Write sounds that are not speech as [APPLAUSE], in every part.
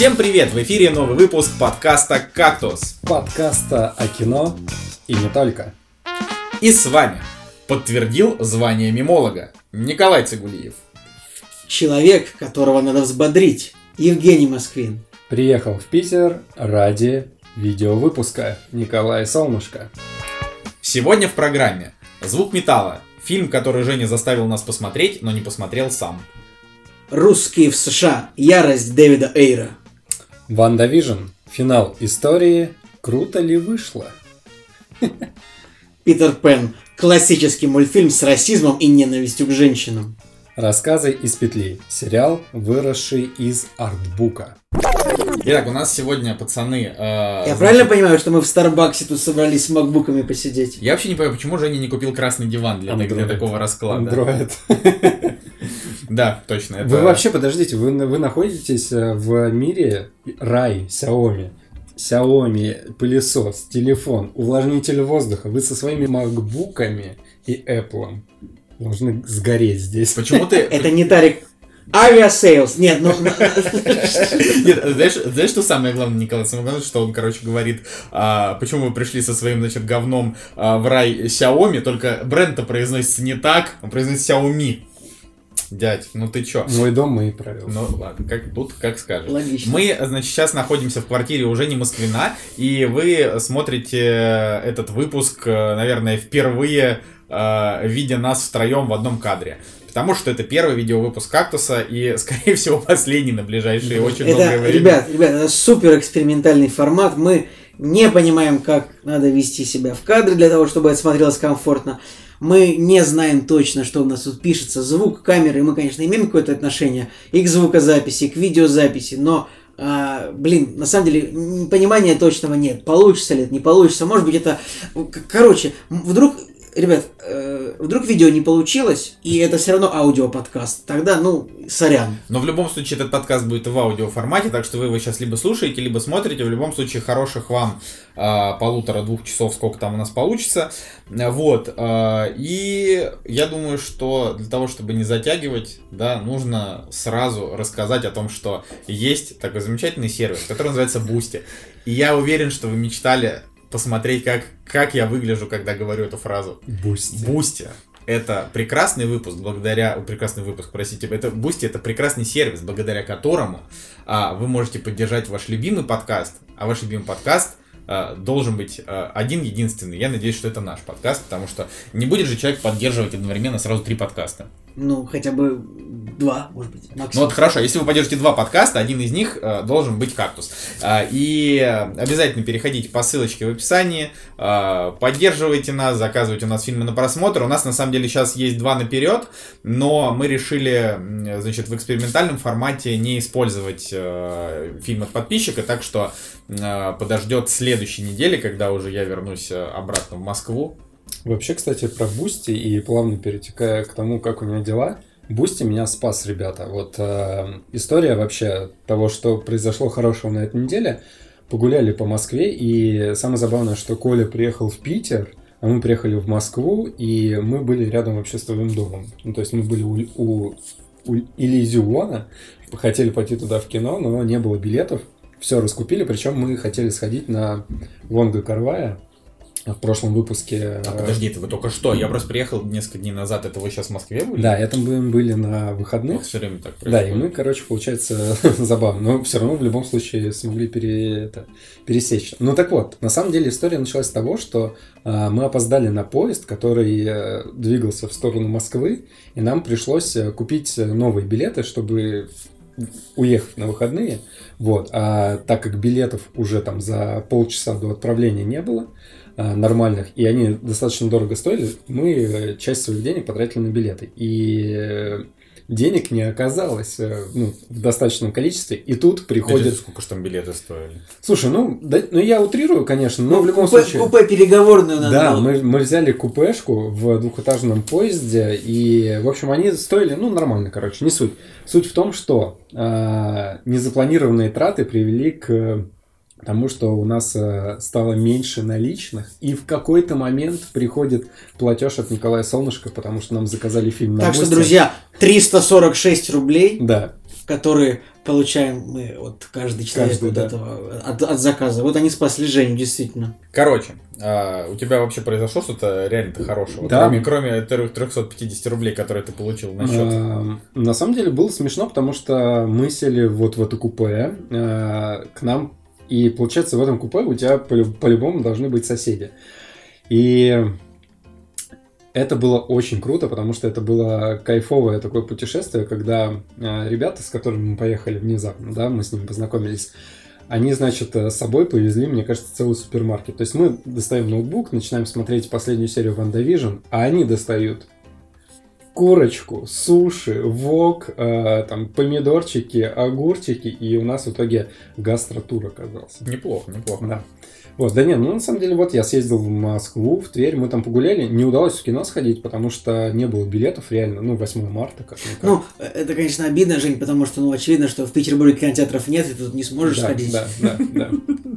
Всем привет! В эфире новый выпуск подкаста «Кактус». Подкаста о кино и не только. И с вами подтвердил звание мимолога Николай Цигулиев. Человек, которого надо взбодрить, Евгений Москвин. Приехал в Питер ради видеовыпуска Николай Солнышко. Сегодня в программе «Звук металла», фильм, который Женя заставил нас посмотреть, но не посмотрел сам. Русские в США. Ярость Дэвида Эйра. WandaVision. Финал истории. Круто ли вышло? Питер Пен. Классический мультфильм с расизмом и ненавистью к женщинам. Рассказы из петли. Сериал, выросший из артбука. Итак, у нас сегодня, пацаны... э, Я значит, правильно понимаю, что мы в Старбаксе тут собрались с макбуками посидеть? Я вообще не понимаю, почему Женя не купил красный диван для, для Android. такого расклада. Андроид. [LAUGHS] Да, точно. Это... Вы вообще, подождите, вы, вы находитесь э, в мире рай Xiaomi. Xiaomi, пылесос, телефон, увлажнитель воздуха. Вы со своими макбуками и Apple должны сгореть здесь. Почему ты... Это не Тарик. Aviasales. Нет, ну... Нет, знаешь, знаешь, что самое главное, Николай? Самое главное, что он, короче, говорит, а, почему вы пришли со своим, значит, говном а, в рай Xiaomi, только бренд-то произносится не так, он произносится Xiaomi. Дядь, ну ты чё? Мой дом мои правила. Ну ладно, как тут, как скажешь. Логично. Мы, значит, сейчас находимся в квартире уже не Москвина, и вы смотрите этот выпуск, э, наверное, впервые, э, видя нас втроем в одном кадре. Потому что это первый видеовыпуск «Кактуса» и, [LAUGHS] скорее всего, последний на ближайшие очень долгое Это, время. ребят, ребят, это супер экспериментальный формат. Мы не понимаем, как надо вести себя в кадре для того, чтобы это смотрелось комфортно. Мы не знаем точно, что у нас тут пишется. Звук, камеры, мы, конечно, имеем какое-то отношение и к звукозаписи, и к видеозаписи, но, а, блин, на самом деле, понимания точного нет. Получится ли это, не получится. Может быть, это... Короче, вдруг... Ребят, э, вдруг видео не получилось, и это все равно аудиоподкаст. Тогда, ну, сорян. Но в любом случае этот подкаст будет в аудиоформате, так что вы его сейчас либо слушаете, либо смотрите. В любом случае хороших вам а, полутора-двух часов, сколько там у нас получится. Вот. а, и я думаю, что для того, чтобы не затягивать, да, нужно сразу рассказать о том, что есть такой замечательный сервис, который называется Boosty. И я уверен, что вы мечтали посмотреть, как, как я выгляжу, когда говорю эту фразу. Boosty. Boosty. Это прекрасный выпуск, благодаря... Прекрасный выпуск, простите. Это Boosty это прекрасный сервис, благодаря которому а, вы можете поддержать ваш любимый подкаст. А ваш любимый подкаст а, должен быть а, один единственный. Я надеюсь, что это наш подкаст, потому что не будет же человек поддерживать одновременно сразу три подкаста. Ну, хотя бы два, может быть, Ну максимум. вот хорошо, если вы поддержите два подкаста, один из них э, должен быть кактус. А, и э, обязательно переходите по ссылочке в описании, э, поддерживайте нас, заказывайте у нас фильмы на просмотр. У нас на самом деле сейчас есть два наперед, но мы решили, значит, в экспериментальном формате не использовать э, фильм от подписчика, так что э, подождет следующей недели, когда уже я вернусь э, обратно в Москву. Вообще, кстати, про Boosty и плавно перетекая к тому, как у меня дела. Boosty меня спас, ребята. Вот э, история вообще того, что произошло хорошего на этой неделе. Погуляли по Москве, и самое забавное, что Коля приехал в Питер, а мы приехали в Москву, и мы были рядом вообще с твоим домом. Ну, то есть мы были у, у, у Элизиона, хотели пойти туда в кино, но не было билетов. Все раскупили, причем мы хотели сходить на Вонга Карвая в прошлом выпуске. А, подожди, это вы только что? Я просто приехал несколько дней назад, это вы сейчас в Москве были? Да, это мы были на выходных. все время так Да, и происходит. мы, короче, получается, [LAUGHS] забавно. Но все равно в любом случае смогли пере- это, пересечь. Ну так вот, на самом деле история началась с того, что а, мы опоздали на поезд, который э, двигался в сторону Москвы, и нам пришлось э, купить э, новые билеты, чтобы уехать на выходные. Вот. А так как билетов уже там за полчаса до отправления не было, нормальных, и они достаточно дорого стоили, мы э, часть своих денег потратили на билеты. И э, денег не оказалось э, ну, в достаточном количестве, и тут приходит... Подожди, сколько же там билеты стоили? Слушай, ну, да, ну я утрирую, конечно, но в любом купе, случае... купе переговорную надо Да, было. мы, мы взяли купешку в двухэтажном поезде, и, в общем, они стоили, ну, нормально, короче, не суть. Суть в том, что а, незапланированные траты привели к тому, что у нас э, стало меньше наличных, и в какой-то момент приходит платеж от Николая Солнышко, потому что нам заказали фильм на Так что, Boosty. друзья, 346 рублей. Да, которые получаем мы, вот каждый человек Каждый, вот да. этого, от, от заказа. Вот они спасли Женю, действительно. Короче, а, у тебя вообще произошло что-то реально-то хорошего? Да. Кроме, кроме 350 рублей, которые ты получил на счет. Эм, На самом деле было смешно, потому что мы сели вот в это купе э, к нам, и получается в этом купе у тебя по- по-любому должны быть соседи. И это было очень круто, потому что это было кайфовое такое путешествие, когда э, ребята, с которыми мы поехали внезапно, да, мы с ними познакомились, они, значит, э, с собой повезли, мне кажется, целый супермаркет. То есть мы достаем ноутбук, начинаем смотреть последнюю серию Ванда Vision, а они достают курочку, суши, вок, э, там помидорчики, огурчики, и у нас в итоге гастротур оказался. Неплохо, неплохо. Да. Вот, да нет, ну на самом деле вот я съездил в Москву, в Тверь, мы там погуляли, не удалось в кино сходить, потому что не было билетов реально, ну 8 марта как-никак. Ну, это, конечно, обидно, Жень, потому что, ну, очевидно, что в Петербурге кинотеатров нет, и ты тут не сможешь да, сходить. да, да, да.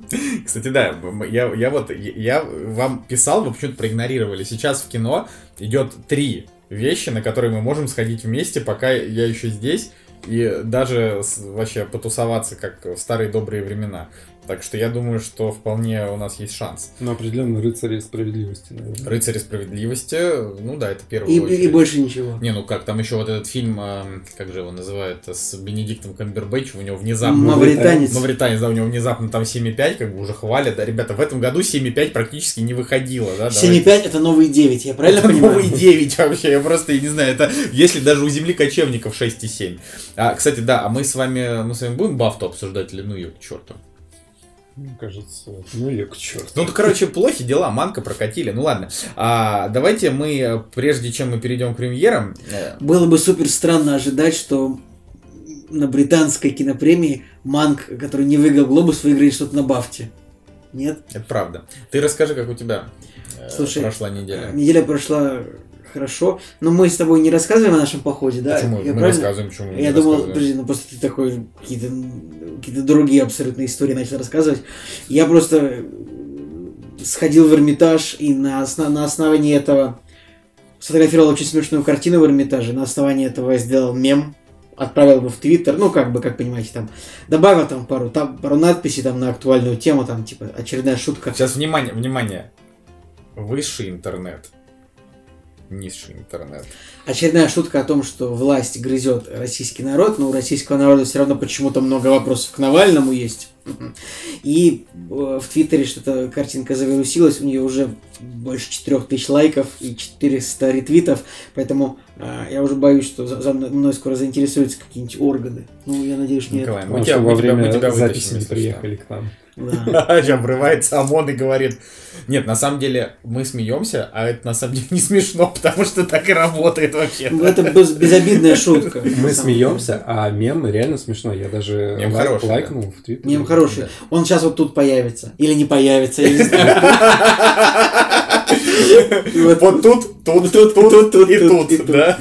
[LAUGHS] Кстати, да, я, я вот, я вам писал, вы почему-то проигнорировали. Сейчас в кино идет три вещи, на которые мы можем сходить вместе, пока я еще здесь, и даже вообще потусоваться, как в старые добрые времена. Так что я думаю, что вполне у нас есть шанс. Но определенно рыцари справедливости, наверное. Рыцари справедливости, ну да, это первый И, и больше ничего. Не, ну как, там еще вот этот фильм, эм, как же его называют, с Бенедиктом Камбербэтчем, у него внезапно... Мавританец. [LAUGHS] Мавританец, да, у него внезапно там 7,5, как бы уже хвалят. Да, ребята, в этом году 7,5 практически не выходило, да? 7,5 это новые 9, я правильно это понимаю? новый 9 вообще, я просто, я не знаю, это если даже у Земли кочевников 6,7. А, кстати, да, а мы с вами, мы с вами будем Бафту обсуждать или ну ее к черту? Мне кажется, ну или к черту. Ну, короче, плохи дела, манка прокатили. Ну ладно. А, давайте мы, прежде чем мы перейдем к премьерам, э, Было бы супер странно ожидать, что на британской кинопремии Манк, который не выиграл Глобус, выиграет что-то на Бафте. Нет? это правда. Ты расскажи, как у тебя э, Слушай, прошла неделя. Неделя прошла хорошо, но мы с тобой не рассказываем о нашем походе, да? Почему? Я мы правильно? рассказываем, почему мы не Я думал, рассказываем. подожди, ну просто ты такой какие-то какие другие абсолютно истории начал рассказывать. Я просто сходил в Эрмитаж и на, осна- на основании этого сфотографировал очень смешную картину в Эрмитаже. На основании этого я сделал мем, отправил его в Твиттер, ну как бы, как понимаете, там добавил там пару, там пару надписей там на актуальную тему, там типа очередная шутка. Сейчас, внимание, внимание. Высший интернет. Низший интернет. Очередная шутка о том, что власть грызет российский народ, но у российского народа все равно почему-то много вопросов к Навальному есть. [CLEARS THROAT] И э, в Твиттере что-то картинка завирусилась, у нее уже больше 4000 лайков и 400 ретвитов, поэтому я уже боюсь, что за, за мной скоро заинтересуются какие-нибудь органы. Ну, я надеюсь, нет. Николай, мы тебя, во мы время тебя записи не приехали к нам. Да. [LAUGHS] Сейчас врывается ОМОН и говорит, нет, на самом деле мы смеемся, а это на самом деле не смешно, потому что так и работает вообще. Ну, Это без- безобидная шутка. Мы смеемся, а мем реально смешной. Я даже Мем лайк- хороший, лайкнул в Твиттере. Мем хороший. Да. Он сейчас вот тут появится. Или не появится, я не [LAUGHS] знаю. Вот- тут, тут, тут, тут, и тут, да?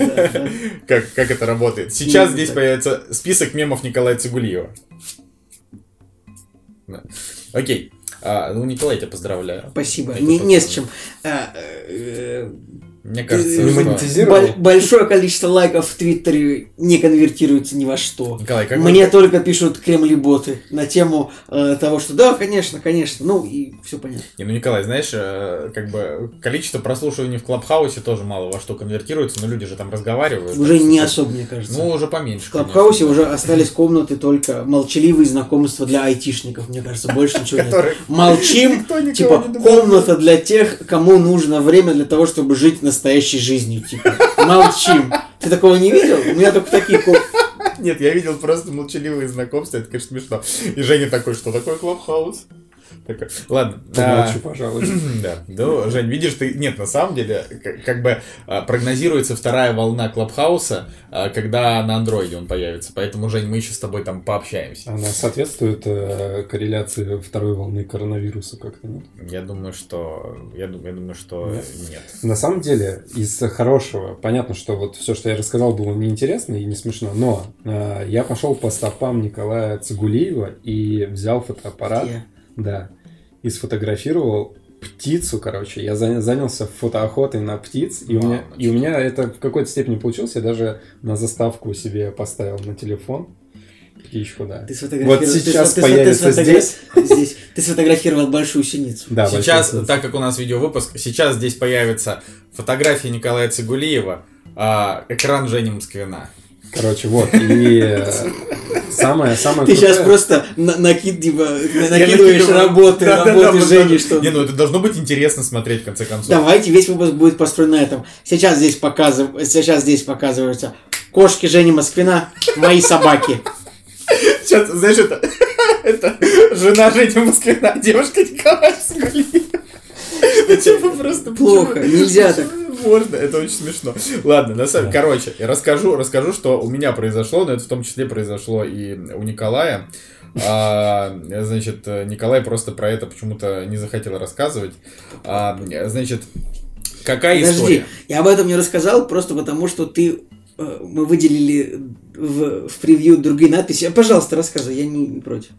Как, как это работает? Сейчас Ну, здесь появится список мемов Николая Цигулиева. Окей. А, ну, Николай, я тебя поздравляю. Спасибо. Не с чем. А, э, Мне кажется, Не монетизировал. Боль- большое количество лайков в Твиттере не конвертируется ни во что. Николай, как Мне вы- только пишут кремли-боты на тему э, того, что да, конечно, конечно, ну и все понятно. Не, ну, Николай, знаешь, э, как бы количество прослушиваний в Клабхаусе тоже мало во что конвертируется, но люди же там разговаривают. Уже Так не что- особо, мне кажется. Ну, уже поменьше. в Клабхаусе конечно. уже остались комнаты только молчаливые знакомства для айтишников, мне кажется, больше ничего нет. Которые- Молчим, [LAUGHS] типа комната для тех, кому нужно время для того, чтобы жить настоящей жизнью. Типа, молчим. Ты такого не видел? У меня только такие. Нет, я видел просто молчаливые знакомства, это, конечно, смешно. И Женя такой, что такое Клабхаус? Такой, ладно. а, Помолчу, пожалуй. [LAUGHS] Да, ну, Жень, видишь, ты... Нет, на самом деле, как, как бы а, прогнозируется вторая волна Клабхауса, а, когда на андроиде он появится. Поэтому, Жень, мы еще с тобой там пообщаемся. Она соответствует э, корреляции второй волны коронавируса как-то, нет? Я думаю, что... Я, дум- я думаю, что Нет? нет. На самом деле, из хорошего, понятно, что вот все, что я рассказал, было неинтересно и не смешно, но э, я пошел по стопам Николая Цигулиева и взял фотоаппарат, Я. да, и сфотографировал птицу, короче. Я заня- занялся фотоохотой на птиц, и у, меня, и у меня это в какой-то степени получилось. Я даже на заставку себе поставил на телефон. птичку, да. Ты сфотографировал... Вот сейчас ты появится ты сфотогра- здесь. здесь. Ты сфотографировал большую синицу. Да, Сейчас, большой так как у нас видеовыпуск, сейчас здесь появится фотография Николая Цигулиева, а, экран Жени Москвина. Короче, вот. И э, самое, самое Ты сейчас просто накид- типа, накидываешь работы, работы Жени, что... Не, ну это должно быть интересно смотреть, в конце концов. Давайте, весь выпуск будет построен на этом. Сейчас здесь показыв... сейчас здесь показываются кошки Жени Москвина, мои собаки. Сейчас, знаешь, это, [LAUGHS] это жена Жени Москвина, девушка Цигулиева. Ну, типа просто... Плохо, нельзя так. Можно, это очень смешно. Ладно, на самом короче, расскажу, расскажу, что у меня произошло, но это в том числе произошло и у Николая. А, значит, Николай просто про это почему-то не захотел рассказывать. А, значит, какая Подожди, история? я об этом не рассказал, просто потому что ты... э, Мы выделили в, в превью другие надписи. Пожалуйста, рассказывай, я не, не против.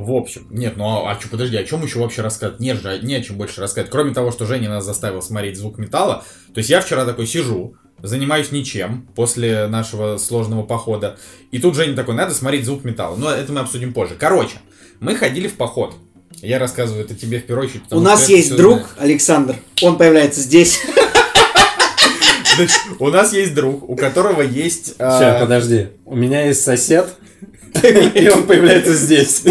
В общем, нет, ну а, а чё, подожди, о чем еще вообще рассказать? Нет же, не о чем больше рассказать. Кроме того, что Женя нас заставил смотреть звук металла. То есть я вчера такой сижу, занимаюсь ничем после нашего сложного похода. И тут Женя такой, надо смотреть звук металла. Но это мы обсудим позже. Короче, мы ходили в поход. Я рассказываю это тебе в первую очередь. У нас что есть друг знает. Александр, он появляется здесь. У нас есть друг, у которого есть... Сейчас, подожди. У меня есть сосед, и он появляется здесь.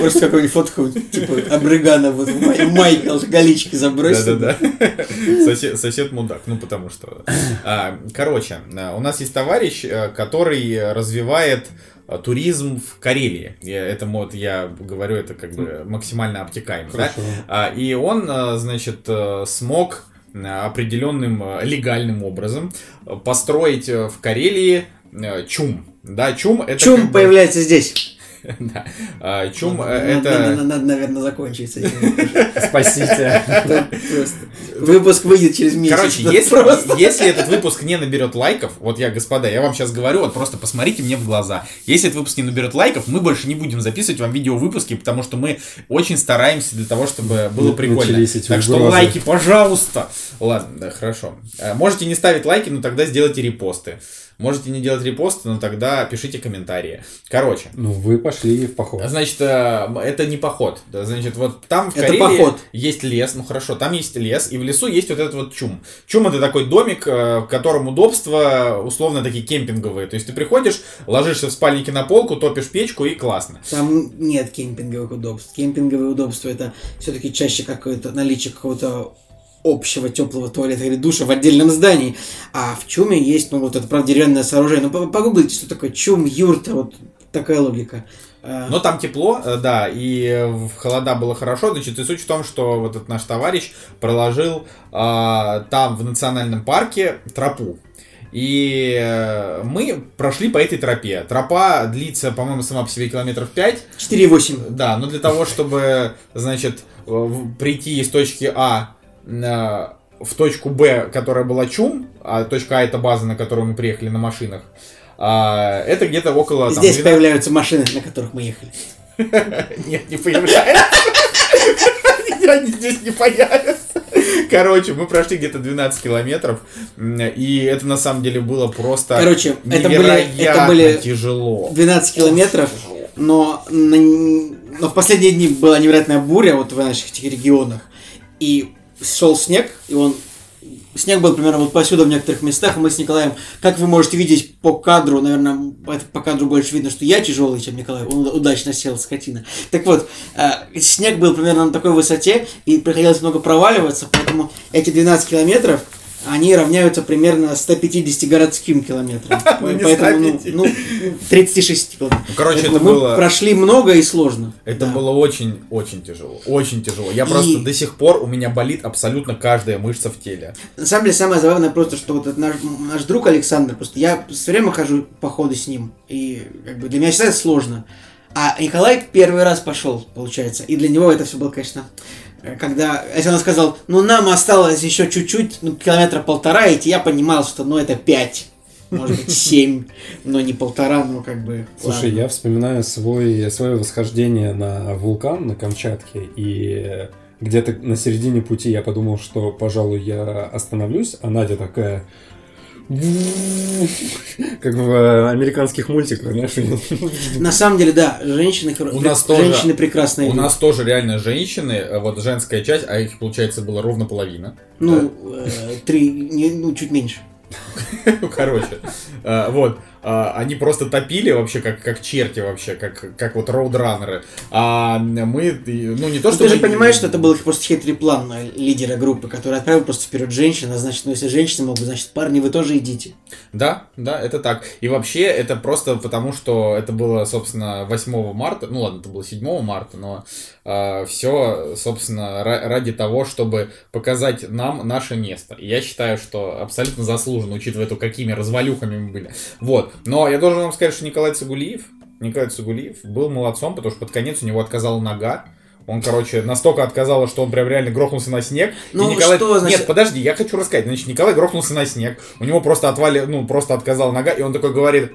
Просто какой-нибудь фотку, типа, Абрыгана вот в май- в майке алкоголички забросил. Да-да-да. Сосед, сосед мудак, ну потому что... А, короче, а, у нас есть товарищ, э, который развивает а, туризм в Карелии. Это вот я говорю, это как бы максимально обтекаемо? Хорошо. А, И он, а, значит, э, смог э, определенным э, легальным образом э, построить э, в Карелии э, чум. Да, чум это Чум как бы- появляется здесь. [LAUGHS] Да. А, Чум Надо- э, надо- это... Надо, надо, наверное, закончить. Спасите. Выпуск выйдет через месяц. Короче, если, просто. если этот выпуск не наберет лайков, вот я, господа, я вам сейчас говорю, вот просто посмотрите мне в глаза. Если этот выпуск не наберет лайков, мы больше не будем записывать вам видео-выпуски, потому что мы очень стараемся для того, чтобы было Ну, прикольно. Так что лайки, пожалуйста. Ладно, да, хорошо. Э, Можете не ставить лайки, но тогда сделайте репосты. Можете не делать репосты, но тогда пишите комментарии. Короче, Ну, вы пошли в поход. Значит, э, это не поход. Значит, вот там в Это Карелии поход. есть лес, ну хорошо, там есть лес, и в лесу есть вот этот вот чум. Чум это такой домик, э, в котором удобства условно такие кемпинговые. То есть ты приходишь, ложишься в спальнике на полку, топишь печку и классно. Там нет кемпинговых удобств. Кемпинговые удобства это все-таки чаще какое-то наличие какого-то общего теплого туалета или душа в отдельном здании. А в чуме есть, ну вот это, правда, деревянное сооружение. Ну, по- погуглите, что такое чум, юрта, вот такая логика. А, Но там тепло, э, да, и э, в холода было хорошо. Значит, и суть в том, что вот этот наш товарищ проложил а, там в национальном парке тропу. И э, мы прошли по этой тропе. Тропа длится, по-моему, сама по себе километров 5. 4,8. Да, но для того, чтобы, значит, э, прийти из точки А в точку Б, которая была Чум, а точка А это база, на которую мы приехали на машинах, а, это где-то около... там, Здесь 12 появляются машины, на которых мы ехали. [LAUGHS] Нет, не появляется. [LAUGHS] Они здесь не появятся. Короче, мы прошли где-то 12 километров, и это на самом деле было просто Короче, это были- это были тяжело. 12 километров, но, на- но в последние дни была невероятная буря вот в наших этих регионах. И шел снег, и он... Снег был примерно вот посюда в некоторых местах, и мы с Николаем, как вы можете видеть по кадру, наверное, это по кадру больше видно, что я тяжелый, чем Николай, он удачно сел, скотина. Так вот, э, снег был примерно на такой высоте, и приходилось много проваливаться, поэтому эти 12 километров, они равняются примерно 150 городским километрам. [LAUGHS] Ну, Поэтому, ну, 150. ну, 36 километров. Короче, это мы было- прошли много и сложно. Это Да. было очень-очень тяжело. Очень тяжело. Я И- просто до сих пор у меня болит абсолютно каждая мышца в теле. На самом деле, самое забавное просто, что вот наш, наш друг Александр, просто я все время хожу по ходу с ним, и как бы для меня всегда это сложно. А Николай первый раз пошел, получается, и для него это все было, конечно, э, когда Александр сказал, ну нам осталось еще чуть-чуть, ну километра полтора идти, я понимал, что ну это пять, может быть [LAUGHS] семь, но не полтора, но как бы... Слушай, ладно. я вспоминаю свой, свое восхождение на вулкан на Камчатке, и где-то на середине пути я подумал, что, пожалуй, я остановлюсь, а Надя такая, Как в э, американских мультиках, знаешь. На самом деле, да, женщины, У нас тоже- женщины прекрасные. У люди. нас тоже реально женщины, э, вот женская часть, а их, получается, было ровно половина. Ну, э, три, не- ну, чуть меньше. Ну, [LAUGHS] короче, э, вот, э, они просто топили вообще, как, как черти вообще, как, как вот роудраннеры. А мы, ну, не то, Ну, что... ты же понимаешь, что это был их просто хитрый план э, лидера группы, который отправил просто вперед женщин, а значит, ну, если женщины могут, значит, парни, вы тоже идите. Да, да, это так. И вообще, это просто потому, что это было, собственно, 8 марта, ну ладно, это было 7 марта, но все, собственно, ра- ради того, чтобы показать нам наше место. И я считаю, что абсолютно заслуженно, учитывая то, какими развалюхами мы были. Вот. Но я должен вам сказать, что Николай Цугулиев, Николай Цугулиев был молодцом, потому что под конец у него отказала нога. Он, короче, настолько отказала, что он прям реально грохнулся на снег. И Ну, Николай... что значит- Нет, подожди, я хочу рассказать. Значит, Николай грохнулся на снег. У него просто отвали, ну, просто отказала нога, и он такой говорит,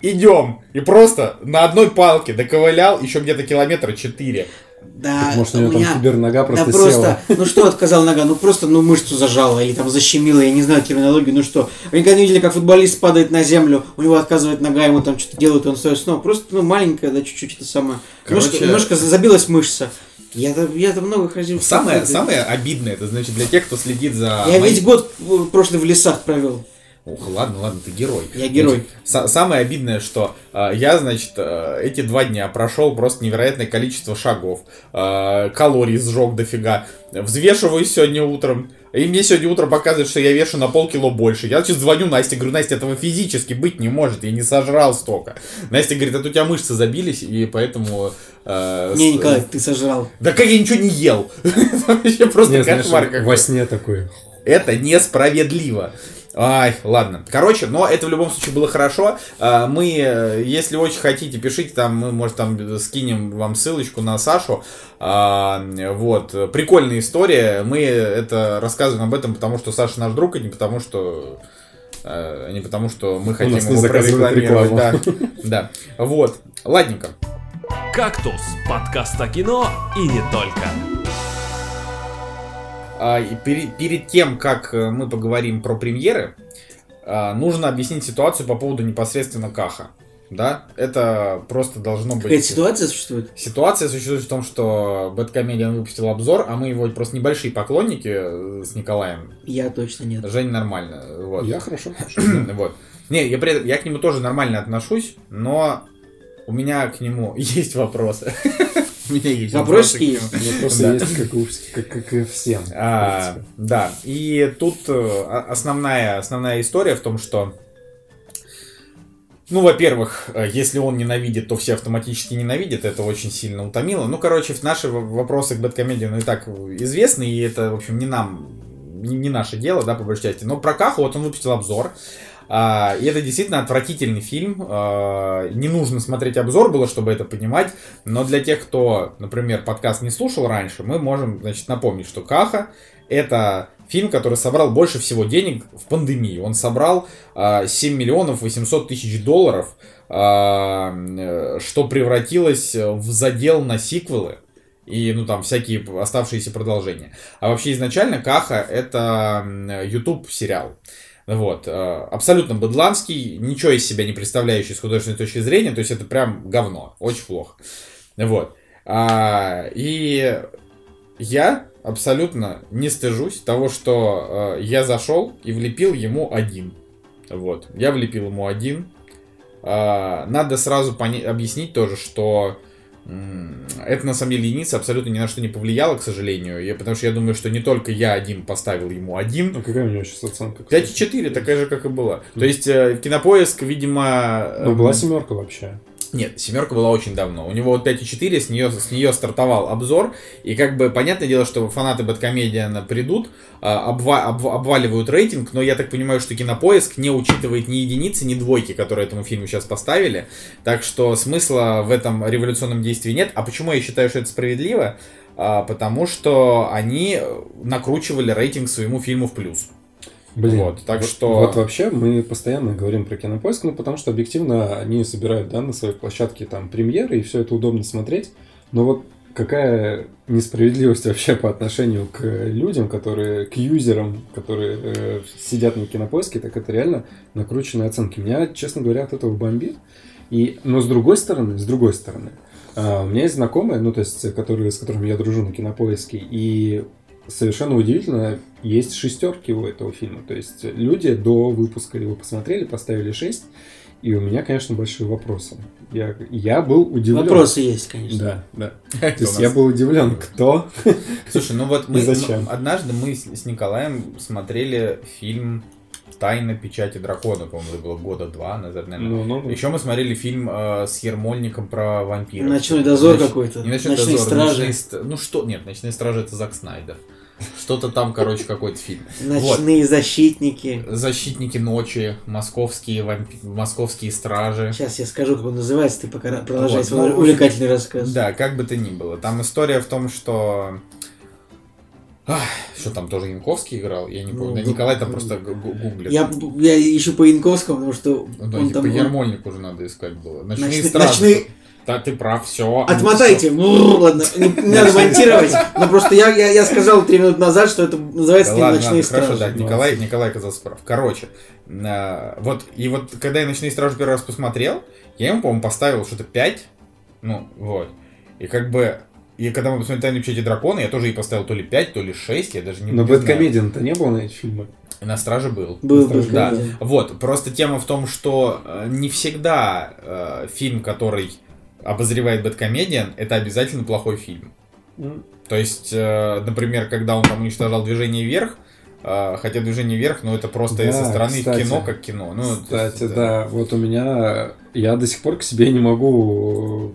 идем. И просто на одной палке доковылял еще где-то километра четыре. Да, Может, у него там меня- кибернога Да просто просто, села. ну что отказал нога, ну просто, ну мышцу зажала или там защемила, я не знаю терминологию, ну что. Вы никогда не видели, как футболист падает на землю, у него отказывает нога, ему там что-то делают, он стоит снова. Просто, ну маленькая, да, чуть-чуть это самое. Немножко, Короче- немножко забилась мышца. Я-то, я-то много ходил. Самое, самое обидное, это значит для тех, кто следит за... Я моей- весь год прошлый в лесах провел. Ох, ладно, ладно, ты герой. Я герой. Самое обидное, что э, я, значит, э, эти два дня прошел просто невероятное количество шагов, э, калорий сжег дофига, взвешиваюсь сегодня утром, и мне сегодня утром показывают, что я вешу на полкило больше. Я сейчас звоню Насте, говорю, Настя, этого физически быть не может, я не сожрал столько. Настя говорит, это у тебя мышцы забились, и поэтому... э, Не, с- Николай, ты сожрал. Да как я ничего не ел? [LAUGHS] Это вообще просто кошмар во сне такой. Это несправедливо. Ай, ладно. Короче, но это в любом случае было хорошо. А, Мы, э, если очень хотите, пишите там, мы, может, там скинем вам ссылочку на Сашу. А, Вот, прикольная история. Мы это рассказываем об этом, потому что Саша наш друг, а не потому что а не потому, что мы хотим его прорекламировать. Да, да. Вот. Ладненько. «Кактус» — подкаст о кино и не только. А, и пере- перед тем, как э, мы поговорим про премьеры, а, нужно объяснить ситуацию по поводу непосредственно Каха. Да, это просто должно быть... Какая ситуация существует? Ситуация существует в том, что Бэткомедиан выпустил обзор, а мы его просто небольшие поклонники э, с Николаем. Я точно нет. Жень нормально. Вот. Я хорошо. [CLEARS THROAT] Вот. Не, я, при я к нему тоже нормально отношусь, но у меня к нему [LAUGHS] есть вопросы. У меня есть Вопросики? Вопросы есть, как, у- как, как и всем. А, да, и тут э, основная, основная история в том, что, ну, во-первых, э, если он ненавидит, то все автоматически ненавидят, это очень сильно утомило. Ну, короче, наши вопросы к Бэткомедиану и так известны, и это, в общем, не нам, не, не наше дело, да, по большей части. Но про Каху вот он выпустил обзор, а, и это действительно отвратительный фильм. а, не нужно смотреть обзор было, чтобы это понимать. Но для тех, кто, например, подкаст не слушал раньше, мы можем, значит, напомнить, что Каха это фильм, который собрал больше всего денег в пандемии. Он собрал а, 7 миллионов 800 тысяч долларов, а, что превратилось в задел на сиквелы и, ну, там, всякие оставшиеся продолжения. А вообще, изначально Каха — это м, YouTube сериал. Вот, э, абсолютно быдланский, ничего из себя не представляющий с художественной точки зрения, то есть это прям говно, очень плохо. Вот. А, и я абсолютно не стыжусь того, что э, я зашел и влепил ему один. Вот, я влепил ему один. А, надо сразу поня- объяснить тоже, что это на самом деле единица абсолютно ни на что не повлияло, к сожалению. Я, потому что я думаю, что не только я один поставил ему один, Ну, какая у него сейчас оценка? кстати? 5,4, такая же, как и была. То есть, э, кинопоиск, видимо... Ну, эм, была семерка вообще. Нет, семерка была очень давно. У него вот 5,4, с нее, с нее стартовал обзор. И как бы понятное дело, что фанаты Бэткомедиана придут, а, обва- обв- обваливают рейтинг, но я так понимаю, что кинопоиск не учитывает ни единицы, ни двойки, которые этому фильму сейчас поставили. Так что смысла в этом революционном действии нет. А почему я считаю, что это справедливо? А, потому что они накручивали рейтинг своему фильму в плюс. Блин, Вот, так вот, что- Вот вообще мы постоянно говорим про кинопоиск, ну потому что объективно они собирают да, на своей площадке там премьеры, и все это удобно смотреть. Но вот какая несправедливость вообще по отношению к людям, которые, к юзерам, которые э, сидят на кинопоиске, так это реально накрученные оценки. Меня, честно говоря, от этого бомбит. И, но с другой стороны, с другой стороны, а, у меня есть знакомые, ну, то есть, которые, с которыми я дружу на кинопоиске, и совершенно удивительно, есть шестерки у этого фильма. То есть люди до выпуска его посмотрели, поставили 6, и у меня, конечно, большие вопросы. Я, я был удивлен. Вопросы есть, конечно. Да, да. [LAUGHS] То есть я был удивлен, кто. [LAUGHS] Слушай, ну вот мы зачем? ну, однажды мы с, Николаем смотрели фильм Тайна печати дракона, по-моему, это было года два назад, наверное. Ну, ну. Еще мы смотрели фильм э, с Ермольником про вампиров. Ночной дозор Ноч- какой-то. Не ночной Ночные дозор, стражи. ночные Ну что, нет, ночные стражи это Зак Снайдер. Что-то там, короче, какой-то фильм. Вот. Ночные защитники. Защитники ночи, московские вампи- московские стражи. Сейчас я скажу, как он называется, ты пока продолжай Вот, свой ну, увлекательный рассказ. Да, как бы то ни было. Там история в том, что... Ах, что там тоже Янковский играл? Я не помню. Ну, Да, да. Николай там просто гу- гу- гуглит. Я, я ищу по Янковскому, потому что Ну, да, он типа там... он- Ермольник уже надо искать было. Ночные Ночные- стражи. ночные- Да, ты прав, все. Отмотайте. Бррр, Ладно, не, не надо монтировать. Но просто я, я, я сказал три минуты назад, что это называется Да не ладно, ночные ладно, хорошо, стражи. да, Николай, Николай оказался прав. Короче, а, вот, и вот, когда я «Ночные стражи» первый раз посмотрел, я ему, по-моему, поставил что-то 5, ну, вот, и как бы, и когда мы посмотрели «Тайну печати дракона», я тоже ей поставил то ли 5, то ли 6, я даже не, Но. Бэткомедиан-то не было на эти фильмы. На «Страже» был. Был, был, Да, вот, просто тема в том, что э, не всегда э, фильм, который обозревает Бэткомедиан, это обязательно плохой фильм. М. То есть, э, например, когда он там уничтожал движение вверх, э, хотя движение вверх, ну это просто Да, со стороны кстати. кино как кино. Ну, Кстати, есть, да, вот у меня... Я до сих пор к себе не могу...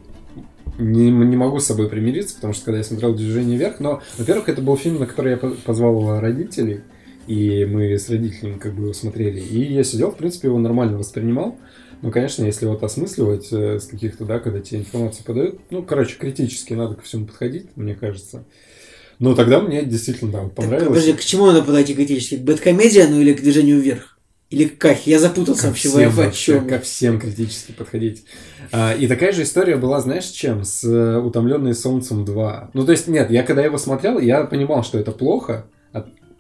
Не, не могу с собой примириться, потому что когда я смотрел «Движение вверх», но, во-первых, это был фильм, на который я по- позвал родителей, и мы с родителями как бы его смотрели, и я сидел, в принципе, его нормально воспринимал, но, конечно, если вот осмысливать э, с каких-то, да, когда тебе информацию подают, ну, короче, критически надо ко всему подходить, мне кажется. Но тогда мне действительно, да, Так, понравилось. подожди, к чему надо подойти критически? К бэткомедиану или к движению вверх? Или к кахе? Я запутался Ко вообще в всем, в чем. ко всем критически подходить. А, и такая же история была, знаешь, чем? С э, «Утомленные солнцем 2». Ну, то есть, нет, я когда его смотрел, я понимал, что это плохо,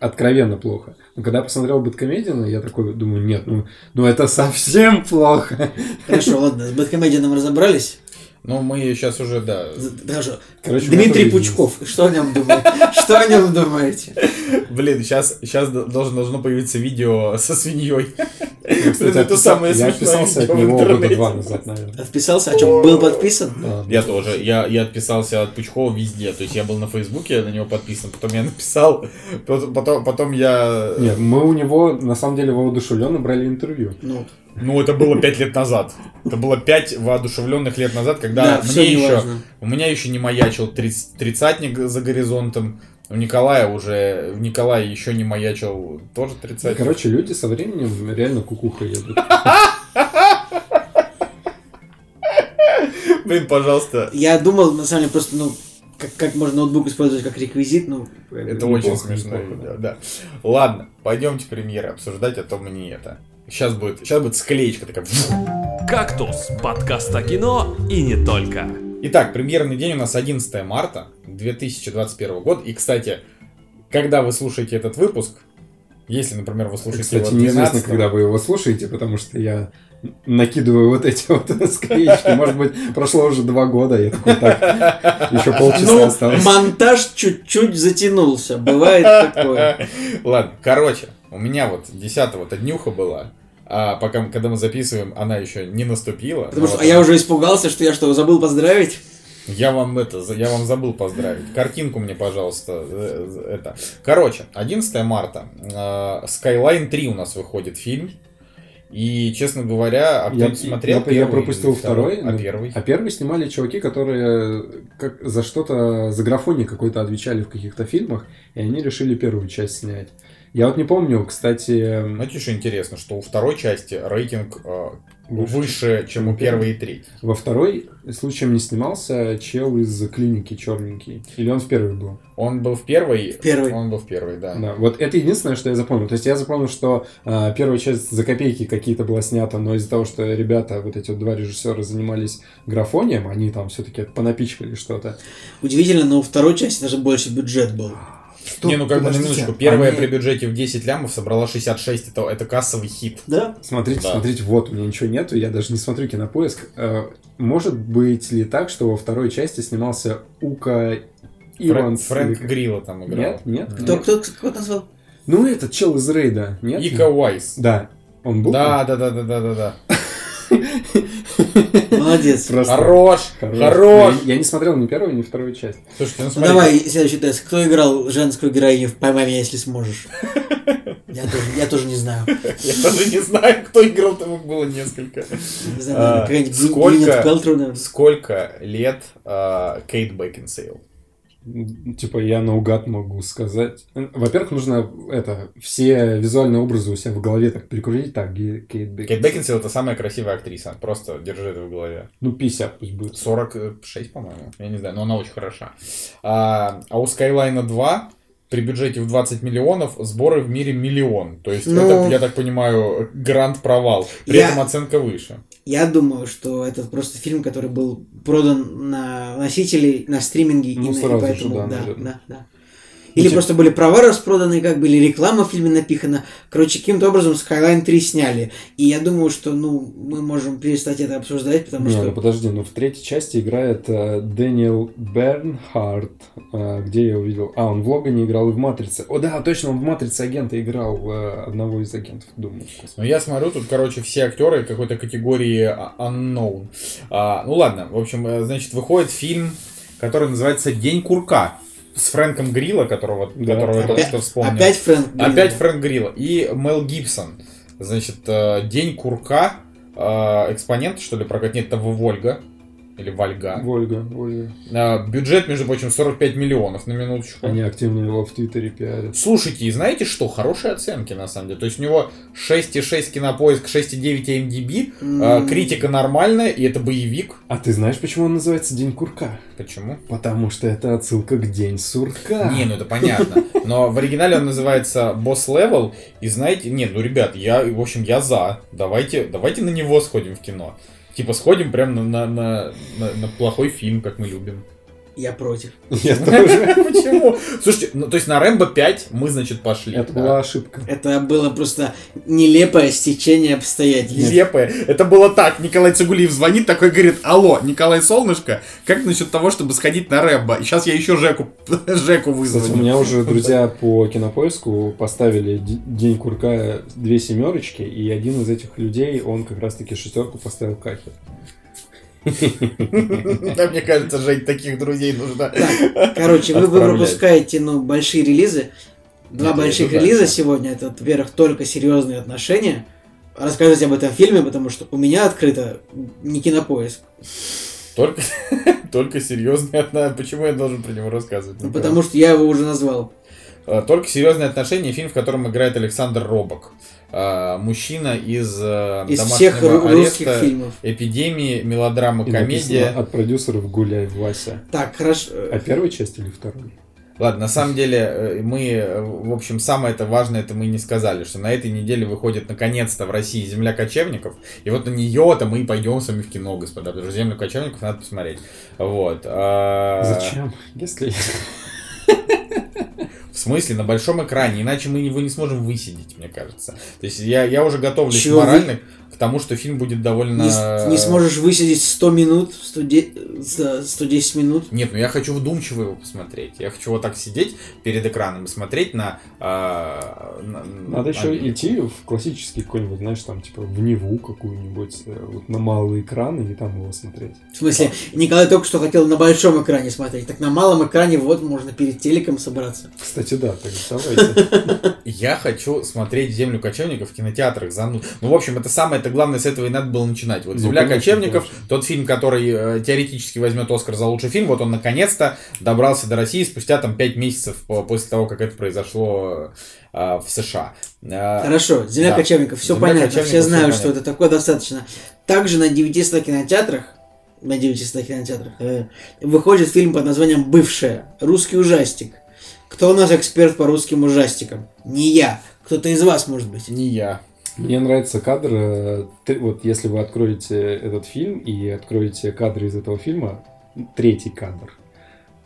откровенно плохо. Но когда я посмотрел «Бэткомедиана», я такой думаю, нет, ну, ну это совсем плохо. Хорошо, ладно, с бэткомедианом разобрались. Ну, мы сейчас уже, да. Хорошо. Короче, Дмитрий Пучков, что о нем думаете? [LAUGHS] Что о нем думаете? Блин, сейчас, сейчас должно, должно появиться видео со свиньей. кстати, Это самое Я смешное отписался от него года два назад, наверное. Отписался? О чем? Был подписан? Я тоже. Я, я отписался от Пучкова везде. То есть я был на Фейсбуке, на него подписан. Потом я написал. Потом, потом, потом я... Нет, мы у него, на самом деле, воодушевленно брали интервью. Ну, Ну, это было пять лет назад. Это было пять воодушевленных лет назад, когда да, мне еще... важно. У меня еще не маячил триц- тридцатник за горизонтом. У Николая уже... У Николая еще не маячил тоже тридцатник. Короче, люди со временем реально кукуха едут. [LAUGHS] Блин, пожалуйста. Я думал, на самом деле, просто, ну, как, как можно ноутбук использовать как реквизит, ну, Это очень смешно. видео, да. Ладно, пойдемте премьеры обсуждать, а то мы не это. Сейчас будет, сейчас будет склеечка такая. «Кактус» – подкаст о кино и не только. Итак, премьерный день у нас 11 марта 2021 года. И, кстати, когда вы слушаете этот выпуск, если, например, вы слушаете Кстати, его неизвестно, 12 когда вы его слушаете, потому что я накидываю вот эти вот [LAUGHS] склеечки. Может быть, прошло уже два года, я такой, так, еще [LAUGHS] полчаса Ну, осталось. монтаж чуть-чуть затянулся. Бывает такое. [LAUGHS] Ладно, короче, у меня вот 10-го-то днюха была, а пока, когда мы записываем, она еще не наступила. Потому Но что вот а я уже испугался, что я что, забыл поздравить? Я вам это, я вам забыл поздравить. Картинку мне, пожалуйста, э, э, это. Короче, 11 марта. э, Skyline 3 у нас выходит фильм. И, честно говоря, а Я, кто-нибудь смотрел? я- я первый пропустил или второй. А ну, первый? А первый снимали чуваки, которые как за что-то, за графоний какой-то отвечали в каких-то фильмах, и они решили первую часть снять. Я вот не помню, кстати, Знаете, что интересно, что у второй части рейтинг э, Выше, выше, чем у первой и третьей. Во второй случаем не снимался чел из клиники черненький. Или он в первой был? Он был в первой. В первой. Он был в первой, да. Да, вот это единственное, что я запомнил. То есть я запомнил, что а, первая часть за копейки какие-то была снята, но из-за того, что ребята, вот эти вот два режиссера занимались графонием, они там все-таки понапичкали что-то. Удивительно, но у второй части даже больше бюджет был. Не, ну как бы на минуточку. Первая они- при бюджете в 10 лямов собрала 66, это, это кассовый хит. Да? Смотрите, Да. смотрите, вот у меня ничего нету, я даже не смотрю кинопоиск. Э, Может быть ли так, что во второй части снимался Ука Фрэнк, Иванс? Фрэнк или- Грилла там играл. Нет, нет. Кто, нет. кто, кто назвал? Ну, этот чел из рейда, нет? Ика Уайс. Да. Он был? Да, да, да, да, да, да, да. [LAUGHS] [LAUGHS] Молодец. Просто Хорош, хорош. хорош. Я, я не смотрел ни первую, ни вторую часть. Слушайте, ну Ну, давай следующий тест. Кто играл женскую героиню в «Поймай меня, если сможешь»? [LAUGHS] Я тоже, я тоже не знаю. Я даже не знаю, кто играл, там их было несколько. Не знаю, А, сколько-. Сколько лет а, Кейт Бекинсейл? Типа, я наугад могу сказать. Во-первых, нужно это все визуальные образы у себя в голове так прикрутить. Так, Кейт Бекинсейл. Кейт Бекинсейл это самая красивая актриса. Просто держи это в голове. Ну, 50 пусть будет. 46, по-моему. Я не знаю, но она очень хороша. А, а у Скайлайна 2 при бюджете в 20 миллионов сборы в мире миллион. То есть Ну, это, я так понимаю, гранд провал. При я- этом оценка выше. Я думаю, что это просто фильм, который был продан на носители, на стриминге, Ну, и, на- и сразу же, поэтому, да, да, наверное. да, да. Или типа- просто были права распроданы, как бы, или реклама в фильме напихана. Короче, каким-то образом Skyline 3 сняли. И я думаю, что, ну, мы можем перестать это обсуждать, потому Не, что... ну подожди, ну в третьей части играет э, Дэниел Бернхард. Э, где я увидел? А, он в Логане играл и в Матрице. О, да, точно, он в Матрице агента играл э, одного из агентов, думаю. Ну, я смотрю, тут, короче, все актеры какой-то категории а- unknown. А, ну, ладно, в общем, э, значит, выходит фильм, который называется «День курка» с Фрэнком Грилла, которого, Да. которого я только Опять, что вспомнил. опять Фрэнк Грилл. Опять Фрэнк Грилла. И Мел Гибсон. Значит, э, День курка, э, экспонент, что ли, прокат, нет, это Вольга. Или Вольга. Вольга, Вольга. Э, бюджет, между прочим, 45 миллионов на минуточку. Они активно его в Твиттере пиарят. Слушайте, и знаете что? Хорошие оценки, на самом деле. То есть у него 6,6 кинопоиск, 6,9 IMDb, э, М, критика нормальная, и это боевик. А ты знаешь, почему он называется День Курка? Почему? Потому что это отсылка к День Сурка. Не, ну это понятно. Но в оригинале он называется Boss Level. И знаете, нет, ну ребят, я, в общем, я за. Давайте, давайте на него сходим в кино. Типа сходим прям на, на, на, на- на плохой фильм, как мы любим. Я против. Я [LAUGHS] тоже. Почему? Слушайте, ну то есть на Рэмбо 5 мы, значит, пошли. Это была ошибка. Это было просто нелепое стечение обстоятельств. Нелепое. Это было так. Николай Цугулиев звонит, такой говорит, алло, Николай Солнышко, как насчет того, чтобы сходить на Рэмбо? И сейчас я еще Жеку, [LAUGHS] Жеку Кстати, у меня уже друзья по кинопоиску поставили День Курка две семерочки, и один из этих людей, он как раз-таки шестерку поставил Кахе. Да, мне кажется, Жень, таких друзей нужно. Короче, вы, пропускаете, ну, большие релизы. Два я больших релиза сегодня. Это, во-первых, только серьезные отношения. Рассказывать об этом фильме, потому что у меня открыто не кинопоиск. Только, [LAUGHS] только серьезные отношения. Почему я должен про него рассказывать? Ну, потому что я его уже назвал. А, Только серьезные отношения. Фильм, в котором играет Александр Робок. А, Мужчина из, э, Из домашнего всех ареста, фильмов. эпидемии, мелодрама, И комедия. от продюсеров Гуляй Вася. Так, хорошо. А первая часть или второй? Ладно, на самом деле э, мы, э, в общем, самое это важное, это мы не сказали, что на этой неделе выходит наконец-то в России «Земля кочевников», и вот на нее-то мы и пойдем с вами в кино, господа, потому что «Землю кочевников» надо посмотреть. Вот. а, Зачем? Если... В смысле, на большом экране, иначе мы его не сможем высидеть, мне кажется. То есть я, я уже готовлюсь Чего вы- морально к тому, что фильм будет довольно... Не, не сможешь высидеть 100 минут, 100 за 110 минут. Нет, ну я хочу вдумчиво его посмотреть. Я хочу вот так сидеть перед экраном и смотреть на... а, на- Надо еще на- идти в классический какой-нибудь, знаешь, там, типа, в Неву какую-нибудь, э, вот на малый экран, и там его смотреть. В смысле, Николай только что хотел на большом экране смотреть. Так на малом экране вот можно перед телеком собраться. Кстати, да, так давайте. [LAUGHS] Я хочу смотреть «Землю кочевников» в кинотеатрах. Ну, в общем, это самое-то главное, с этого и надо было начинать. Вот Ну, «Земля конечно, кочевников», конечно. тот фильм, который э, теоретически возьмет Оскар за лучший фильм, вот он наконец-то добрался до России спустя там 5 месяцев по- после того, как это произошло а, в США. А, Хорошо, «Земля Да. кочевников», все «Земля понятно, кочевников», все знают, что понятно. это такое достаточно. Также на 900 кинотеатрах, на 900 кинотеатрах, э, выходит фильм под названием «Бывшая», русский ужастик. Кто у нас эксперт по русским ужастикам? Не я, кто-то из вас, может быть. Не я. Мне нравится кадр, ты- вот если вы откроете этот фильм и откроете кадры из этого фильма, третий кадр,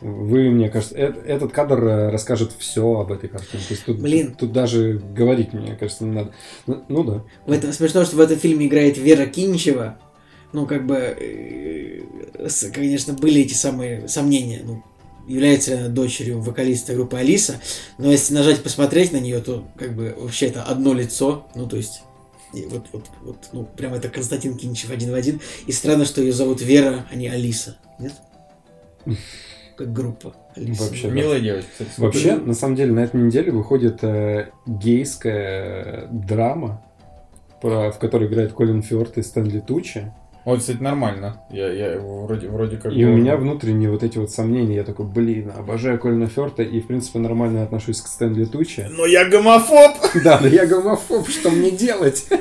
вы, мне кажется, э- этот кадр э, расскажет все об этой картине. То есть тут, Блин. тут даже говорить, мне кажется, не надо. Ну, ну да. В этом смешно, что в этом фильме играет Вера Кинчева. Ну, как бы, э, конечно, были эти самые сомнения. Ну, является ли она дочерью вокалиста группы Алиса. Но если нажать посмотреть на нее, то как бы вообще это одно лицо. Ну, то есть. И вот, вот, вот, ну, прям это Константин Кинчев один в один. И странно, что ее зовут Вера, а не Алиса. Нет? [LAUGHS] Как группа Алиса. Вообще, да. Милая девочка, кстати. Вообще, на самом деле, на этой неделе выходит э, гейская драма, про, в которой играет Колин Фёрд и Стэнли Тучи. Вот, кстати, нормально. Я, я вроде, вроде как... И у меня внутренние вот эти вот сомнения. Я такой, блин, обожаю Колина Фёрта и, в принципе, нормально отношусь к Стэнли Тучи. Но я гомофоб! [LAUGHS] Да, но я гомофоб, что мне делать? Ну,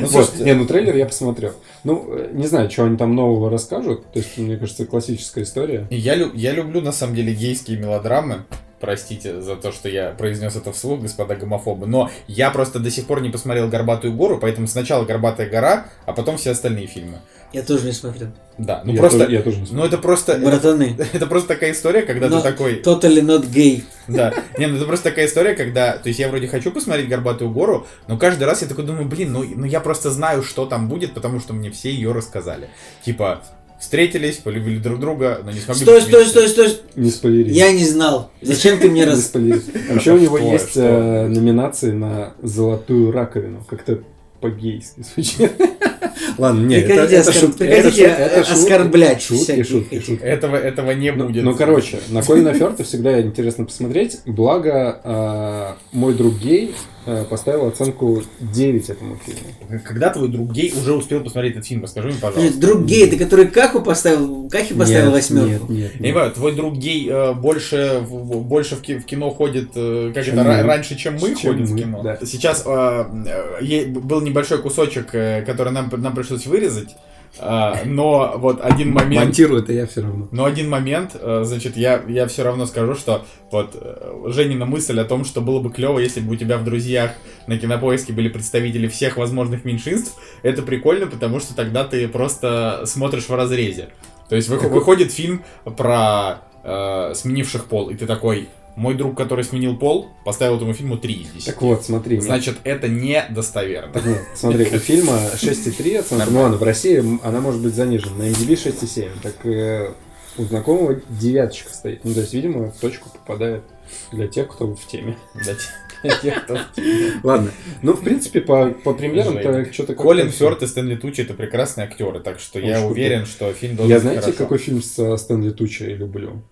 Вот. слушайте, Не, ну трейлер я посмотрел. Ну, не знаю, что они там нового расскажут. То есть, мне кажется, классическая история. Я, лю- я люблю, на самом деле, гейские мелодрамы. Простите за то, что я произнес это вслух, господа гомофобы. Но я просто до сих пор не посмотрел «Горбатую гору», поэтому сначала «Горбатая гора», а потом все остальные фильмы. Я тоже не смотрел. Да, ну я, просто... тоже, я тоже не Ну смотрел. это просто... Это, Братаны. [LAUGHS] это просто такая история, когда Но ты такой... Totally not gay. Да. Не, ну это просто такая история, когда... То есть я вроде хочу посмотреть «Горбатую гору», но каждый раз я такой думаю, блин, ну, ну я просто знаю, что там будет, потому что мне все ее рассказали. Типа, встретились, полюбили друг друга, но не смогли... Стой, стой, вместе. стой, стой. Не спойлери. Я не знал. Зачем ты мне Не раз... А [LAUGHS] Вообще у него есть э, номинации на золотую раковину. Как-то по-гейски звучит. [LAUGHS] Ладно, нет, это, Прекратите это оскор- шут- прекратите это шут- это оскорблять Шутки, шутки, шутки. Этого, этого не Ну, будет. ну, короче, на Колина Фёрта всегда интересно посмотреть. Благо, э, мой друг гей поставил оценку 9 этому фильму. Когда твой друг гей уже успел посмотреть этот фильм, расскажи мне, пожалуйста. Друг гей, ты который Каху поставил, Кахи поставил Нет, восьмерку. Нет, нет, Я не нет. понимаю, твой друг гей э, больше, в, в- больше в, ки- в кино ходит, э, как Чем это, ра- мы. раньше, чем мы Чем ходим в мы, кино. да. Сейчас э, э, был небольшой кусочек, э, который нам, нам пришлось вырезать, э, но вот один момент... Монтирую это я все равно. Но один момент, э, значит, я, я все равно скажу, что вот э, Женина мысль о том, что было бы клево, если бы у тебя в друзьях на кинопоиске были представители всех возможных меньшинств, это прикольно, потому что тогда ты просто смотришь в разрезе. То есть выхо- выходит фильм про э, сменивших пол, и ты такой, мой друг, который сменил пол, поставил этому фильму 3 из 10. Так вот, смотри. Значит, это недостоверно. Так вот, смотри, у фильма 6,3 оценка. Ну ладно, в России она может быть занижена. На MDB 6,7. Так э, у знакомого девяточка стоит. Ну, то есть, видимо, в точку попадает для тех, кто в теме. Для те- для тех, кто- [LAUGHS] Ладно. Ну, в принципе, по, по премьерам-то что-то... Колин Фёрд и Стэнли Тучи это прекрасные актеры, так что я уверен, что фильм должен Я знаете, какой фильм с э, Стэнли Тучи люблю?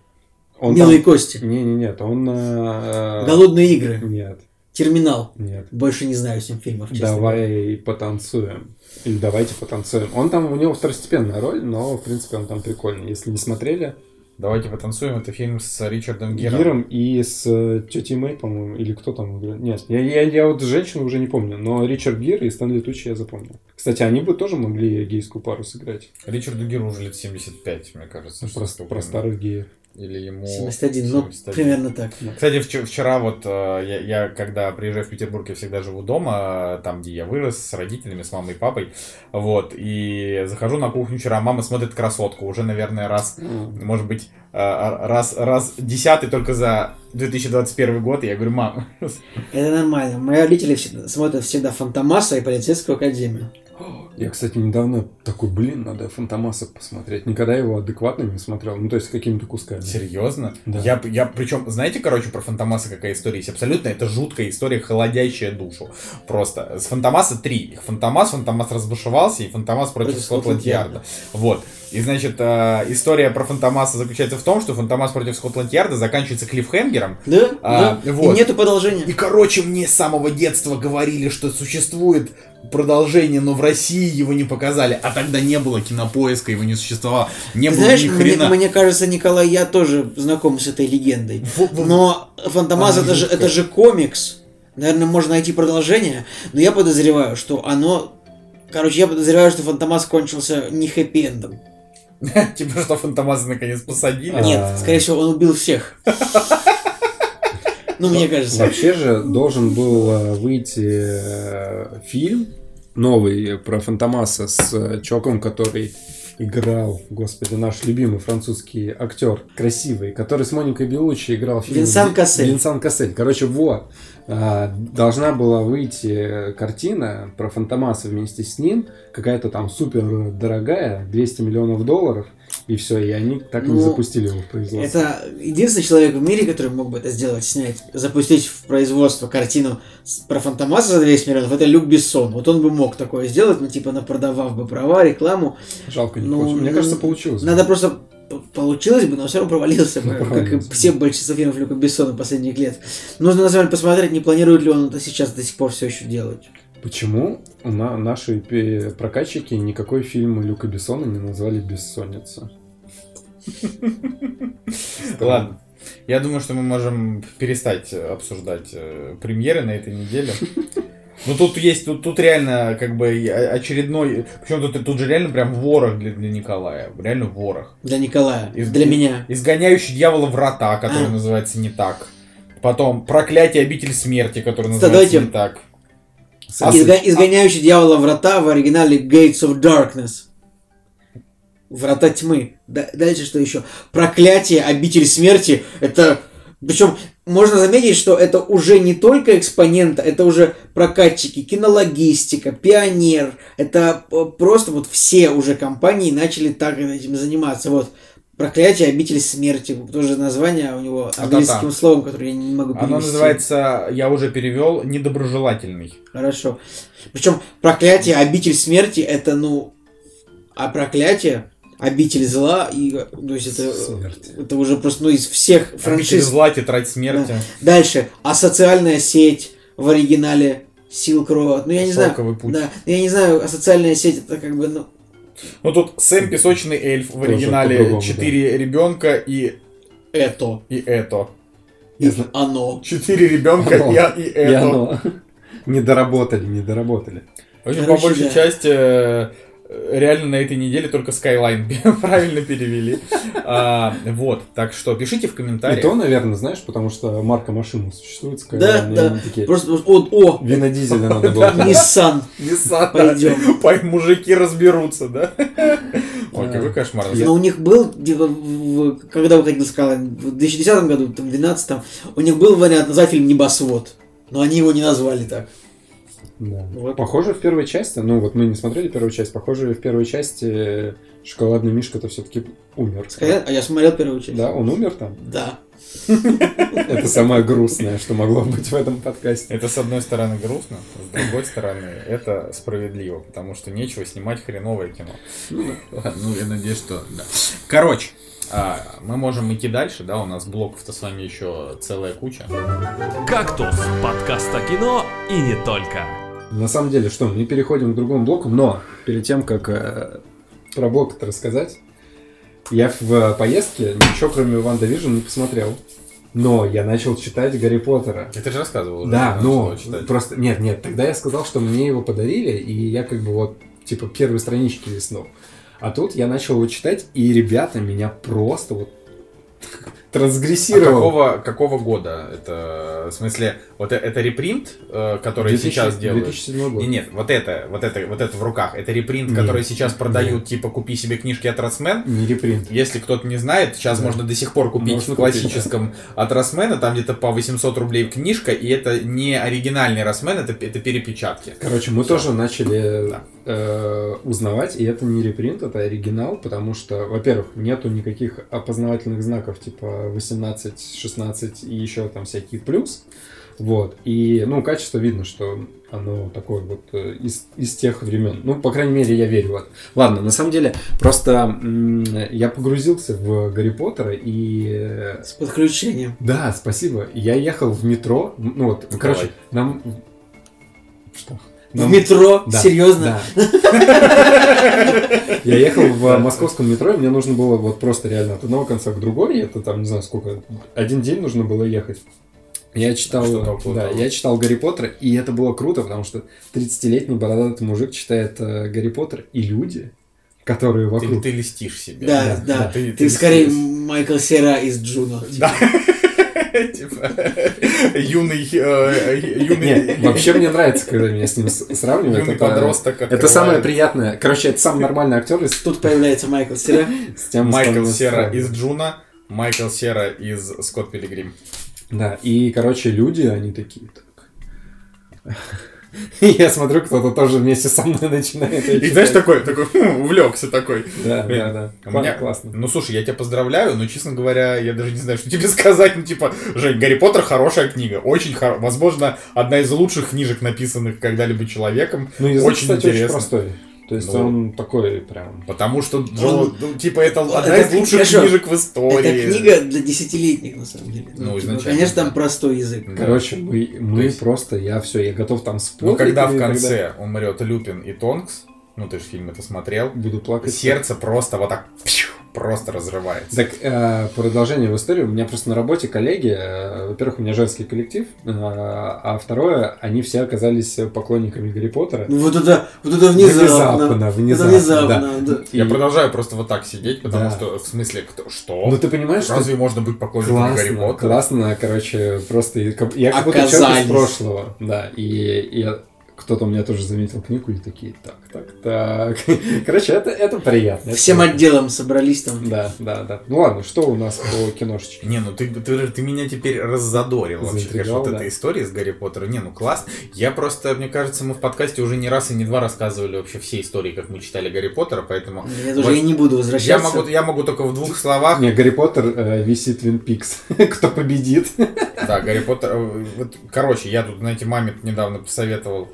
Он Милые там- кости. Не, не, нет, он. э, Голодные игры. Нет, Терминал. нет. Больше не знаю с ним фильмов, честно. Давай потанцуем. Или давайте потанцуем. Он там, у него второстепенная роль, но в принципе он там прикольный. Если не смотрели, Давайте потанцуем. Это фильм с Ричардом Гиром. Гиром и с э, тетей Мэй, по-моему, или кто там играет. Нет, я, я, я вот женщину уже не помню, но Ричард Гир и Стэнли Тучи я запомнил. Кстати, они бы тоже могли гейскую пару сыграть. Ричарду Гиру уже лет 75, мне кажется. Про, про старых геев. Или ему... 71, ну, 71. примерно так. Кстати, вч- вчера вот э, я, я, когда приезжаю в Петербург, я всегда живу дома, там, где я вырос, с родителями, с мамой и папой. Вот, и захожу на кухню вчера, мама смотрит «Красотку». Уже, наверное, раз, может быть, э, раз, раз десятый только за 2021 год. И я говорю, мам, [LAUGHS] Это нормально. Мои родители всегда, смотрят всегда Фантомаса и Полицейскую Академию. Я, кстати, недавно такой, блин, надо Фантомаса посмотреть. Никогда его адекватно не смотрел. Ну, то есть, какими-то кусками. Серьезно? Да. Я, я, причем, знаете, короче, про Фантомаса какая история есть? Абсолютно, это жуткая история, холодящая душу. Просто. С Фантомаса три. Фантомас, Фантомас разбушевался, и Фантомас против Против Скотланд-Ярда. Вот. И, значит, э, история про Фантомаса заключается в том, что Фантомас против Скотланд-Ярда заканчивается клиффхенгером. Да, А, да. вот. И нету продолжения. И, короче, мне с самого детства говорили, что существует продолжение, но в России его не показали. А тогда не было кинопоиска, его не существовало. Не было знаешь, ни мне, хрена. мне кажется, Николай, я тоже знаком с этой легендой. Но Фантомас Она это же, это же комикс. Наверное, можно найти продолжение, но я подозреваю, что оно... Короче, я подозреваю, что Фантомас кончился не хэппи-эндом. [LAUGHS] Типа, что Фантомаса наконец посадили. А. Нет, скорее всего, он убил всех. [LAUGHS] Ну, мне кажется. Вообще же должен был э, выйти э, фильм новый про Фантомаса с э, чуваком, который играл, господи, наш любимый французский актер, красивый, который с Моникой Белучи играл в фильме Винсан «Ди- Кассель. Винсан Кассель. Короче, вот. А, Должна была выйти картина про Фантомаса вместе с ним, какая-то там супер дорогая, 200 миллионов долларов, и все, и они так и не Ну, запустили его в производство. Это единственный человек в мире, который мог бы это сделать, снять, запустить в производство картину про Фантомаса за 200 миллионов, это Люк Бессон. Вот он бы мог такое сделать, ну, типа, напродавав бы права, рекламу. Жалко не ну, получилось. Мне ну, кажется, получилось. бы. Надо просто п- получилось бы, но все равно провалился бы, Ну, как и все большинство фильмов Люка Бессона последних лет. Нужно, на самом деле, посмотреть, не планирует ли он это сейчас до сих пор все еще делать. Почему у на- наши прокатчики никакой фильм Люка Бессона не назвали «Бессонница»? [LAUGHS] Ладно. Я думаю, что мы можем перестать э, обсуждать э, премьеры на этой неделе. Ну тут есть, тут, тут реально как бы очередной, причем тут, тут же реально прям ворох для, для Николая, реально ворох. Для Николая, Из- для меня. Изгоняющий дьявола врата, который А. называется не так. Потом проклятие обитель смерти, который называется давайте- не так. Изга- изгоняющий дьявола врата в оригинале Gates of Darkness. Врата тьмы. Да- дальше что еще? Проклятие, обитель смерти. Это... Причем можно заметить, что это уже не только экспонента, это уже прокатчики, кинологистика, пионер. Это э, просто вот все уже компании начали так этим заниматься. Вот. Проклятие, обитель смерти. Тоже название у него английским словом, которое я не могу перевести. Оно называется, я уже перевел, недоброжелательный. Хорошо. Причем проклятие, обитель смерти, это, ну, а проклятие, обитель зла, и, то есть это, Смерть. это уже просто, ну, из всех Обитель франшиз. зла, тетрадь смерти. Дальше, а социальная сеть в оригинале Silk Road, ну, я не знаю, Шелковый путь. да, я не знаю, а социальная сеть, это как бы, ну, Ну тут Сэм Песочный эльф в оригинале четыре ребенка и, это, и это. и Я оно. Четыре ребенка Оно. и, а- и И это. оно. [LAUGHS] Не доработали, не доработали. В общем, Короче, по большей да. части э, реально на этой неделе только Skyline [LAUGHS] правильно перевели. А, вот, так что пишите в И комментариях. то, наверное, знаешь, потому что марка машины существует. Да, Skyline, и да. они такие, Просто, вот, о, Вина дизеля надо было. Nissan. Nissan, Пойдем. Пой- мужики разберутся, да? Ой, Да. какой кошмар. Но у них был, типа, когда выходил Skyline, в 2010 году, там, в 2012, у них был вариант назвать фильм «Небосвод». Но они его не назвали так. Да. Вот. Похоже, в первой части, ну вот мы не смотрели первую часть, похоже, в первой части шоколадный мишка-то все-таки умер. Skyline, а я смотрел первую часть. Да, он умер там. Да. Это самое грустное, что могло быть в этом подкасте. Это с одной стороны грустно, с другой стороны это справедливо, потому что нечего снимать хреновое кино. Ну, я надеюсь, что да. Короче, а, мы можем идти дальше, да, у нас блоков-то с вами еще целая куча. «Кактус» – подкаст о кино и не только. На самом деле, что, мы переходим к другому блоку, но перед тем, как э, про блок это рассказать, я в поездке ничего кроме WandaVision не посмотрел. Но я начал читать Гарри Поттера. Ты же рассказывал уже. Да, но читать. просто нет, нет, тогда я сказал, что мне его подарили, и я как бы вот типа первые странички листнул. А тут я начал его читать, и ребята меня просто вот А трансгрессировал. какого, какого года? Это, в смысле, вот э- это репринт, э, который 2000 сейчас делают? 2007 год. Не, нет, вот это, вот это, вот это в руках. Это репринт, Нет, который сейчас продают, нет. типа, купи себе книжки от Росмен. Не репринт. Если кто-то не знает, сейчас Да. можно до сих пор купить Можно в купить, классическом от Росмена, там где-то по 800 рублей книжка, и это не оригинальный Росмен, это, это перепечатки. Короче, мы Всё. тоже начали Да. Э, узнавать, и это не репринт, это оригинал, потому что, во-первых, нету никаких опознавательных знаков типа 18, 16 и еще там всякие плюс. Вот. И, ну, качество видно, что оно такое вот э, из, из тех времен. Ну, по крайней мере, я верю в это. Ладно, на самом деле, просто я погрузился в Гарри Поттера и э, С подключением. да, спасибо. Я ехал в метро. Ну вот, Ну, короче, нам. Что? В Нам- метро? Да, Серьезно? да. [LAUGHS] Я ехал в московском метро, и мне нужно было вот просто реально от одного конца к другой. Это там, не знаю, сколько, один день нужно было ехать. Я читал, да, я читал Гарри Поттера, и это было круто, потому что 30-летний бородатый мужик читает э, Гарри Поттер, и люди, которые Ты, вокруг. ты листишь себя. Да, да, да. Ты- Ты, ты скорее. Майкл Сера из Джуно. Да. Типа, [LAUGHS] юный, э, юный, Не, вообще мне нравится, когда меня с ним сравнивают. юный это- подросток Это самое приятное. Короче, это самый нормальный актер из Тут появляется Майкл Сера. [LAUGHS] с тем Майкл Сера из Джуна, Майкл Сера из Скотт Пилигрим. Да, и, короче, люди, они такие, так. И я смотрю, кто-то тоже вместе со мной начинает. И знаешь, такой, такой, хм, увлекся такой. Да, Блин, да, да. Меня, Классно. Ну слушай, я тебя поздравляю, но честно говоря, я даже не знаю, что тебе [LAUGHS] сказать. Ну типа, Жень, Гарри Поттер хорошая книга, очень хорошая, возможно, одна из лучших книжек, написанных когда-либо человеком. Ну, язык, очень кстати, очень интересно. простой. То есть Ну. он такой прям... Потому что Джо, Он- ну, типа, это Это одна из кни- лучших хорошо. книжек в истории. Это книга для десятилетних, на самом деле. Ну, типа, изначально, Конечно, там простой язык. Да. Короче, мы, мы есть- просто, я все, я готов там спорить. Но когда в и тогда конце умрет Люпин и Тонкс, ну ты же фильм это смотрел, Буду плакать. сердце просто вот так пью, просто разрывается. Так, э, продолжение в истории. У меня просто на работе коллеги, э, во-первых, у меня женский коллектив, э, а второе, они все оказались поклонниками Гарри Поттера. Ну вот это, вот это внезапно. Внезапно, Это внезапно, внезапно, да. И- Я продолжаю просто вот так сидеть, потому Да. что, в смысле, кто, что? Ну ты понимаешь, что Разве можно быть поклонником Гарри классно, Поттера? классно, короче, просто я как будто человек из прошлого, да, и, и я- кто-то у меня тоже заметил книгу и такие, так, так, так. [LAUGHS] Короче, это, это приятно. это Всем приятно. отделом собрались там. Да, да, да. Ну ладно, что у нас по [LAUGHS] киношечке? Не, ну ты, ты, ты меня теперь раззадорил вообще, конечно, вот да. эта история с Гарри Поттером. Не, ну класс. Я просто, мне кажется, мы в подкасте уже не раз и не два рассказывали вообще все истории, как мы читали Гарри Поттера, поэтому... Я Вот и не буду Я возвращаться. могу, я могу только в двух словах. Не, Гарри Поттер э, висит Твин Пикс. [LAUGHS] Кто победит? Да, Гарри Поттер. э, Вот, короче, я тут, знаете, маме недавно посоветовал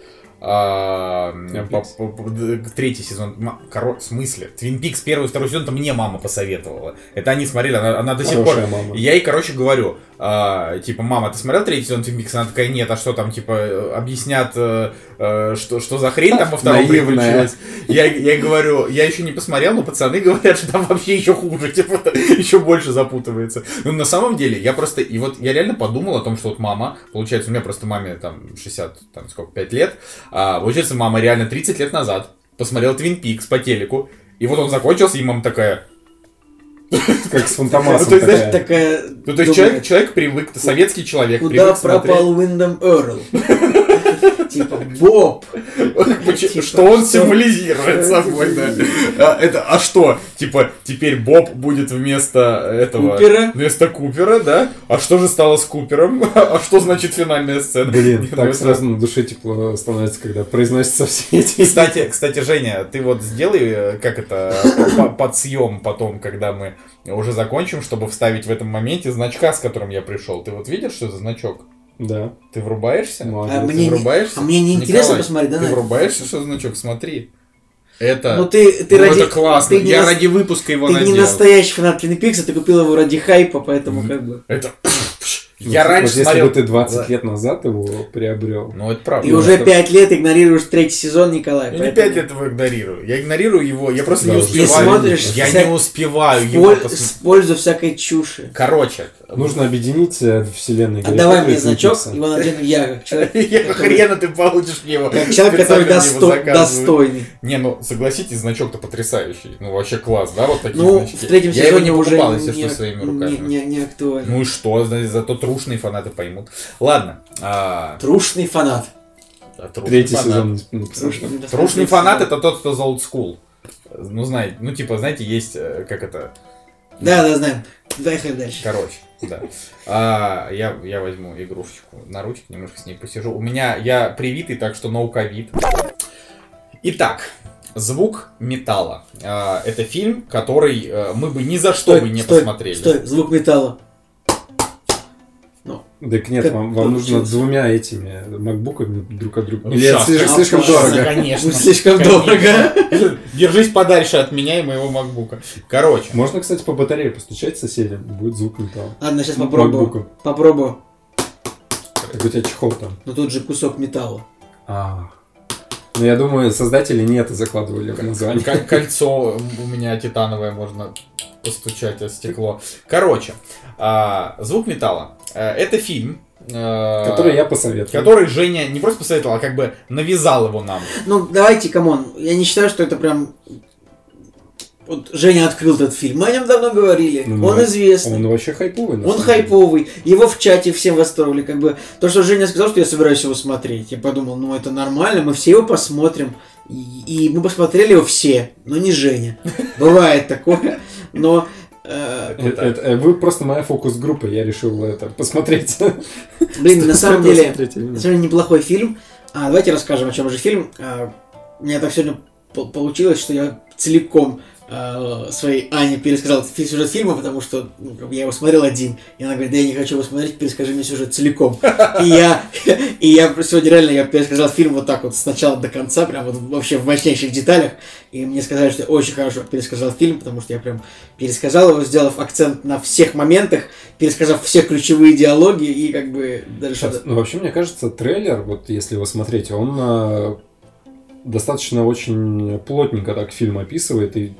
а, по- по- по- третий сезон. Ма- Коро... В смысле? Твин Пикс первый и второй сезон, это мне мама посоветовала. Это они смотрели, она, она до сих пор. Мама. Я ей, короче, говорю, а, типа, мама, ты смотрел третий сезон Твин Пикс? Она такая, нет, а что там, типа, объяснят, э, э, что, что за хрень там во втором приключилась? Я, я говорю, я еще не посмотрел, но пацаны говорят, что там вообще еще хуже, типа, еще больше запутывается. Ну, на самом деле, я просто, и вот я реально подумал о том, что вот мама, получается, у меня просто маме там 60, там сколько, 5 лет, а, получается, мама реально 30 лет назад посмотрела Твин Пикс по телеку, и вот он закончился, и мама такая, [LAUGHS] Как с Ну, Фантомасом то есть, такая. Ну, то есть человек, человек привык, советский человек Куда пропал Уиндом Эрл? [LAUGHS] Типа, [LAUGHS] Боб! Поч- Типа, что он символизирует собой, да. А, это, а что? Типа, теперь Боб будет вместо этого... Купера? Вместо Купера, да? А что же стало с Купером? [LAUGHS] А что значит финальная сцена? Блин, ну так это- сразу на душе тепло становится, когда произносятся все эти... Кстати, кстати, Женя, ты вот сделай, э, как это, по- подсъем потом, когда мы уже закончим, чтобы вставить в этом моменте значка, с которым я пришел. Ты вот видишь, что это значок? Да, Ты врубаешься? молодец. А Ты мне, не, врубаешься? а мне не интересно Николай, посмотреть, да? Ты Надь? врубаешься, что значок? Смотри. Это... Ну ты, ты ну, ради... это классно. ты не Я нас- ради выпуска его Ты не надел. настоящий фанат Твин Пикса, ты купил его ради хайпа, поэтому как бы... Это... Ну, Я вот раньше если смотрел... бы ты 20 Да. лет назад его приобрел. Ну, это правда. И Ну, уже это- 5 лет игнорируешь третий сезон, Николай. Я не поэтому- пять лет его игнорирую. Я игнорирую его, я просто Да, не успеваю. Не смотришь я вся- не успеваю его посмотреть. С пользу всякой чуши. Короче. Нужно объединить э, Гарри Отдавай Поттера мне значок, его надену я, как человек, [LAUGHS] Я который- хрена ты получишь мне его. как человек, который достойный. Не, ну согласитесь, значок-то потрясающий. Ну вообще класс, да, вот такие Ну, значки. в третьем не сезоне уже покупал, если не, что, своими руками. не, не- не актуально. Ну и что, зато трушные фанаты поймут. Ладно. а, Трушный фанат. а, трушный Третий фанат. сезон написал. Трушный, Трушный фанат это тот, кто за олдскул. Ну, знаете, ну, типа, знаете, есть, э, как это, Да, да, знаем. Поехали дальше. короче, да. А, я, я возьму игрушечку на ручки, немножко с ней посижу. У меня, я привитый, так что no ковид. Итак, звук металла. А, это фильм, который э, мы бы ни за что бы не стой, посмотрели. Стой, звук металла. Так нет, Как вам, вам нужно двумя этими макбуками друг от друга. Ну, Или это щас, слишком, а, слишком дорого? Конечно. Будет слишком Конечно. дорого. Держись подальше от меня и моего макбука. Короче, Можно, кстати, по батарее постучать соседям, будет звук металла. Ладно, сейчас попробую. Макбука. Попробую. Так у тебя чехол там. Но тут же кусок металла. А. Ну, я думаю, создатели не это закладывали в название. Коль- Кольцо у меня титановое, можно постучать о стекло. Короче, а, звук металла. Э, Это фильм, э, Который я посоветовал. который Женя не просто посоветовал, а как бы навязал его нам. Ну, давайте, come on, я не считаю, что это прям... Вот Женя открыл этот фильм, мы о нем давно говорили, Ну, он известный. Он вообще хайповый. Он деле. хайповый, его в чате все форсили, как бы то, что Женя сказал, что я собираюсь его смотреть, я подумал, ну это нормально, мы все его посмотрим, и, и мы посмотрели его все, но не Женя, [LAUGHS] бывает такое, но э, Э, это- э, Вы просто моя фокус-группа, я решил это посмотреть. блин, на самом деле, на самом деле неплохой фильм. А, давайте расскажем, о чем же фильм. А, у меня так сегодня по- получилось, что я целиком своей Ане пересказал сюжет фильма, потому что ну, я его смотрел один. И она говорит, да я не хочу его смотреть, перескажи мне сюжет целиком. И я, и я сегодня реально я пересказал фильм вот так вот с начала до конца, прям вот вообще в мощнейших деталях. И мне сказали, что я очень хорошо пересказал фильм, потому что я прям пересказал его, сделав акцент на всех моментах, пересказав все ключевые диалоги и как бы даже Сейчас, ну, вообще, мне кажется, трейлер, вот если его смотреть, он э, достаточно очень плотненько так фильм описывает, и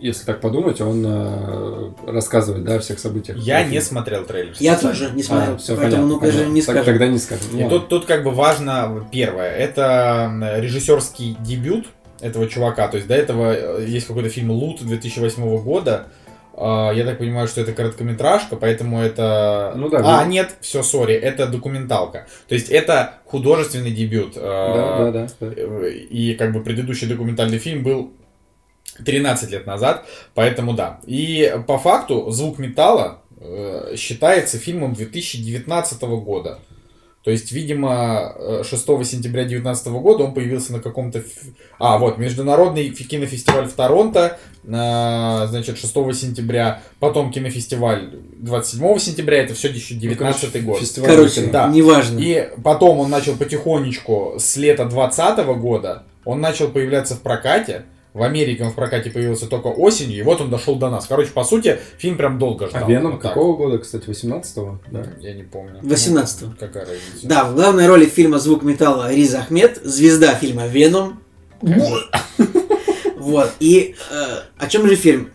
если так подумать, он э, рассказывает, да, о всех событиях. Я не смотрел трейлер. Я специально. тоже не смотрел, А, всё, поэтому ну понятно, даже понятно. не скажем. Тогда не скажем. И тут, тут как бы важно, первое, это режиссерский дебют этого чувака. То есть до этого э, есть какой-то фильм «Лут» 2008 года. А, Я так понимаю, что это короткометражка, поэтому это... Ну да, А, ну. нет, все, сори, это документалка. То есть это художественный дебют. Да, А, да, да. да. э, И как бы предыдущий документальный фильм был 13 лет назад, поэтому да. И по факту «Звук металла» э, считается фильмом 2019 года. То есть, видимо, э, 6 сентября 2019 года он появился на каком-то... А, вот, Международный кинофестиваль в Торонто, э, значит, 6 сентября, потом кинофестиваль 27 сентября, это все еще 19 Ну, год. фестиваль Короче, кино. да. неважно. И потом он начал потихонечку с лета 2020 года, он начал появляться в прокате. В Америке он в прокате появился только осенью, и вот он дошел до нас. Короче, по сути, фильм прям долго ждал. А Веном Вот так. какого года, кстати, 18-го? Да. Я не помню. 18-го. Ну, Какая разница? Да, в главной роли фильма «Звук металла» Риз Ахмед, звезда фильма «Веном». [LAUGHS] Вот, и э, о чем же фильм?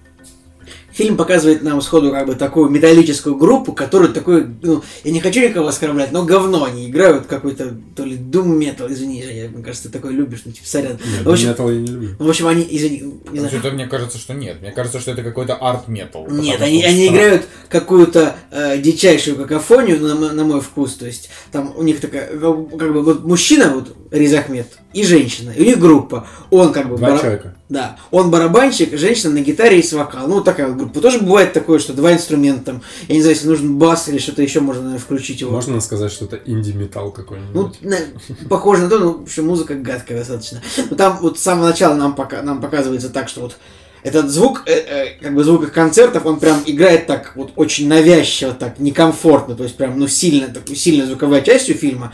Фильм показывает нам сходу как бы такую металлическую группу, которую такой, ну, я не хочу никого оскорблять, но говно они играют какой-то, то ли Doom Metal, извини, Женя, мне кажется, ты такой любишь, ну, типа, сорян. Нет, В общем, Metal я не люблю. в общем, они, извини, не Ну, знаю, Что-то мне кажется, что нет. Мне кажется, что это какой-то арт-метал. Нет, они, они играют какую-то э, дичайшую какофонию, на, на мой вкус. То есть, там у них такая, как бы, вот мужчина, вот Риз Ахмед, и женщина. И у них группа. Он как бы... Два бара- человека. Да, он барабанщик, женщина на гитаре и с вокал. Ну, вот такая вот группа. Тоже бывает такое, что два инструмента там. Я не знаю, если нужен бас или что-то еще, можно, наверное, включить его. Можно сказать, что это инди-металл Ну, какой-нибудь. на- похоже на то, в общем, музыка гадкая достаточно. Но там вот с самого начала нам, пока, нам показывается так, что вот этот звук, э, э, как бы звук их концертов, он прям играет так вот очень навязчиво, так некомфортно, то есть прям, ну, сильно, такой сильной звуковой частью фильма.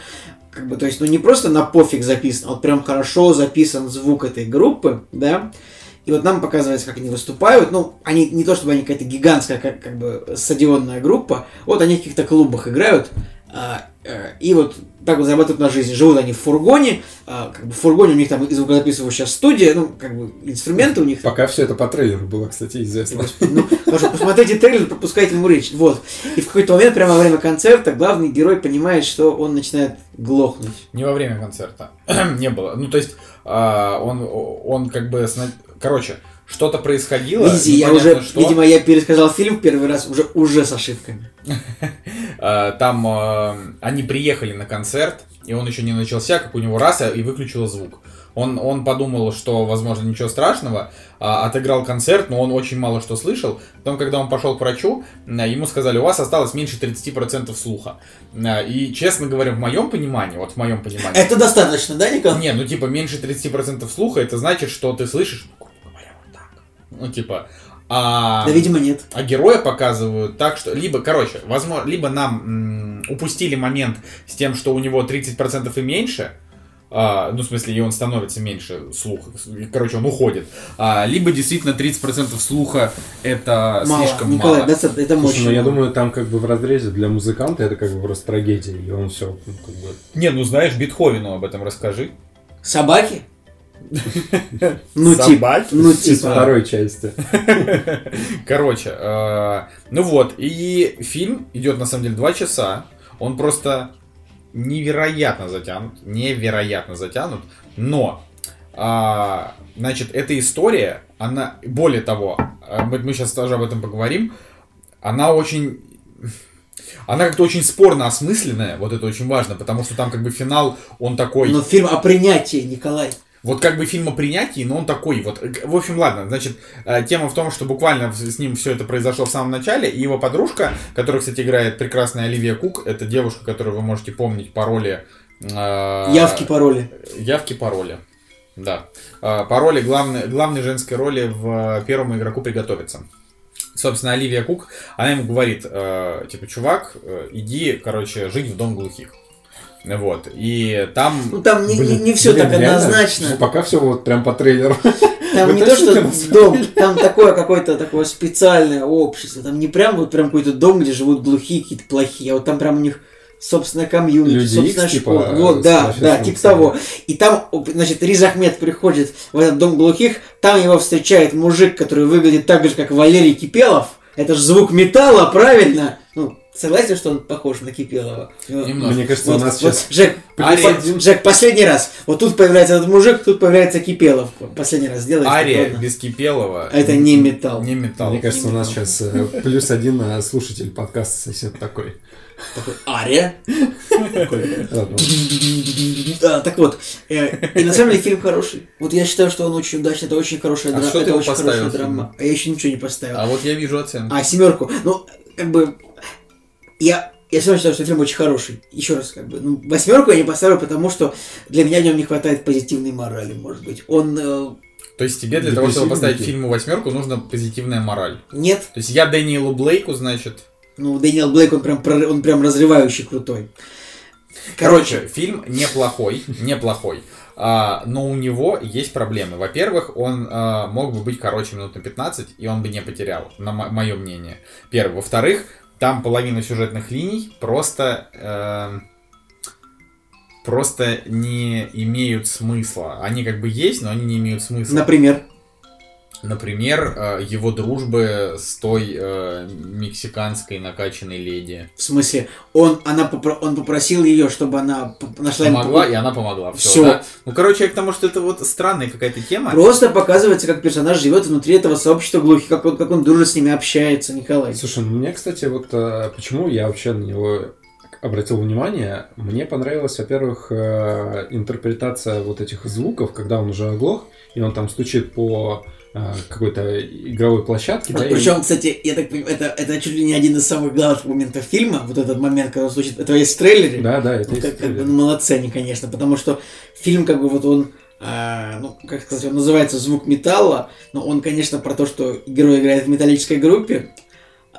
Как бы, то есть, ну, не просто на пофиг записан, а вот прям хорошо записан звук этой группы, да. И вот нам показывается, как они выступают. Ну, они не то чтобы они какая-то гигантская, как, как бы стадионная группа. Вот они в каких-то клубах играют. А, э, и вот так вот зарабатывают на жизнь. Живут они в фургоне. а, как бы в фургоне у них там звукозаписывающая студия. Ну, как бы инструменты у них. Пока все это по трейлеру было, кстати, известно. Ну, потому что посмотрите трейлер, пропускайте ему речь. Вот. И в какой-то момент, прямо во время концерта, главный герой понимает, что он начинает глохнуть. Не во время концерта. [CLEARS THROAT] не было. Ну, то есть, а, он, он как бы... Короче, что-то происходило. Видите, я уже, что. видимо, я пересказал фильм первый раз уже, уже с ошибками. [LAUGHS] А, Там а, они приехали на концерт, и он еще не начался, как у него раз, и выключил звук. Он, он подумал, что, возможно, ничего страшного, а, отыграл концерт, но он очень мало что слышал. Потом, когда он пошел к врачу, а, ему сказали, у вас осталось меньше 30% слуха. А, И, честно говоря, в моем понимании, вот в моем понимании... Это достаточно, да, Николай? Не, ну типа меньше 30% слуха, это значит, что ты слышишь, Ну, типа... А... Да, видимо, нет. А героя показывают так, что либо, короче, возможно, либо нам м, упустили момент с тем, что у него 30% и меньше, а, ну, в смысле, и он становится меньше слуха, короче, он уходит. А, либо действительно 30% слуха это Мало. слишком Николай, мало. достаточно, это Слушай, мощно. ну я думаю, там как бы в разрезе для музыканта это как бы просто трагедия, и он все как бы... Не, ну знаешь, Бетховену об этом расскажи. Собаки? Ну, типа. Собаки? Ну, Из типа. второй части. [LAUGHS] Короче, э, ну вот, и фильм идет на самом деле два часа. Он просто невероятно затянут, невероятно затянут, но а, значит, эта история, она, более того, а, мы, мы сейчас тоже об этом поговорим, она очень, она как-то очень спорно осмысленная, вот это очень важно, потому что там как бы финал, он такой... Но фильм о принятии, Николай. Вот как бы фильм о принятии, но он такой вот. В общем, ладно, значит, э, тема в том, что буквально с ним все это произошло в самом начале, и его подружка, которая, кстати, играет прекрасная Оливия Кук, это девушка, которую вы можете помнить по роли... э, Явки, пароли. Явки, пароли. Да. Э, По роли главной, главной женской роли в э, первому игроку приготовиться. Собственно, Оливия Кук, она ему говорит, э, типа, чувак, э, иди, короче, жить в дом глухих. Вот. И там... Ну там не, Блин, не, все блин, так реально? однозначно. Пока все вот прям по трейлеру. Там Вы [LAUGHS] не то, что дом, там такое какое-то такое специальное общество. Там не прям вот прям какой-то дом, где живут глухие, какие-то плохие, а вот там прям у них собственная комьюнити, Люди собственная Икс, типа, школа. э, вот, да, да, типа того. И там, значит, Риз Ахмед приходит в этот дом глухих, там его встречает мужик, который выглядит так же, как Валерий Кипелов. Это же звук металла, правильно? Согласен, что он похож на Кипелова? Ну, Немножко. Мне кажется, вот, у нас вот, сейчас... Жек, Ария. по- Жек, последний раз. Вот тут появляется этот мужик, тут появляется Кипелов. Последний раз сделай. Ария без Кипелова. Это не металл. Не металл. Мне кажется, у нас Именно. сейчас э, плюс один э, слушатель подкаста сосед такой. Такой, Ария? Так вот, э, и на самом деле фильм хороший. Вот я считаю, что он очень удачный, это очень хорошая А драма. что ты это ему очень поставил хорошая фильму? драма. А я еще ничего не поставил. А вот я вижу оценку. А, семерку. Ну, как бы, я, я все равно считаю, что фильм очень хороший. Еще раз, как бы, ну, восьмерку я не поставлю, потому что для меня в нем не хватает позитивной морали, может быть. Он э, То есть тебе для того, чтобы поставить фильму восьмерку, нужна позитивная мораль. нет, То есть я Дэниелу Блейку, значит... ну, Дэниел Блейк, он прям, он прям разрывающий крутой. Короче, фильм неплохой, неплохой. А, но у него есть проблемы. Во-первых, он а, мог бы быть короче минут на 15, и он бы не потерял, на мое мнение. Первое. Во-вторых, там половина сюжетных линий просто... эм, просто не имеют смысла. Они как бы есть, но они не имеют смысла. Например, Например, э, его дружбы с той э, мексиканской накачанной леди. в смысле, он, она, попро- он попросил ее, чтобы она нашла ему Помогла, и она помогла. Все. Всё. Ну, короче, я к тому, что это вот странная какая-то тема. Просто показывается, как персонаж живет внутри этого сообщества глухих, как он, как он дружит с ними общается, Николай. Слушай, ну мне, кстати, вот э, почему я вообще на него обратил внимание, мне понравилась, во-первых, э, интерпретация вот этих звуков, когда он уже оглох, и он там стучит по какой-то игровой площадке. да, и- Причем, кстати, я так понимаю, это, это чуть ли не один из самых главных моментов фильма, вот этот момент, когда он звучит, это есть в трейлере. Да, да, это Ну, есть как, как бы, ну, молодцы они, конечно, потому что фильм, как бы, вот он, а, ну, как сказать, он называется «Звук металла», но он, конечно, про то, что герой играет в металлической группе,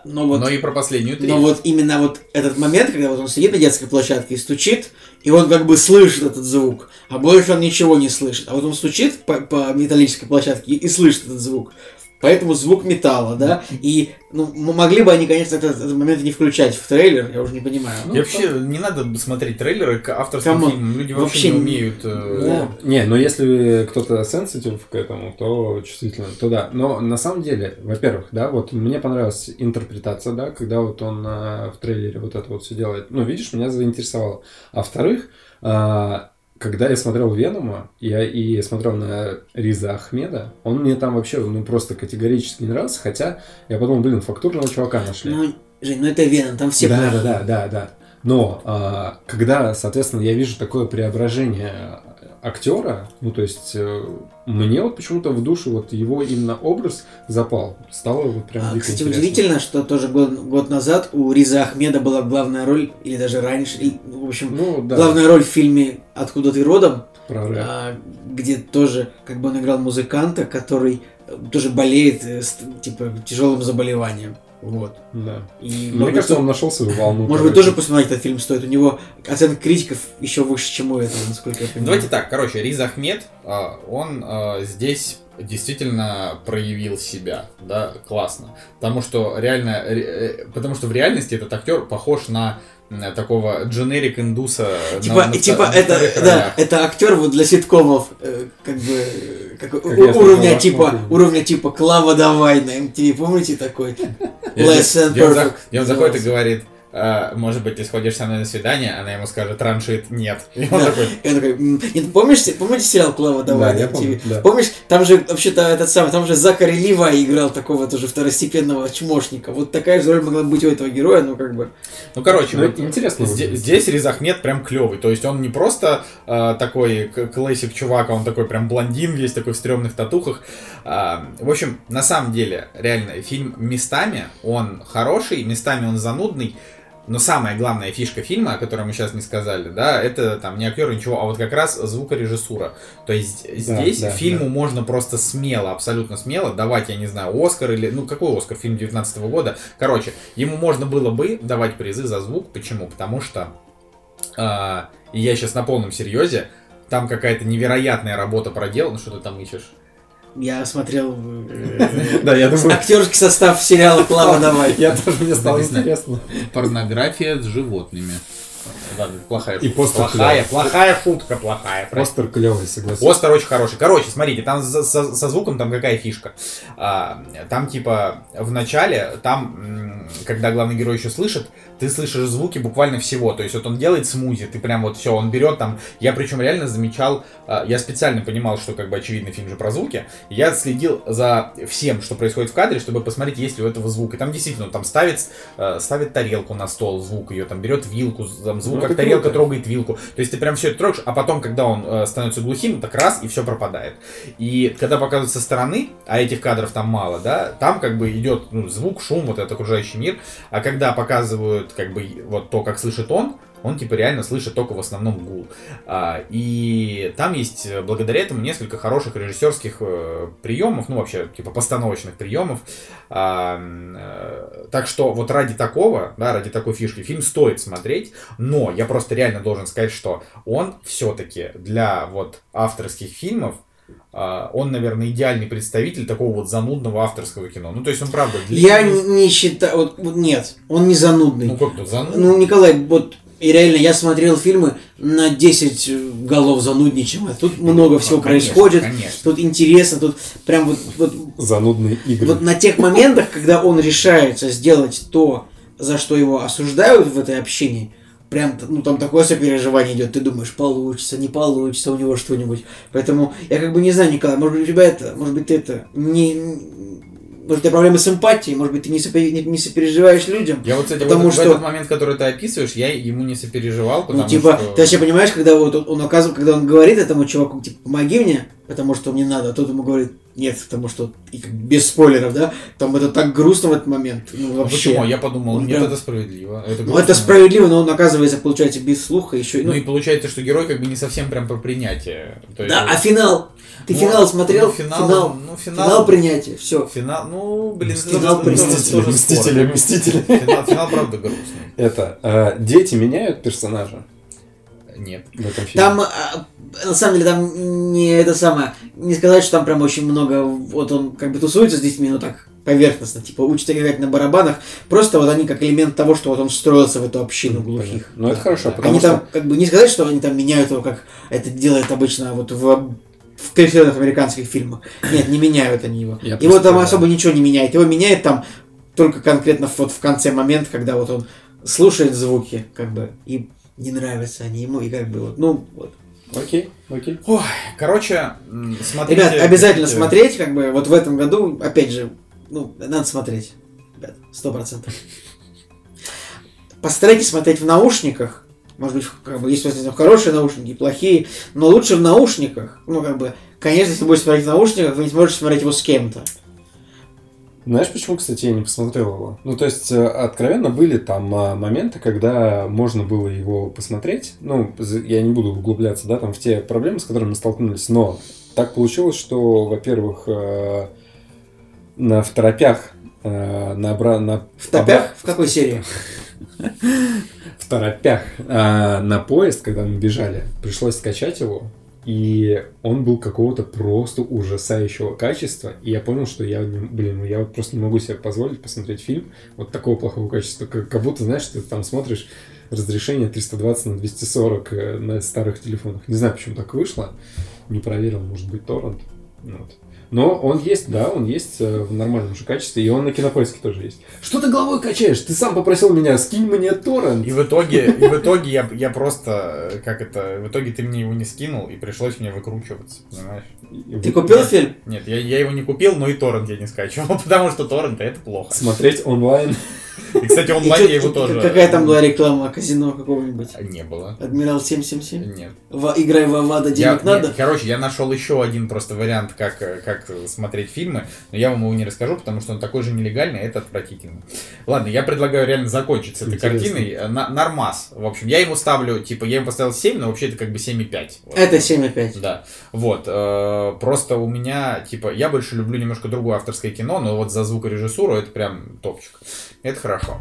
но вот Но и про последнюю треть. Но вот именно вот этот момент, когда вот он сидит на детской площадке и стучит, и он как бы слышит этот звук, а больше он ничего не слышит. А вот он стучит по, по металлической площадке и, и слышит этот звук. Поэтому звук металла, да. И ну, могли бы они, конечно, этот, этот момент не включать в трейлер, я уже не понимаю. Ну, И вообще, не надо смотреть трейлеры к авторским Come on. фильмам. Люди Вообще вообще не не- умеют... э, Да. Не, но если кто-то sensitive к этому, то чувствительно, то да. Но на самом деле, во-первых, да, вот мне понравилась интерпретация, да, когда вот он э, в трейлере вот это вот все делает. Ну, видишь, меня заинтересовало. А во-вторых, э, когда я смотрел Венома, я и смотрел на Риза Ахмеда, он мне там вообще, ну, просто категорически не нравился, хотя я подумал, блин, фактурного чувака нашли. Ну, Жень, ну это Веном, там все да, да, да, да, да. Но а, когда, соответственно, я вижу такое преображение актера, ну то есть э, мне вот почему-то в душу вот его именно образ запал, стало вот прям А, кстати, интересно. удивительно, что тоже год, год назад у Риза Ахмеда была главная роль, или даже раньше, и, в общем, Ну да, главная роль в фильме «Откуда ты родом», а, где тоже как бы он играл музыканта, который тоже болеет э, типа тяжелым заболеванием. Вот. да. И Мне может кажется, быть, он нашел свою волну. может быть, тоже посмотреть этот фильм стоит. У него оценка критиков еще выше, чем у этого, насколько я понимаю. Давайте так, короче, Риз Ахмед, а, он а, здесь действительно проявил себя, да, классно. Потому что реально, ре- э, потому что в реальности этот актер похож на такого дженерик индуса. на- Типа, на и типа на это, вторых да, это актер вот для ситкомов, э, как бы, э, как, у- Как я уровня типа, Вашмак. уровня типа Клава Давай на MTV, помните такой? Less than где он perfect. заходит и говорит, э, может быть, ты сходишь со мной на свидание, она ему скажет, раньшит нет. И он такой, [LAUGHS] И он такой, «М, нет, помнишь, помните сериал Клава Давай Да, я помню, да. Помнишь, там же вообще-то этот самый, там же Закари Ливай играл такого тоже второстепенного чмошника. Вот такая же роль могла быть у этого героя, ну как бы. ну, короче, Ну, вот интересно здесь Riz Ахмед прям клевый. То есть он не просто э, такой классик чувак, а он такой прям блондин весь такой в стрёмных татухах. А, в общем, на самом деле, реально, фильм местами он хороший, местами он занудный. Но самая главная фишка фильма, о которой мы сейчас не сказали, да, это там не актер, ничего, а вот как раз звукорежиссура. То есть здесь да, фильму можно просто смело, абсолютно смело давать, я не знаю, Оскар или... Ну, какой Оскар? Фильм 19 года. Короче, ему можно было бы давать призы за звук. Почему? Потому что... и я сейчас на полном серьезе. Там какая-то невероятная работа проделана. Ну, что ты там ищешь? Я смотрел э, Да, я думаю, актерский состав сериала Клава Давай. я тоже, мне стало интересно. Порнография с животными. Плохая И постер Плохая, клёвый. плохая шутка, плохая. Постер клевый, согласен. Постер очень хороший. Короче, смотрите, там со, со звуком там какая фишка. А, там типа в начале, там, когда главный герой еще слышит, ты слышишь звуки буквально всего. То есть вот он делает смузи, ты прям вот все, он берет там. Я причем реально замечал, а, я специально понимал, что как бы очевидно фильм же про звуки. Я следил за всем, что происходит в кадре, чтобы посмотреть, есть ли у этого звук. И там действительно, он там ставит, э, ставит тарелку на стол, звук ее, там берет вилку, там звук, как это тарелка круто. трогает вилку. То есть ты прям все это трогаешь, а потом, когда он э, становится глухим, так раз, и все пропадает. И когда показывают со стороны, а этих кадров там мало, да, там как бы идет ну, звук, шум, вот этот окружающий мир, а когда показывают как бы вот то, как слышит он, он типа реально слышит только в основном гул. А, и там есть э, благодаря этому несколько хороших режиссерских э, приемов, ну вообще типа постановочных приемов. А, э, так что вот ради такого, да, ради такой фишки фильм стоит смотреть, но я просто реально должен сказать, что он все-таки для вот авторских фильмов а, он, наверное, идеальный представитель такого вот занудного авторского кино. Ну, то есть он, правда, Я длинный. не не считаю, вот, вот нет, он не занудный. Ну, как-то занудный. Ну, Николай, вот и реально я смотрел фильмы на 10 голов зануднее, чем это. Тут много всего Ну, конечно, происходит, конечно. тут интересно, тут прям вот, вот, Занудные игры. вот на тех моментах, когда он решается сделать то, за что его осуждают в этой общении, прям ну там такое сопереживание идет, ты думаешь, получится, не получится у него что-нибудь. Поэтому я как бы не знаю, Николай, может быть, у тебя это, может быть, ты это не. Может, у тебя проблемы с эмпатией, может быть, ты не, сопе- не- не сопереживаешь людям. Я вот, кстати, Потому вот в что- этот момент, который ты описываешь, я ему не сопереживал, потому Ну, типа, что... ты вообще понимаешь, когда вот он, он оказывает, когда он говорит этому чуваку, типа, помоги мне, потому что мне надо, а тот ему говорит, нет, потому что, и как без спойлеров, да, там это так грустно в этот момент, ну, Ну, вообще. Почему? Я подумал, нет, прям- это справедливо. Это Ну, это справедливо, но он оказывается, получается, без слуха еще. и, Ну Ну, и получается, что герой как бы не совсем прям про принятие. То есть да, а финал? Ты Ну, финал смотрел? ну, финал, финал, ну, финал, финал- принятия, все. Финал, ну, блин, это Финал тоже- тоже- Мстители, тоже мстители, спорно. мстители. Финал, финал, правда, грустный. Это, э, дети меняют персонажа Нет. в этом фильме? Там, а, на самом деле, там не это самое, не сказать, что там прям очень много, вот он как бы тусуется с детьми, но так поверхностно, типа учат играть на барабанах, просто вот они как элемент того, что вот он встроился в эту общину глухих. Ну, это хорошо, потому Они что... там, как бы, не сказать, что они там меняют его, как это делает обычно вот в в клишированных американских фильмах. Нет, не меняют они его. Я Его там особо ничего не меняет. Его меняет там только конкретно вот в конце момент, когда вот он слушает звуки, как бы, и не нравятся они ему, и как бы вот, ну, вот. Окей, окей. Ой, короче, смотрите. Ребят, обязательно хотите- смотреть, как бы, вот в этом году, опять же, ну, надо смотреть. Ребят, сто процентов. Постарайтесь смотреть в наушниках. Может быть, как бы, есть возможно, хорошие наушники, плохие, но лучше в наушниках. Ну, как бы, конечно, если будете смотреть в наушниках, вы не сможете смотреть его с кем-то. Знаешь, почему, кстати, я не посмотрел его? Ну, то есть, э, откровенно были там а, моменты, когда можно было его посмотреть. Ну, я не буду углубляться, да, там, в те проблемы, с которыми мы столкнулись, но так получилось, что, во-первых, э, на второпях, э, на, обра- на В топях? В какой серии? [LAUGHS] в торопях а, на поезд, когда мы бежали, пришлось скачать его, и он был какого-то просто ужасающего качества, и я понял, что я, блин, я вот просто не могу себе позволить посмотреть фильм вот такого плохого качества, как, как будто, знаешь, ты там смотришь разрешение 320 на 240 э, на старых телефонах. Не знаю, почему так вышло, не проверил, может быть, торрент. Вот. Но он есть, да, он есть э, в нормальном же качестве, и он на кинопоиске тоже есть. Что ты головой качаешь? Ты сам попросил меня, скинь мне торрент. И в итоге, и в итоге я, я просто, э, как это, в итоге ты мне его не скинул, и пришлось мне выкручиваться, понимаешь? Ты купил фильм? Нет, я, я его не купил, но и торрент я не скачивал, [LAUGHS] потому что торрент это плохо. Смотреть онлайн. И, кстати, И онлайн чё- я его и тоже... Какая там была реклама казино какого-нибудь? Не было. Адмирал 777? Нет. Ва- Играй в Авада, Я- денег надо? нет, короче, я нашел еще один просто вариант, как, э, как смотреть фильмы, но я вам его не расскажу, потому что он такой же нелегальный, а это отвратительно. Ладно, я предлагаю реально закончить с этой Интересно. картиной. Э, На, нормас. В общем, я ему ставлю, типа, я ему поставил 7, но вообще это как бы 7,5. Вот. Это 7,5. Да, вот, э, просто у меня, типа, я больше люблю немножко другое авторское кино, но вот за звукорежиссуру это прям топчик. Это хорошо.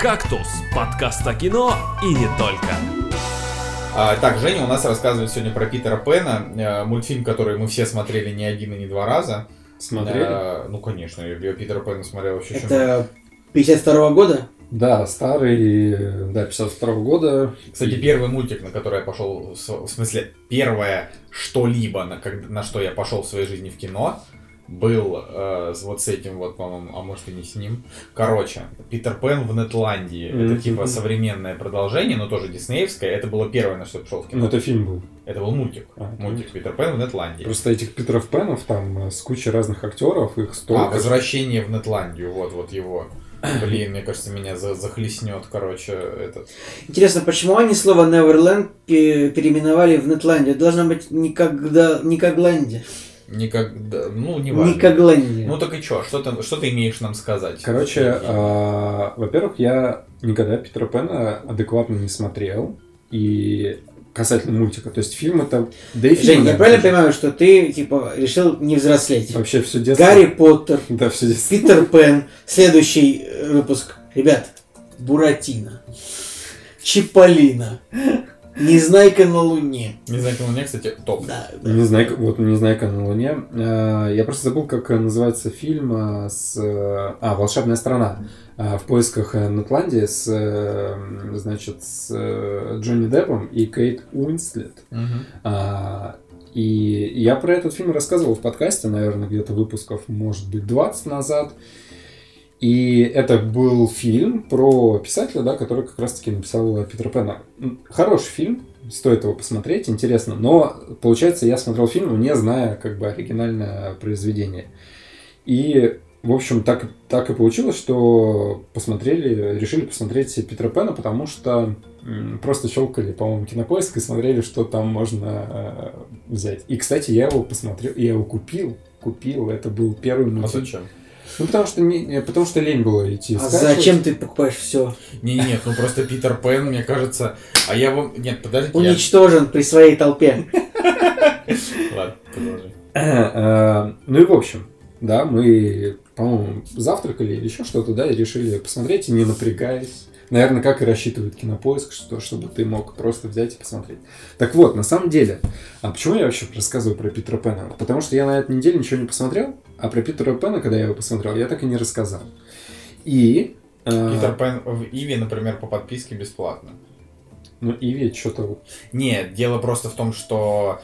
«Кактус» – подкаст о кино и не только. А, так, Женя у нас рассказывает сегодня про Питера Пэна, э, мультфильм, который мы все смотрели не один и не два раза. Смотрели? Э, ну, конечно, я, я Питера Пэна смотрел еще чем- Это 52 года? Да, старый, да, 52 года. Кстати, первый мультик, на который я пошел, в смысле, первое что-либо, на, на что я пошел в своей жизни в кино, был э, вот с этим вот, по-моему, а может и не с ним. Короче, Питер Пен в Нетландии. Это Мгм. типа современное продолжение, но тоже диснеевское. Это было первое, на что я пошел в Ну, кино. это фильм был. Это был мультик. А, Мультик Питер Пен в Нетландии. Просто этих Питеров Пенов там э, с кучей разных актеров, их А, столько. возвращение в Нетландию, вот, вот его. Блин, мне кажется, меня за- захлестнет, короче, этот. Интересно, почему они слово Neverland пе- переименовали в Нетландию? Должна быть никогда, Никогландия. Никогда, ну, не важно. Никогландия. Ну так и чё, что ты, что ты имеешь нам сказать? Короче, а, во-первых, я никогда Питера Пэна адекватно не смотрел. И касательно мультика, то есть фильм это... Да и фильм, Жень, я правильно понимаю, что ты, типа, решил не взрослеть? Вообще все детство... Гарри Поттер, [LAUGHS] Да, все детство. Питер Пен, следующий э, выпуск. Ребят, Буратино, Чиполлино, Незнайка на Луне. Не знаю, у меня, кстати, топ. Да, да. Не знаю, вот не знаю, как на Луне. А, Я просто забыл, как называется фильм а, с... э, А, «Волшебная страна». А, В поисках э, Нетландии с, э, значит, с э, Джонни Деппом и Кейт Уинслет. Мгм. А, И я про этот фильм рассказывал в подкасте, наверное, где-то выпусков, может быть, 20 назад. И это был фильм про писателя, да, который как раз-таки написал Питера Пэна. М, Хороший фильм, стоит его посмотреть, интересно. Но, получается, я смотрел фильм, не зная как бы оригинальное произведение. И, в общем, так, так и получилось, что посмотрели, решили посмотреть Питера Пэна, потому что просто щелкали, по-моему, кинопоиск и смотрели, что там можно э, взять. И, кстати, я его посмотрел, я его купил, купил, это был первый А мультфильм. зачем? Ну, потому что, не, потому что лень было идти. А скачивать. зачем ты покупаешь все? Не, нет, ну просто Питер Пен, мне кажется. А я вам. Нет, подождите. я- Уничтожен при своей толпе. Ладно, продолжи. Э, Ну и в общем, да, мы, по-моему, завтракали или еще что-то, да, и решили посмотреть, и не напрягаясь. Наверное, как и рассчитывает кинопоиск, что, чтобы ты мог просто взять и посмотреть. Так вот, на самом деле, а почему я вообще рассказываю про Питера Пэна? Потому что я на этой неделе ничего не посмотрел, а про Питера Пэна, когда я его посмотрел, я так и не рассказал. И... э, Питер Пен в Иви, например, по подписке бесплатно. Ну, Иви что-то. Нет, дело просто в том, что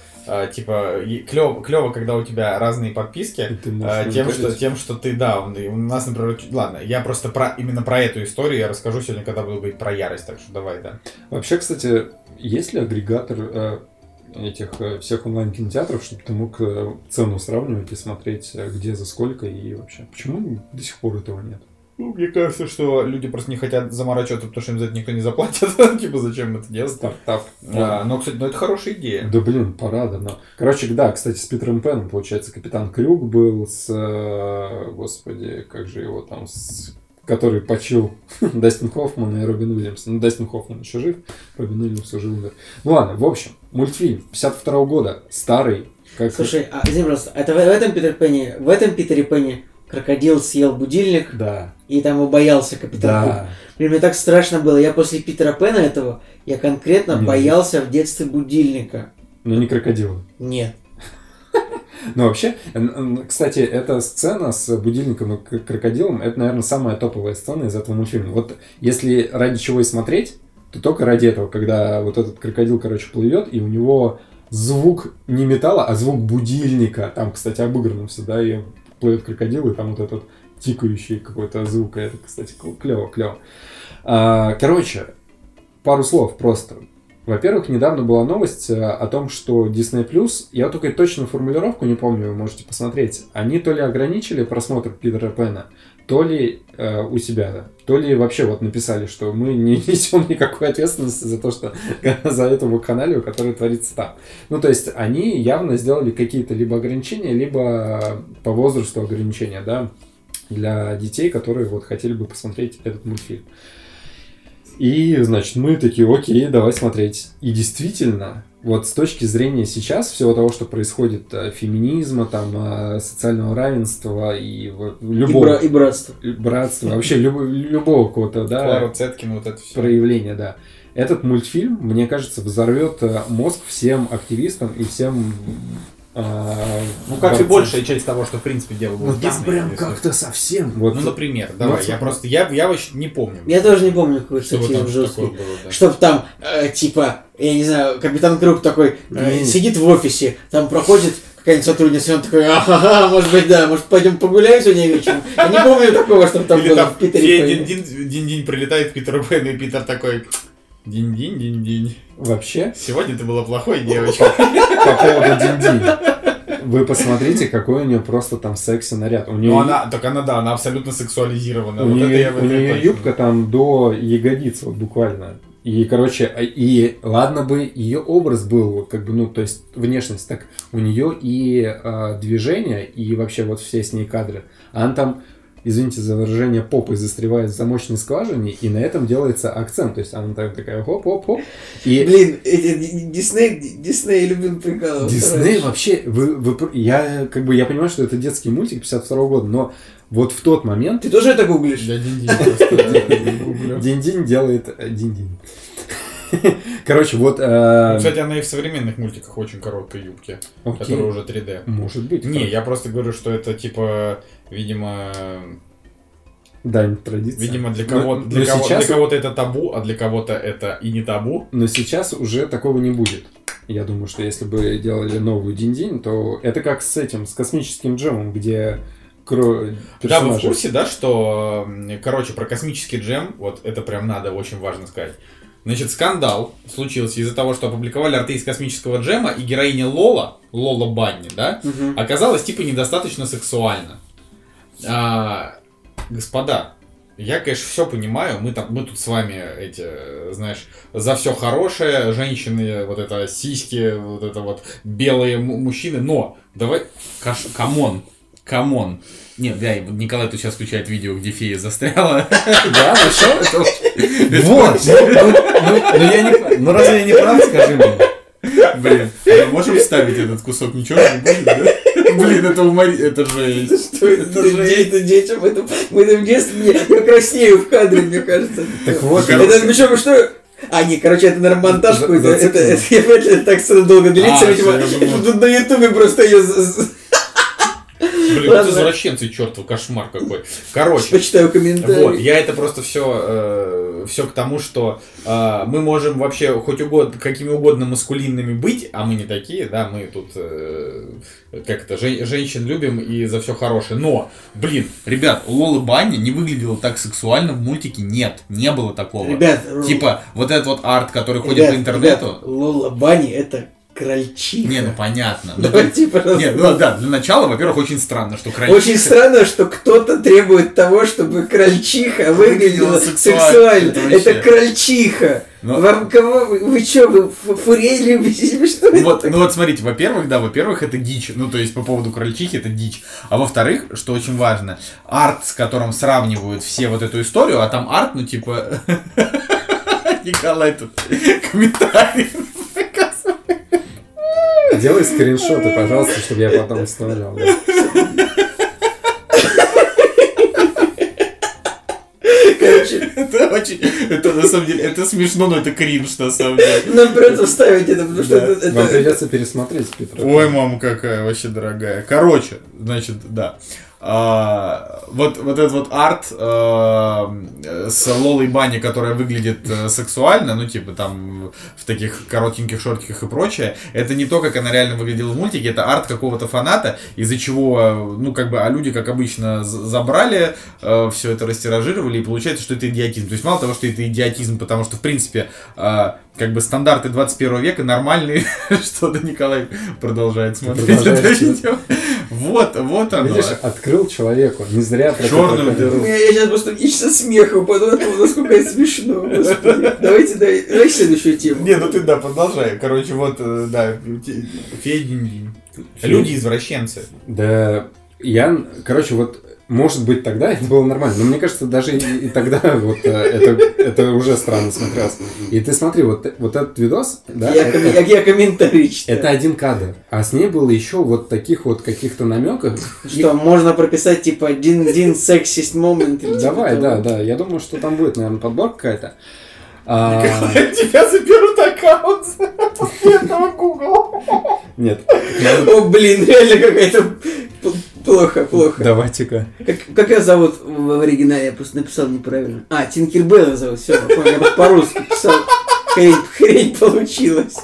типа клево, клево, когда у тебя разные подписки. э, тем, что, тем, что ты, да, у нас, например, ладно, я просто про именно про эту историю я расскажу сегодня, когда буду говорить про ярость, так что давай, да. Вообще, кстати, есть ли агрегатор э, этих э, всех онлайн-кинотеатров, чтобы ты мог э, цену сравнивать и смотреть, где за сколько и вообще? Почему до сих пор этого нет? Ну, мне кажется, что люди просто не хотят заморачиваться, потому что им за это никто не заплатит. [LAUGHS] типа, зачем это делать? Стартап. А, но, кстати, ну это хорошая идея. Да блин, пора давно. Короче, да, кстати, с Питером Пеном, получается, Капитан Крюк был с... э, Господи, как же его там... С, который почил [LAUGHS] Дастин Хоффман и Робин Уильямс. Ну, Дастин Хоффман еще жив, Робин Уильямс уже умер. Ну ладно, в общем, мультфильм 52 года, старый. Как... Слушай, а, пожалуйста, это в, в этом Питер Пенни, в этом Питере Пенни крокодил съел будильник, Да, и там убоялся капитан Кук. да. Блин, мне так страшно было. Я после Питера Пена этого, я конкретно Не боялся в детстве будильника. Но не крокодилы. Нет. [LAUGHS] Ну, вообще, кстати, эта сцена с будильником и крокодилом, это, наверное, самая топовая сцена из этого мультфильма. Вот если ради чего и смотреть, то только ради этого, когда вот этот крокодил, короче, плывет, и у него звук не металла, а звук будильника. Там, кстати, обыграно все, да, и плывет крокодил, и там вот этот тикающий какой-то звук. Это, кстати, клево, клево. А, Короче, пару слов просто. Во-первых, недавно была новость э, о том, что Disney Plus, я только точную формулировку не помню, вы можете посмотреть, они то ли ограничили просмотр Питера Пэна, то ли э, у себя, то ли вообще вот написали, что мы не [LAUGHS] несем никакой ответственности за то, что [LAUGHS] за эту канале, который творится там. Ну, то есть они явно сделали какие-то либо ограничения, либо по возрасту ограничения, да, для детей, которые вот хотели бы посмотреть этот мультфильм. И, значит, мы такие, окей, давай смотреть. И действительно, вот с точки зрения сейчас всего того, что происходит, э, феминизма, там, э, социального равенства и вот И, любого бра- и братство. братства, вообще любо- любого какого-то, да, Клара Цеткин, вот это все. проявления, да. Этот мультфильм, мне кажется, взорвет э, мозг всем активистам и всем... а, Ну, как и большая часть того, что, в принципе, делал Ну, там прям как-то совсем. Вот, Ну, например, давай, Вот, я вот. просто, я, я вообще не помню. Я тоже не помню, какой там жесткий. было, да. Чтоб там, э, типа, я не знаю, капитан Круг такой э, сидит в офисе, там проходит какая-нибудь сотрудница, и он такой, ага, может быть, да, может, пойдем погуляем сегодня вечером. Я не помню такого, чтобы там Или было там в Питере. День-день прилетает Питер Пен, и Питер такой, день-день. вообще, Сегодня ты была плохой девочкой. [LAUGHS] по поводу Динди. Вы посмотрите, какой у нее просто там секси наряд. У нее, Ну, она, так она, да, она абсолютно сексуализирована. у Вот это нее, я в у нее точно. юбка там до ягодиц, вот буквально. И, короче, а- и ладно бы ее образ был, как бы, ну, то есть внешность, так у нее и а, движение, и вообще вот все с ней кадры. Она там, извините за выражение, попой застревает в замочной скважине, и на этом делается акцент. То есть она так, такая хоп-хоп-хоп. И Блин, эти Ди- Дисней, Дисней любил прикалываться. Дисней вообще, вы, вы я как бы я понимаю, что это детский мультик 52 года, но вот в тот момент Ты тоже это гуглишь? [LAUGHS] Гуглю. Динь-Динь делает э, Динь-Динь. [LAUGHS] Короче, вот. э, Ну, Кстати, она и в современных мультиках очень короткой юбке, окей. которая уже 3D. Может быть. Не, я просто говорю, что это типа, видимо, Дань традиции. видимо для Но- кого но для, кого, сейчас- для кого-то это табу, а для кого-то это и не табу. Но сейчас уже такого не будет. Я думаю, что если бы делали новую Динь-Динь, то это как с этим, с космическим джемом, где кро... Да, вы в курсе, да, что, короче, про космический джем, вот это прям надо, очень важно сказать. Значит, скандал случился из-за того, что опубликовали арты из космического джема, и героиня Лола, Лола Банни, да, Мгм. оказалась типа недостаточно сексуальна. А, господа, я, конечно, все понимаю, мы, там, мы тут с вами, эти, знаешь, за все хорошее, женщины, вот это сиськи, вот это вот белые му- мужчины, но давай, каш, come on, come on. Нет, да, Николай тут сейчас включает видео, где фея застряла. [LAUGHS] Да, ну что? Это Вот! Ну, ну, ну, я не... ну разве я не прав, скажи мне? Блин, а мы можем вставить этот кусок, ничего не будет, да? Блин, это умори... Это жесть. Что это, Это это, жесть. это детям, это, мы это в детстве, я, краснею в кадре, мне кажется. Так вот, Это причем что? А, не, короче, это, наверное, монтаж какой-то. Это, это, я вряд ли это так долго длится, А, видимо. Тут на ютубе просто ее Блин, вот извращенцы, чертов, кошмар какой. Короче, почитаю комментарии. Вот, я это просто все, все к тому, что э, мы можем вообще хоть угодно, какими угодно маскулинными быть, а мы не такие, да, мы тут э, как это, жен- женщин любим и за все хорошее. Но, блин, ребят, у Лолы Банни не выглядело так сексуально в мультике, нет, не было такого. Ребят, Типа, вот этот вот арт, который ходит ребят, по интернету. ребят, Лола Бани это крольчиха. Не, ну понятно. Ну, пожалуйста. Нет, ну да, для начала, во-первых, очень странно, что крольчиха- Очень странно, что кто-то требует того, чтобы крольчиха выглядела сексуально. сексуально. Это Это, крольчиха. Ну- Вам кого? Вы, что, вы фу- фурей любите? Что это Вот, ну вот смотрите, во-первых, да, во-первых, это дичь, ну то есть по поводу крольчихи это дичь, а во-вторых, что очень важно, арт, с которым сравнивают все вот эту историю, а там арт, ну типа, [LAUGHS] Николай тут комментарий. Делай скриншоты, пожалуйста, чтобы я потом вставлял. да. Короче, Это очень, это на самом деле, это смешно, но это кринж на самом деле. нам придется вставить это, потому что Да. это... Вам это- придется пересмотреть, Петр. Ой, мама какая вообще дорогая. Короче, значит, да. А, вот, вот этот вот арт а, с Лолой Бани, которая выглядит э, сексуально, ну, типа, там, в таких коротеньких шортиках и прочее, это не то, как она реально выглядела в мультике, это арт какого-то фаната, из-за чего, ну, как бы, а люди, как обычно, забрали, э, все это растиражировали, и получается, что это идиотизм. То есть, мало того, что это идиотизм, потому что, в принципе, э, как бы стандарты 21 века нормальные, [LAUGHS] что-то Николай продолжает смотреть это видео. Вот, вот оно. Видишь, открыл человеку. Не зря про Чёрную это- дыру. Я, я сейчас просто ищу смеха упаду от того, насколько это смешно. Господи. Давайте, давай, следующую тему. Не, ну ты да, продолжай. Короче, вот, э, да, Федин. Люди извращенцы. Да, я, короче, вот, может быть, тогда это было нормально, но мне кажется, даже и, и тогда вот э, это, это уже странно смотрелось. И ты смотри, вот, вот этот видос, да, я, это, коми- я комментарий читаю. это один кадр, а с ней было еще вот таких вот каких-то намеков. Что, можно прописать, типа, один-один сексист момент? типа Давай, да, да, я думаю, что там будет, наверное, подборка какая-то. А, Тебя заберут аккаунт [LAUGHS] с этого Google. нет, О, блин, реально какая-то плохо, плохо. давайте-ка. Как, как ее зовут в, оригинале? Я просто написал неправильно. А, Тинкербелла зовут, все, я понял, я по-русски писал. Хрень, хрень получилась.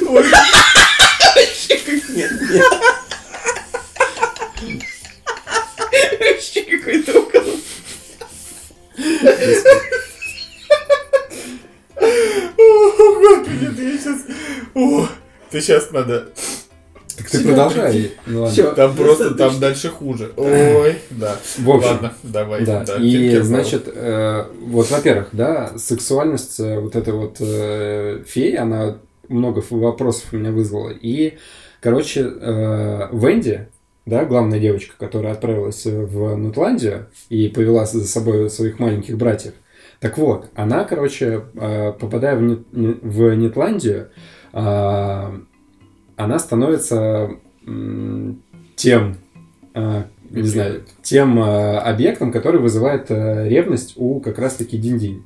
Вообще как нет, нет. Вообще какой-то около. О, господи, ты сейчас... О, ты сейчас надо... Так ты продолжай. Ну ладно. Всё, Там просто, достаточно. там дальше хуже. Ой, да. В общем, Ладно, давай. Да, да, и значит, э, вот, во-первых, да, сексуальность э, вот этой вот э, феи, она много вопросов у меня вызвала. И, короче, э, Венди, да, главная девочка, которая отправилась в Нутландию и повела за собой своих маленьких братьев. Так вот, она, короче, э, попадая в, Нетландию, э, она становится тем, э, не знаю, тем объектом, который вызывает ревность у как раз-таки Динь-Динь.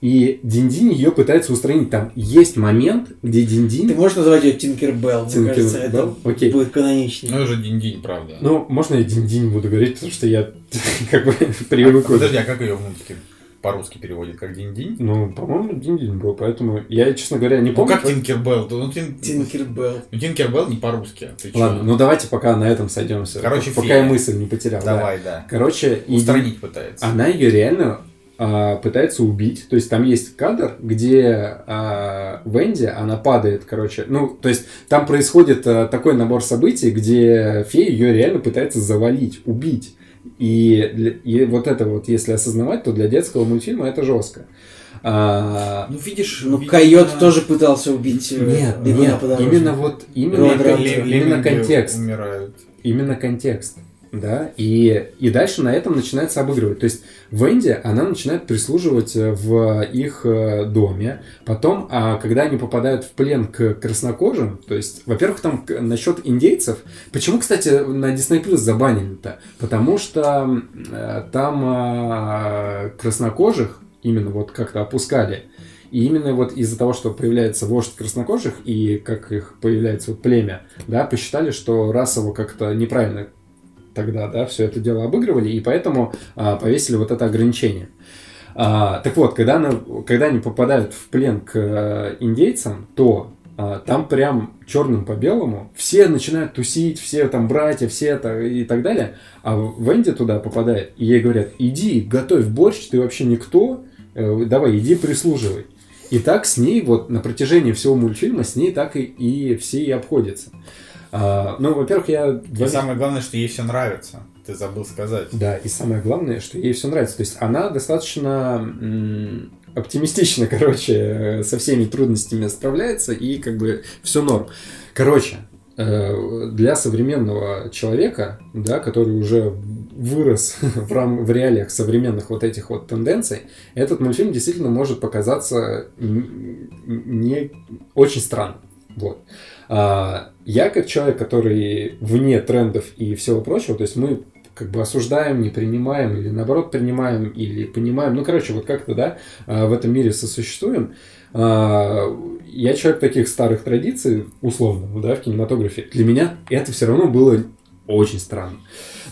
И Динь-Динь ее пытается устранить. Там есть момент, где Ты Динь-Динь... можешь назвать ее Тинкербелл? Мне Тинкербелл, кажется, это окей. будет каноничнее. Ну, это же динь-динь, правда. Ну, можно я Динь-Динь буду говорить, потому что я [LAUGHS] как бы [LAUGHS] привык. А, подожди, а как ее в мультике по-русски переводит? Как динь-динь? Ну, по-моему, Динь-Динь был, поэтому я, честно говоря, не Ну, помню. как Тинкербелл? Ну, Тин- Тинкербелл. ну, Тинкербелл не по-русски. Чё? Ладно, ну давайте пока на этом сойдемся. Короче, пока фея. я мысль не потерял. да. Давай, да. Короче, и Устранить пытается. она ее реально а, пытается убить. То есть там есть кадр, где а, Венди, она падает, короче. Ну, то есть там происходит а, такой набор событий, где фея ее реально пытается завалить, убить. И, и вот это вот, если осознавать, то для детского мультфильма это жестко. А, Ну, видишь... Ну, видимо, койот тоже пытался убить э, нет, нет, именно вот именно, именно контекст. умирают. именно контекст. Да, и, и дальше на этом начинается обыгрывать. То есть Венди, она начинает прислуживать э, в их э, доме. Потом, а, когда они попадают в плен к краснокожим, то есть, во-первых, там насчет индейцев. Почему, кстати, на Disney Plus забанили-то? Потому что э, там а, краснокожих именно вот как-то опускали. И именно вот из-за того, что появляется вождь краснокожих и как их появляется вот племя, да, посчитали, что расово как-то неправильно тогда, да, все это дело обыгрывали, и поэтому а, повесили вот это ограничение. А, так вот, когда, она- когда они попадают в плен к э, индейцам, то а, там прям черным по белому все начинают тусить, все там братья, все это и так далее. А Венди туда попадает, и ей говорят, иди, готовь борщ, ты вообще никто, э, давай, иди прислуживай. И так с ней вот на протяжении всего мультфильма с ней так и, и все и обходятся. А, ну, во-первых, я... И самое главное, что ей все нравится. Ты забыл сказать. Да, и самое главное, что ей все нравится. То есть она достаточно м, оптимистично, [LAUGHS] короче, э, со всеми трудностями справляется, и как бы все норм. Короче, э, для современного человека, да, который уже вырос [LAUGHS] в, рам- в реалиях современных вот этих вот тенденций, этот мультфильм действительно может показаться не очень странным. Вот. А, я как человек, который вне трендов и всего прочего, то есть мы как бы осуждаем, не принимаем, или наоборот принимаем, или понимаем. Ну, короче, вот как-то, да, а, в этом мире сосуществуем. А, Я человек таких старых традиций, условно, да, в кинематографе. Для меня это все равно было очень странно.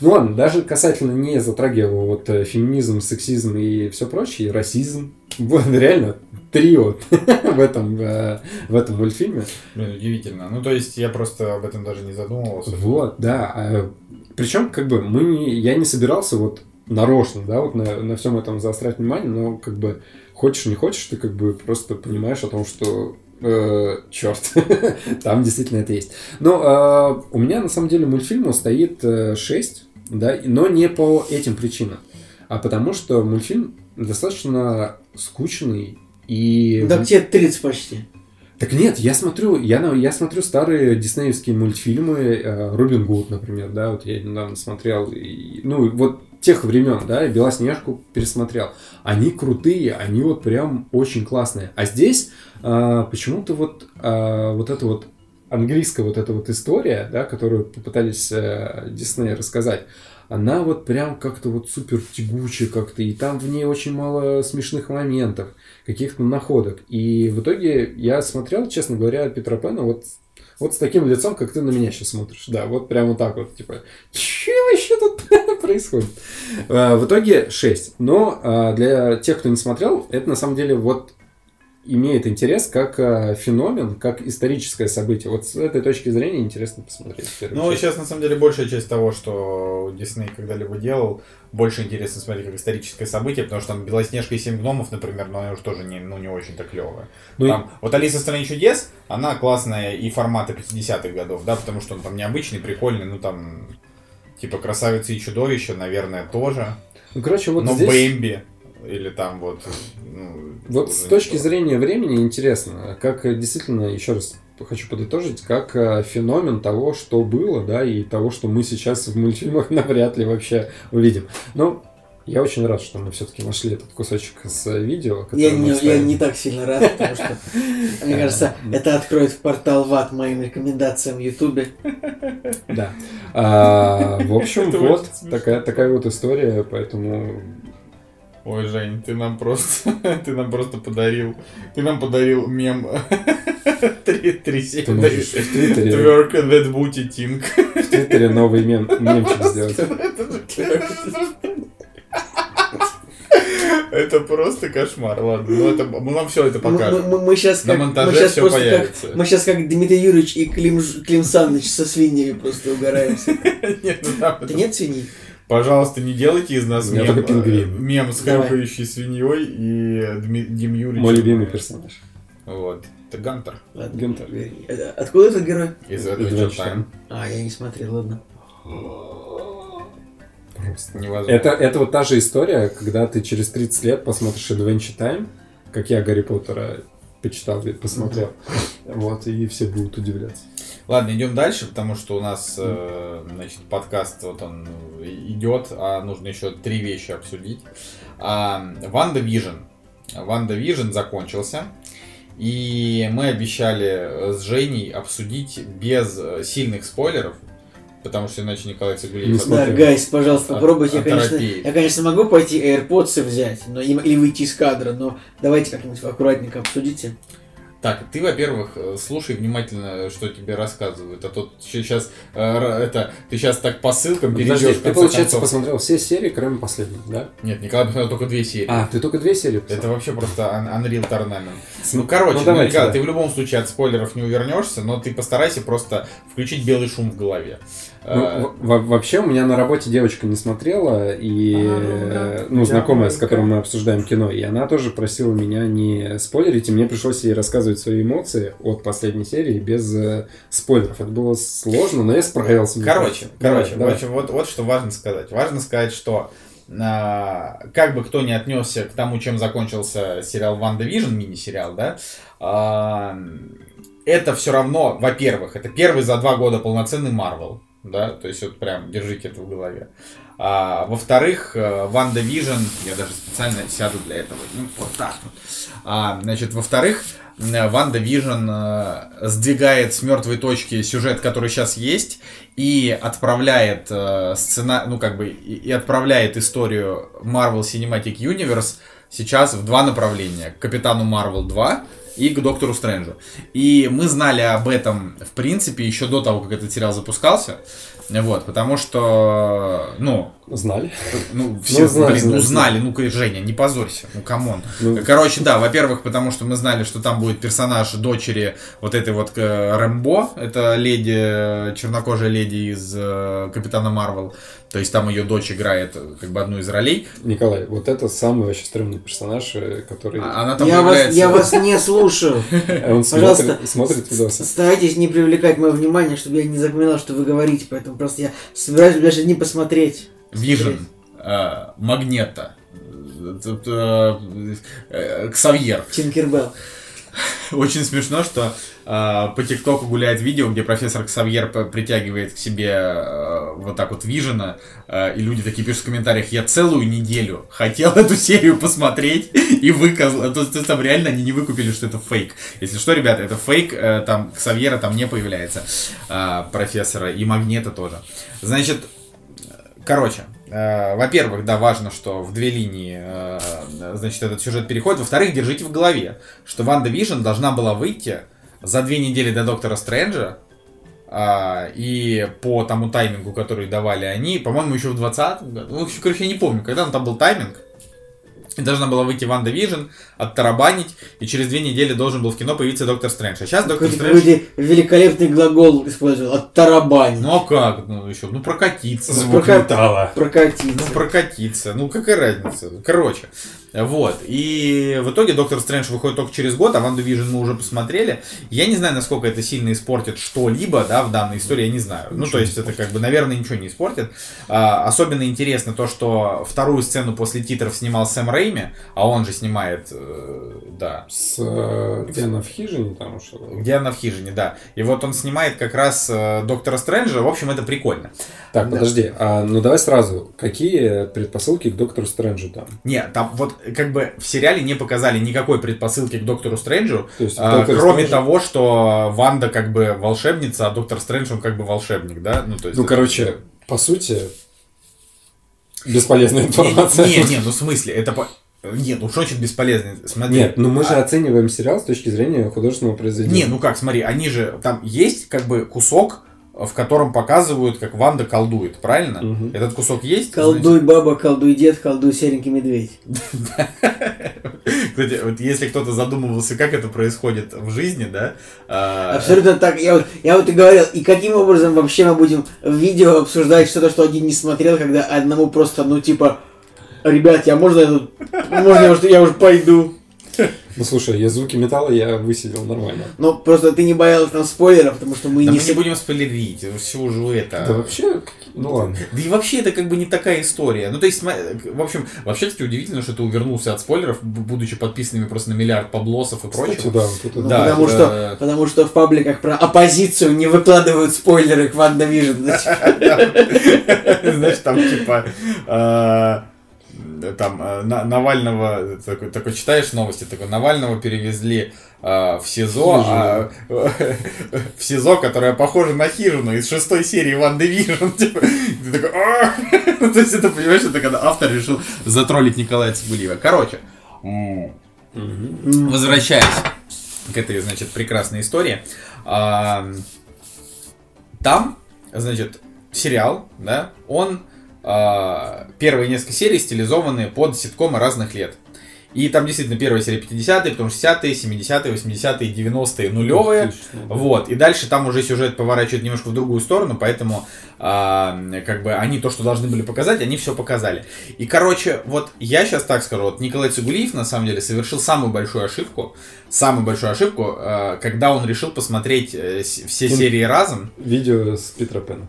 Ну ладно, даже касательно не затрагивая вот э, феминизм, сексизм и все прочее, и расизм. Вот реально трио [LAUGHS] в этом, э, в этом мультфильме. Блин, удивительно. Ну, то есть, я просто об этом даже не задумывался. Вот, да. Причем, как бы, мы не, я не собирался вот нарочно, да, вот на, на всем этом заострять внимание, но как бы хочешь не хочешь, ты как бы просто понимаешь о том, что э, черт, [LAUGHS] там действительно это есть. Но э, у меня на самом деле мультфильму стоит э, 6, да, но не по этим причинам, а потому что мультфильм достаточно скучный и... Да тебе 30 почти. Так нет, я смотрю, я, я смотрю старые диснеевские мультфильмы, э, Робин Гуд, например, да, вот я недавно смотрел, и, ну, вот тех времен, да, и Белоснежку пересмотрел. Они крутые, они вот прям очень классные. А здесь э, почему-то вот, э, вот эта вот английская вот эта вот история, да, которую попытались э, Дисней рассказать, она вот прям как-то вот супер тягучая как-то, и там в ней очень мало смешных моментов, каких-то находок. И в итоге я смотрел, честно говоря, Петра Пэна вот, вот с таким лицом, как ты на меня сейчас смотришь. Да, вот прямо вот так вот, типа, что вообще тут [LAUGHS] происходит? А, В итоге 6. Но а, для тех, кто не смотрел, это на самом деле вот имеет интерес как а, феномен, как историческое событие. Вот с этой точки зрения интересно посмотреть. Ну, сейчас, на самом деле, большая часть того, что Дисней когда-либо делал, больше интересно смотреть как историческое событие, потому что там Белоснежка и Семь гномов, например, но она уже тоже не, ну, не очень-то клевая. Ну и- Там, вот Алиса в стране чудес, она классная и формата 50-х годов, да, потому что он там необычный, прикольный, ну там, типа красавицы и чудовища, наверное, тоже. Ну, короче, вот но здесь... Бэмби, или там вот... ну, Вот с точки то. зрения времени интересно, как э, действительно, еще раз хочу подытожить, как э, феномен того, что было, да, и того, что мы сейчас в мультфильмах [LAUGHS] навряд ли вообще увидим. Но я очень рад, что мы все-таки нашли этот кусочек с э, видео. Я не, я не так сильно рад, потому что, мне кажется, это откроет портал в ад моим рекомендациям в Ютубе. Да. А, в общем, вот такая вот история, поэтому... Ой, Жень, ты нам просто, [LAUGHS] ты нам просто подарил, ты нам подарил мем [LAUGHS] три, три Twerk that booty thing. в Твиттере новый мем, мемчик сделать. [LAUGHS] Это просто кошмар, ладно. Ну, это, мы вам все это Мы, покажем. мы- мы сейчас На как, монтаже мы сейчас просто появится. как, мы сейчас как Дмитрий Юрьевич и Клим, Клим Саныч со свиньями просто угораемся. Нет, ну, там это- нет свиней? Пожалуйста, не делайте из нас мем, э, мем с хрюкающей свиньей и Дим Юрьевич. Мой любимый персонаж. Вот. Это Гантер Ладно. Гюнтер. Это- Откуда этот герой? из Adventure Adventure Time. А, я не смотрел, ладно. Просто. Невозможно. Это, это вот та же история, когда ты через 30 лет посмотришь Adventure Time, как я Гарри Поттера почитал и посмотрел. Вот, и все будут удивляться. Ладно, идем дальше, потому что у нас, э, значит, подкаст вот он э, идет, а нужно еще три вещи обсудить. WandaVision. WandaVision закончился. И мы обещали с Женей обсудить без э, сильных спойлеров, потому что иначе Николай Цигулиев... Не Смотрим. guys, пожалуйста, попробуйте. Я, конечно, я, конечно, могу пойти AirPods взять, но, или выйти из кадра, но давайте как-нибудь аккуратненько обсудите. Так, ты, во-первых, э, слушай внимательно, что тебе рассказывают, а то сейчас это ты сейчас так по ссылкам перейдешь. Подожди, ты, получается, концов. посмотрел все серии, кроме последней, да? Нет, Николай посмотрел только две серии. А, ты только две серии Это посмотрел? вообще просто un- Unreal Tournament. Ну, Ну, короче, ну, ну, давайте, Николай, да. ты в любом случае от спойлеров не увернешься, но ты постарайся просто включить белый шум в голове. Ну, Э, во- вообще, у меня на работе девочка не смотрела, и, А, э, ну, знакомая, с да. которой мы обсуждаем кино, и она тоже просила меня не спойлерить, и мне пришлось ей рассказывать свои эмоции от последней серии без э, спойлеров. Это было сложно, но я справился. Короче, короче, давай. в общем, вот, вот что важно сказать. Важно сказать, что а, как бы кто ни отнесся к тому, чем закончился сериал WandaVision, мини-сериал, да, это все равно, во-первых, это первый за два года полноценный Марвел, да, то есть вот прям держите это в голове. А, во-вторых, э, WandaVision, я даже специально сяду для этого, ну, вот так вот. А, значит, во-вторых, э, WandaVision э, сдвигает с мертвой точки сюжет, который сейчас есть, и отправляет сцена, ну как бы, и, отправляет историю Marvel Cinematic Universe сейчас в два направления. Капитану Марвел 2 и к Доктору Стрэнджу. И мы знали об этом, в принципе, еще до того, как этот сериал запускался. Вот, потому что, ну, Знали? ну, все, знали, блин, ну, знали. знали, ну-ка, Женя, не позорься, ну, come on. Ну. Короче, да, во-первых, потому что мы знали, что там будет персонаж дочери вот этой вот э, Рэмбо, это леди, э, чернокожая леди из э, Капитана Марвел, то есть там ее дочь играет как бы одну из ролей, Николай, вот это самый вообще стрёмный персонаж, который... А- она там Я вас, я вас не слушаю. [LAUGHS] Он Пожалуйста, смотрит, смотрит видосы. Старайтесь не привлекать мое внимание, чтобы я не запоминал, что вы говорите, поэтому просто я собираюсь даже не посмотреть. Vision, э, Магнета, э, э, Ксавьер. Тинкербелл. [LAUGHS] Очень смешно, что э, по ТикТоку гуляет видео, где профессор Ксавьер притягивает к себе э, вот так вот Вижена, э, и люди такие пишут в комментариях, я целую неделю хотел эту серию посмотреть и выказал. То есть там реально они не выкупили, что это фейк. Если что, ребята, это фейк, э, там Ксавьера там не появляется, э, профессора, и Магнета тоже. Значит, Короче, э, во-первых, да, важно, что в две линии, э, значит, этот сюжет переходит. Во-вторых, держите в голове, что WandaVision должна была выйти за две недели до Доктора Стрэнджа. а, и по тому таймингу, который давали они, по-моему, еще в 20 году. Ну, короче, я не помню, когда там был тайминг. И должна была выйти WandaVision, оттарабанить, и через две недели должен был в кино появиться Доктор Стрэндж. А сейчас Доктор Стрэндж... какой-то великолепный глагол использовал. Оттарабань. Ну а как? Ну еще, ну прокатиться. Звук Прока- металла. Прокатиться. Ну, прокатиться. Ну, какая разница? Короче. Вот. И в итоге Доктор Стрэндж выходит только через год, а Ванду Вижн мы уже посмотрели. Я не знаю, насколько это сильно испортит что-либо, да, в данной истории, я не знаю. ну, то есть, это как бы, наверное, ничего не испортит. А, особенно интересно то, что вторую сцену после титров снимал Сэм Рейми, а он же снимает, э, да, С, э, где она в хижине там что где она в хижине, да. И вот он снимает как раз э, Доктора Стрэнджа. В общем, это прикольно. Так, подожди, а, ну давай сразу, какие предпосылки к Доктору Стрэнджу там? Не, там вот как бы в сериале не показали никакой предпосылки к Доктору Стрэнджу, То есть, а, Доктор кроме Стрэндж- того, что Ванда как бы волшебница, а Доктор Стрэндж он как бы волшебник, да? Ну, то есть Ну, это- короче, по сути, бесполезная информация. Не, не, ну в смысле, это по... Нет, ну что значит бесполезно? Смотри. Нет, ну мы же а- оцениваем сериал с точки зрения художественного произведения. Не, ну как, смотри, они же, там есть как бы кусок, в котором показывают, как Ванда колдует, правильно? Мгм. Этот кусок есть? Колдуй баба, колдуй дед, колдуй серенький медведь. [LAUGHS] Кстати, вот если кто-то задумывался, как это происходит в жизни, да? а, Абсолютно так. Я вот, я вот и говорил, и каким образом вообще мы будем в видео обсуждать что-то, что один не смотрел, когда одному просто, ну типа, ребят, я можно я тут, можно я, уже- я уже пойду. Ну слушай, я звуки металла я высидел нормально. Но просто ты не боялся там спойлеров, потому что мы Да не... мы не будем спойлерить, все уже это... Да вообще, ну ладно. Да и вообще это как бы не такая история. Ну, то есть, в общем, вообще, кстати, удивительно, что ты увернулся от спойлеров, будучи подписанными просто на миллиард поблосов и Кстати, прочего. да, вот это Ну, Да, потому, это- что, потому что в пабликах про оппозицию не выкладывают спойлеры к WandaVision. [LAUGHS] Знаешь, там типа э, там э, На- Навального такой, такой читаешь новости, такой Навального перевезли э, в СИЗО, а, [LAUGHS] в СИЗО, которое похоже на хижину из шестой серии Ванды Вижн. [LAUGHS] Типа, ты такой! [LAUGHS] Ну, то есть это понимаешь, это когда автор решил затроллить Николая Цибулиева. Короче, возвращаясь к этой, значит, прекрасной истории. а, Там, значит, сериал, да, он первые несколько серий стилизованы под ситкомы разных лет. И там действительно первая серия 50-е, потом 60-е, 70-е, 80-е, 90-е, нулевые. Вот, и дальше там уже сюжет поворачивает немножко в другую сторону, поэтому а, как бы они то, что должны были показать, они все показали. И, короче, вот я сейчас так скажу, вот Николай Цигулиев, на самом деле, совершил самую большую ошибку, самую большую ошибку, а, когда он решил посмотреть э, все Он- серии разом, Видео с Питера Пэна.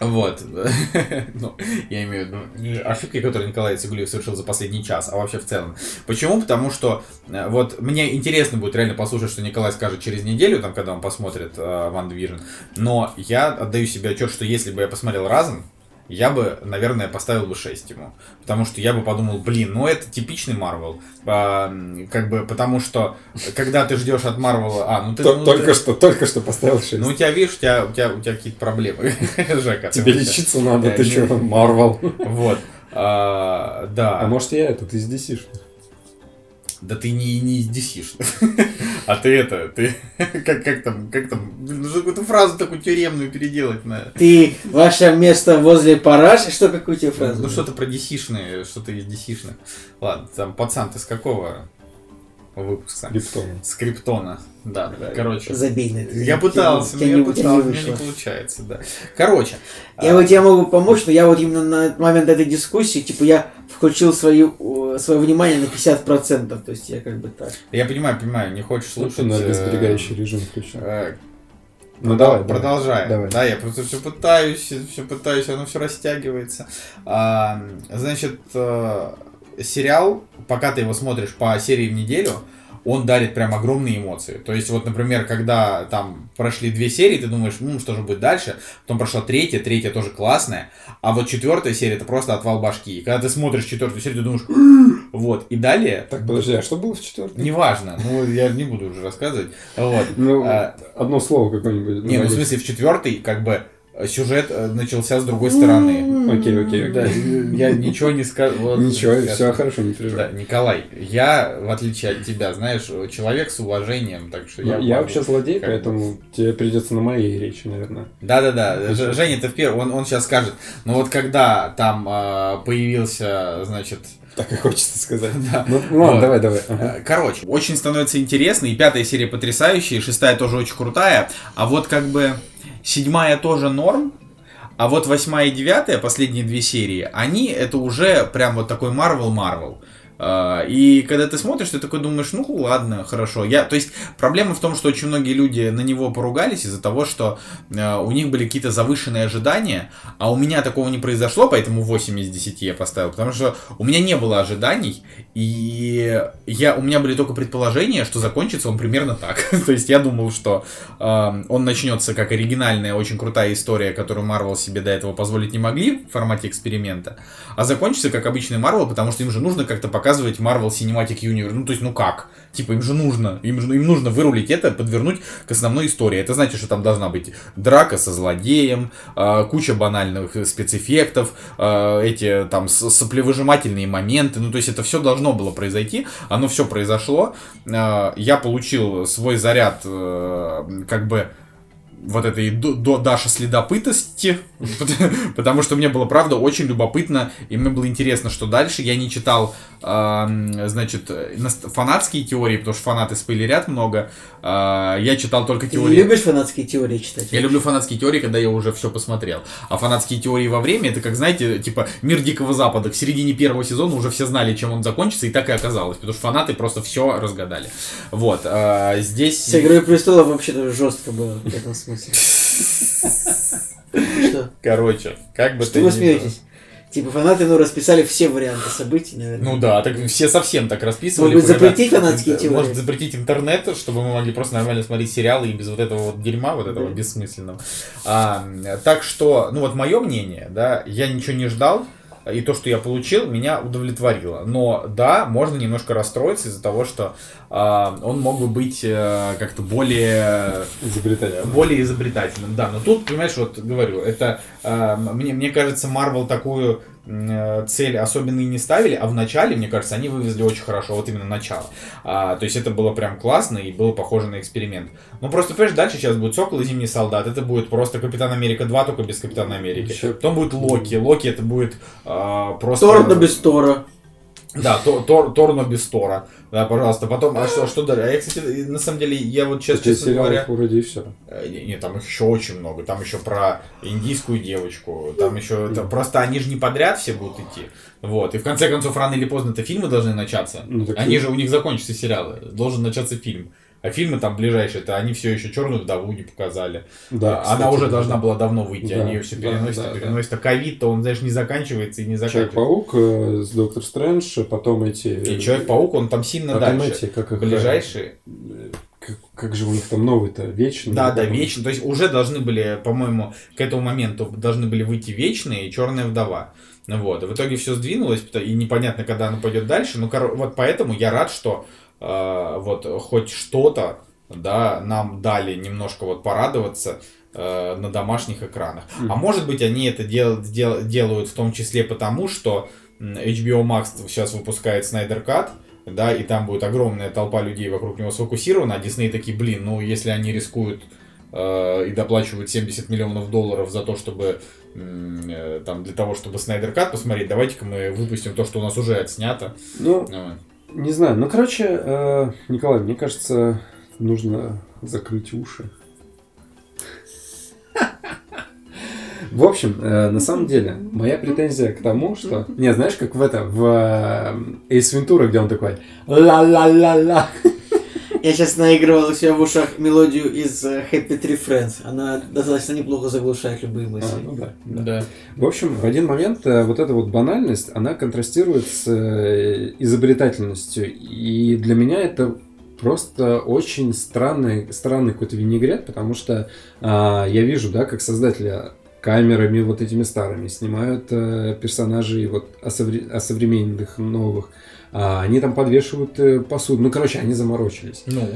Вот. [LAUGHS] Ну, я имею в виду не ошибки, которые Николай Цигулиев совершил за последний час, а вообще в целом. Почему? Потому что э, вот мне интересно будет реально послушать, что Николай скажет через неделю, там, когда он посмотрит Ван Division. Но я отдаю себе отчет, что если бы я посмотрел разом, я бы, наверное, поставил бы 6 ему. Потому что я бы подумал, блин, ну это типичный Марвел. А, как бы, потому что, когда ты ждешь от Марвела... А, ну ты... Т- ну, Только ты- что, только что поставил 6. Ну, у тебя, видишь, у тебя, у тебя, у тебя какие-то проблемы, [LAUGHS] Жека. ты Тебе лечиться надо, ты что, Марвел. [LAUGHS] Вот. А, да. А может я этот из DC? Да ты не, не из DC, А ты это, ты, [LAUGHS] как, как там, как там, нужно какую-то фразу такую тюремную переделать на... Ты, ваше место возле параши, что какую тебе фразу? Ну что-то про DC-шные, что-то из DC-шных. Ладно, там, пацан, ты с какого выпуска? Криптона. С Криптона, да, короче. Забей на это. Я пытался, но я пытался, у не меня не получается, да. Короче. Я а, вот тебе могу помочь, но я вот именно на момент этой дискуссии, типа, я включил свою, свое внимание на 50%, то есть я как бы так. Я понимаю, понимаю, не хочешь слушать. энергосберегающий э, режим включил. э, Ну продол- давай, давай. продолжаем. Давай. Да, я просто все пытаюсь, все пытаюсь, оно все растягивается. А, значит, э, сериал, пока ты его смотришь по серии в неделю, он дарит прям огромные эмоции. То есть, вот, например, когда там прошли две серии, ты думаешь, ну, что же будет дальше, потом прошла третья, третья тоже классная, а вот четвертая серия это просто отвал башки. И когда ты смотришь четвертую серию, ты думаешь, вот, и далее, Так, подожди, а что было в четвертой? неважно, ну, я не буду уже рассказывать, вот. Ну, А, одно слово какое-нибудь. не, ну в смысле в четвертой как бы сюжет э, начался с другой стороны. Окей, окей, Да, окей. я ничего не сказал. Ничего, все хорошо, не Да, переживай. Николай, я, в отличие от тебя, знаешь, человек с уважением, так что Ну, я... Я могу- вообще злодей, как бы- поэтому тебе придется на моей речи, наверное. Да-да-да, Ж- Женя-то в первом, он, он сейчас скажет, но вот когда там э, появился, значит, Так и хочется сказать. [LAUGHS] Да. Ну, ну ладно, Вот. давай, давай. Ага. Э, Короче, очень становится интересно, и пятая серия потрясающая, и шестая тоже очень крутая, а вот как бы седьмая тоже норм, а вот восьмая и девятая, последние две серии, они это уже прям вот такой Marvel-Marvel. А, И когда ты смотришь, ты такой думаешь, ну ладно, хорошо. Я, то есть проблема в том, что очень многие люди на него поругались из-за того, что э, у них были какие-то завышенные ожидания, а у меня такого не произошло, поэтому 8 из 10 я поставил, потому что у меня не было ожиданий, и я, у меня были только предположения, что закончится он примерно так. [LAUGHS] то есть я думал, что э, он начнется как оригинальная, очень крутая история, которую Marvel себе до этого позволить не могли в формате эксперимента, а закончится как обычный Marvel, потому что им же нужно как-то показывать Marvel Cinematic Universe. Ну, то есть, ну как? Типа, им же нужно, им, же- им нужно вырулить это, подвернуть к основной истории. Это значит, что там должна быть драка со злодеем, э, куча банальных спецэффектов, э, эти там соплевыжимательные моменты. Ну, то есть, это все должно было произойти. Оно все произошло. Э, я получил свой заряд, э, как бы, вот этой до, до Даша следопытости, [LAUGHS] потому что мне было, правда, очень любопытно, и мне было интересно, что дальше. Я не читал, ам, значит, фанатские теории, потому что фанаты спойлерят много. А, Я читал только Ты теории... любишь фанатские теории читать? Я люблю фанатские теории, когда я уже все посмотрел. А фанатские теории во время, это как, знаете, типа мир Дикого Запада. К середине первого сезона уже все знали, чем он закончится, и так и оказалось. Потому что фанаты просто все разгадали. Вот. а, Здесь... С Игрой престолов вообще-то жестко было в этом смысле. [LAUGHS] Что? Короче, как бы Что ты вы смеетесь? Типа фанаты, ну, расписали все варианты событий, наверное. Ну да, так все совсем так расписывали. Может быть, запретить фанатские теории? Может запретить интернет, чтобы мы могли просто нормально смотреть сериалы и без вот этого вот дерьма, вот этого Да. бессмысленного. А, так что, ну вот мое мнение, да, я ничего не ждал, и то, что я получил, меня удовлетворило. Но да, можно немножко расстроиться из-за того, что а, он мог бы быть э, как-то более Изобретатель. более изобретательным, да. Но тут, понимаешь, вот говорю, это э, мне, мне кажется, Marvel такую э, цель особенно и не ставили, а в начале, мне кажется, они вывезли очень хорошо, вот именно начало. А, то есть это было прям классно и было похоже на эксперимент. Ну просто, понимаешь, дальше сейчас будет Сокол и Зимний Солдат, это будет просто Капитан Америка 2, только без Капитана Америки. Ещё- Потом будет Локи, Локи это будет э, просто... Тор, но без Тора. Да, Тор, Тор, Тор, но без Тора. Да, пожалуйста. Потом, а что, что дальше? А я, кстати, на самом деле, я вот сейчас, Таких честно говоря... вроде и все. Э, Не, не, там их еще очень много. Там еще про индийскую девочку. Там еще. там просто они же не подряд все будут идти. Вот. И в конце концов, рано или поздно это фильмы должны начаться. Ну, они же у них закончатся сериалы. Должен начаться фильм. А фильмы там ближайшие, это они все еще черную вдову не показали. Да, А, кстати, Она уже да. должна была давно выйти. Да, они ее все да, переносят, да, и да. переносят. А ковид-то он, знаешь, не заканчивается и не заканчивается. Человек-паук э, с Доктор Стрэндж, потом эти... И Человек-паук, он там сильно Потом дальше. эти, как их... Ближайшие. э, Как, как же у них там новый-то? Вечный? Да, да, вечно. То есть уже должны были, по-моему, к этому моменту должны были выйти вечные и черная вдова. Вот. И в итоге все сдвинулось, и непонятно, когда оно пойдет дальше. Ну, вот поэтому я рад, что э, вот хоть что-то, да, нам дали немножко вот порадоваться э, на домашних экранах. А может быть, они это дел- дел- делают в том числе потому, что HBO Max сейчас выпускает Snyder Cut, да, и там будет огромная толпа людей вокруг него сфокусирована, а Дисней такие, блин, ну если они рискуют э, и доплачивают 70 миллионов долларов за то, чтобы э, там для того, чтобы Снайдер Кат посмотреть, давайте-ка мы выпустим то, что у нас уже отснято. Ну, Ну, не знаю. Ну, короче, э, Николай, мне кажется, нужно закрыть уши. В общем, э, на самом деле, моя претензия к тому, что... Не, знаешь, как в это, в э, Эйс Вентура, где он такой ла-ла-ла-ла. Я сейчас наигрывал у себя в ушах мелодию из э, Happy Tree Friends. Она достаточно неплохо заглушает любые А, мысли. ну да, да. да. В общем, в один момент э, вот эта вот банальность, она контрастирует с э, изобретательностью. И для меня это просто очень странный, странный какой-то винегрет, потому что а, я вижу, да, как создатели камерами вот этими старыми снимают э, персонажей вот осовре- осовремененных, новых. А, они там подвешивают э, посуду. Ну, короче, они заморочились. Ну,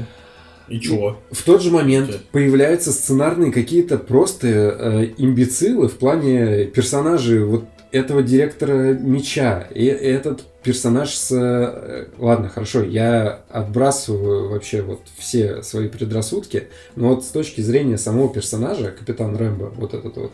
и чё? В тот же момент Да. появляются сценарные какие-то просто э, имбецилы в плане персонажей вот этого директора меча. И этот персонаж с... э, Ладно, хорошо, я отбрасываю вообще вот все свои предрассудки, но вот с точки зрения самого персонажа, Капитан Рэмбо, вот этот вот,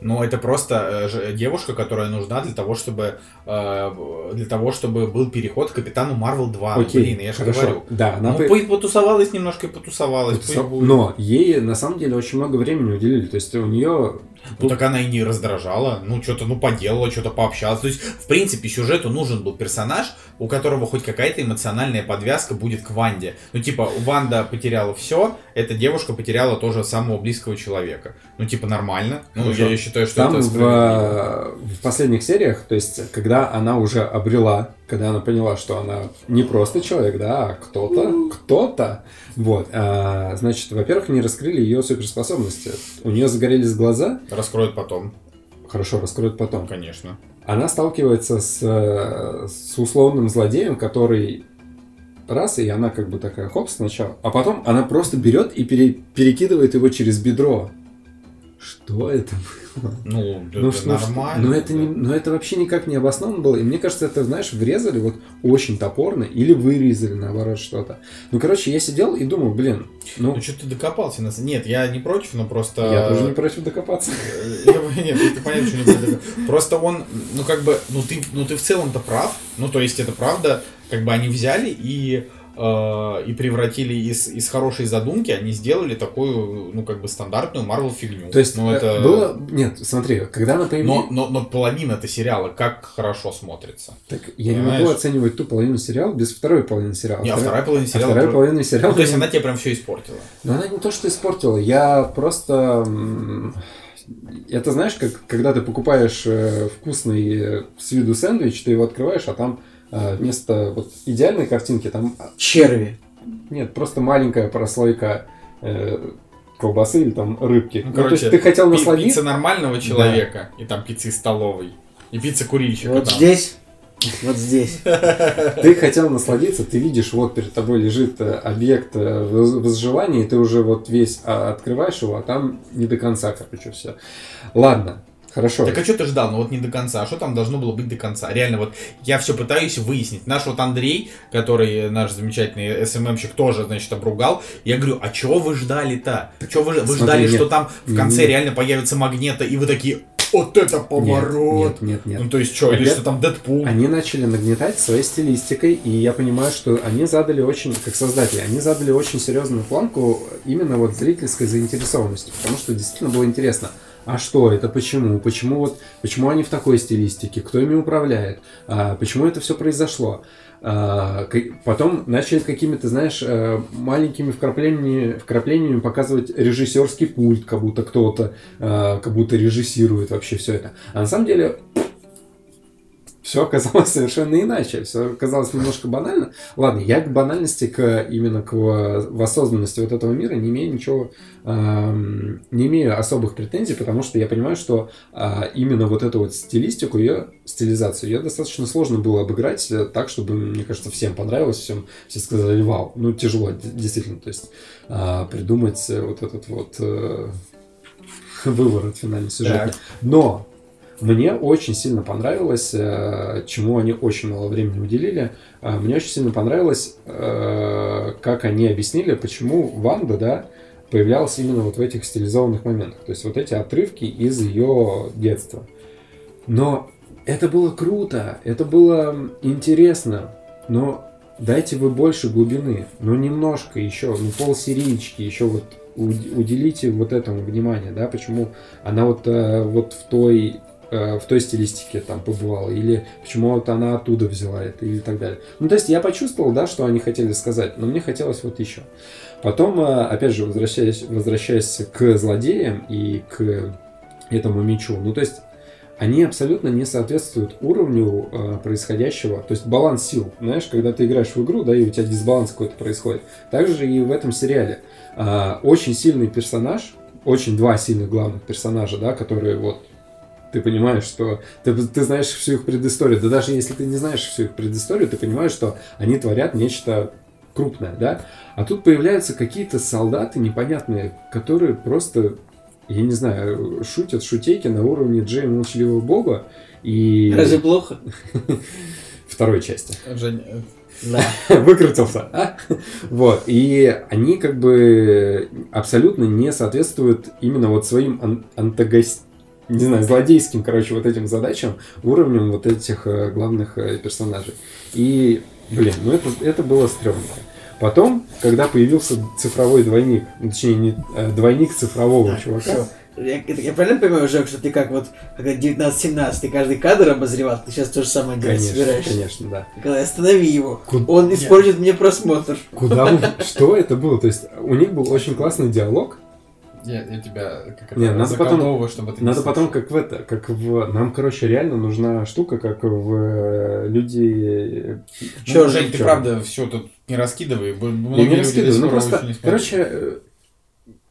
Ну, это просто э, девушка, которая нужна для того, чтобы э, для того, чтобы был переход к Капитану Марвел 2. Ну, окей, Блин, я же хорошо. говорю. Да, она Ну, по- потусовалась немножко и потусовалась. потусов-. Но ей на самом деле очень много времени уделили. То есть у нее Ну так она и не раздражала, ну что-то, ну поделала, что-то пообщалась. То есть, в принципе, сюжету нужен был персонаж, у которого хоть какая-то эмоциональная подвязка будет к Ванде. Ну типа, Ванда потеряла все, эта девушка потеряла тоже самого близкого человека. Ну типа, нормально. Ну Хорошо. я считаю, что Там это в, в последних сериях, то есть, когда она уже обрела, когда она поняла, что она не просто человек, да, а кто-то, кто-то, вот, а, значит, во-первых, не раскрыли ее суперспособности. У нее загорелись глаза, Раскроют потом, хорошо, раскроют потом. конечно. Она сталкивается с, э, с условным злодеем, который раз, и она как бы такая, хоп, сначала, а потом она просто берет и пере- перекидывает его через бедро. Что это было? Ну, Ну, это ну, что- нормально. ну, это не, ну это вообще никак не обосновано было. И мне кажется, это, знаешь, врезали вот очень топорно или вырезали, наоборот, что-то. Ну, короче, я сидел и думал, блин, ну, Ну что ты докопался? на с- Нет, я не против, но просто... я тоже не против докопаться. [LAUGHS] Я- Нет, это понятно, что не будет. Просто он, ну как бы, ну ты, ну ты в целом-то прав. Ну то есть это правда, как бы они взяли и и превратили из, из хорошей задумки, они сделали такую, ну как бы стандартную Марвел фигню. То есть ну, э, это... было... Нет, смотри, когда она появилась... Но, но, но половина это сериала как хорошо смотрится. Так я не Понимаешь? могу оценивать ту половину сериала без второй половины сериала. Не, а вторая половина а сериала... вторая про- половина сериала... Ну, то есть она тебе прям все испортила. Но она не то, что испортила, я просто... Это знаешь, как когда ты покупаешь э, вкусный э, с виду сэндвич, ты его открываешь, а там э, вместо вот идеальной картинки там а, Черви. нет, просто маленькая прослойка э, колбасы или там рыбки. Ну, Ну, то есть короче, ты хотел насладиться. Пицца нормального человека, и там пицца из столовой. И пицца курильщика Вот там. здесь, вот здесь. [LAUGHS] Ты хотел насладиться, ты видишь, вот перед тобой лежит э, объект э, воз- возжелания, и ты уже вот весь а, открываешь его, а там не до конца, короче, все. Ладно, хорошо. Так а что ты ждал? Ну вот не до конца. А что там должно было быть до конца? Реально, вот я все пытаюсь выяснить. Наш вот Андрей, который наш замечательный СММщик, тоже, значит, обругал. Я говорю, а чего вы ждали-то? Чего вы, вы ждали, нет. что там в конце Не-не. реально появится магнета, и вы такие, вот это поворот! Нет, нет, нет. Ну то есть что, или Опять- что там Дэдпул? Они начали нагнетать своей стилистикой, и я понимаю, что они задали очень, как создатели, они задали очень серьезную планку именно вот зрительской заинтересованности, потому что действительно было интересно. А что это? Почему? Почему вот, почему они в такой стилистике? Кто ими управляет? А, почему это все произошло? А, потом начали какими-то, знаешь, э, маленькими вкраплениями, вкраплениями показывать режиссерский пульт, как будто кто-то, э, как будто режиссирует вообще все это. А на самом деле все оказалось [LAUGHS] совершенно иначе. Все оказалось немножко банально. Ладно, я к банальности, к, именно к во- воссозданности вот этого мира не имею ничего, эм, не имею особых претензий, потому что я понимаю, что а, именно вот эту вот стилистику, ее стилизацию, ее достаточно сложно было обыграть э, так, чтобы, мне кажется, всем понравилось, всем все сказали вау. Ну, тяжело, действительно, то есть а, придумать э, вот этот вот э, [LAUGHS] выворот финальный. Так. Но Мне очень сильно понравилось, э, чему они очень мало времени уделили. Э, Мне очень сильно понравилось, э, как они объяснили, почему Ванда, да, появлялась именно вот в этих стилизованных моментах. То есть вот эти отрывки из ее детства. Но это было круто, это было интересно, но дайте вы больше глубины, ну немножко еще, ну полсерийки еще вот уд- уделите вот этому внимание, да, почему она вот, вот в той э, в той стилистике там побывала, или почему вот она оттуда взяла это, и так далее. Ну, то есть я почувствовал, да, что они хотели сказать, но мне хотелось вот еще. Потом, э, опять же, возвращаясь, возвращаясь к злодеям и к этому мечу, ну, то есть они абсолютно не соответствуют уровню э, происходящего. То есть баланс сил. Знаешь, когда ты играешь в игру, да, и у тебя дисбаланс какой-то происходит. Также и в этом сериале. А, очень сильный персонаж, очень два сильных главных персонажа, да, которые вот ты понимаешь, что ты, ты знаешь всю их предысторию. Да даже если ты не знаешь всю их предысторию, ты понимаешь, что они творят нечто крупное, да? А тут появляются какие-то солдаты непонятные, которые просто, я не знаю, шутят шутейки на уровне Джей Молчаливого Бога и Разве плохо? [LAUGHS] второй части. Жень, э, Да. [LAUGHS] Выкрутился. а? Вот. И они как бы абсолютно не соответствуют именно вот своим ан- антагост- не знаю, злодейским, короче, вот этим задачам, уровнем вот этих э, главных э, персонажей. И, блин, ну это, это было стрёмно. Потом, когда появился цифровой двойник, ну, точнее, не, э, двойник цифрового чувака, Всё. Я, это- я правильно понимаю, Жек, что ты как вот, когда 19-17, ты каждый кадр обозревал, ты сейчас то же самое делать конечно, собираешься. конечно, да. Николай, останови его. Ку- Он испортит мне просмотр. Куда Что это было? То есть у них был очень классный диалог, я, я тебя как это, Не, надо потом- чтобы ты Надо потом, как в это, как в... Нам, короче, реально нужна штука, как в э, люди... Чё, Чё, Жень, ты правда все тут не раскидывай. б- Я Многие не раскидываю, ну просто, короче, э,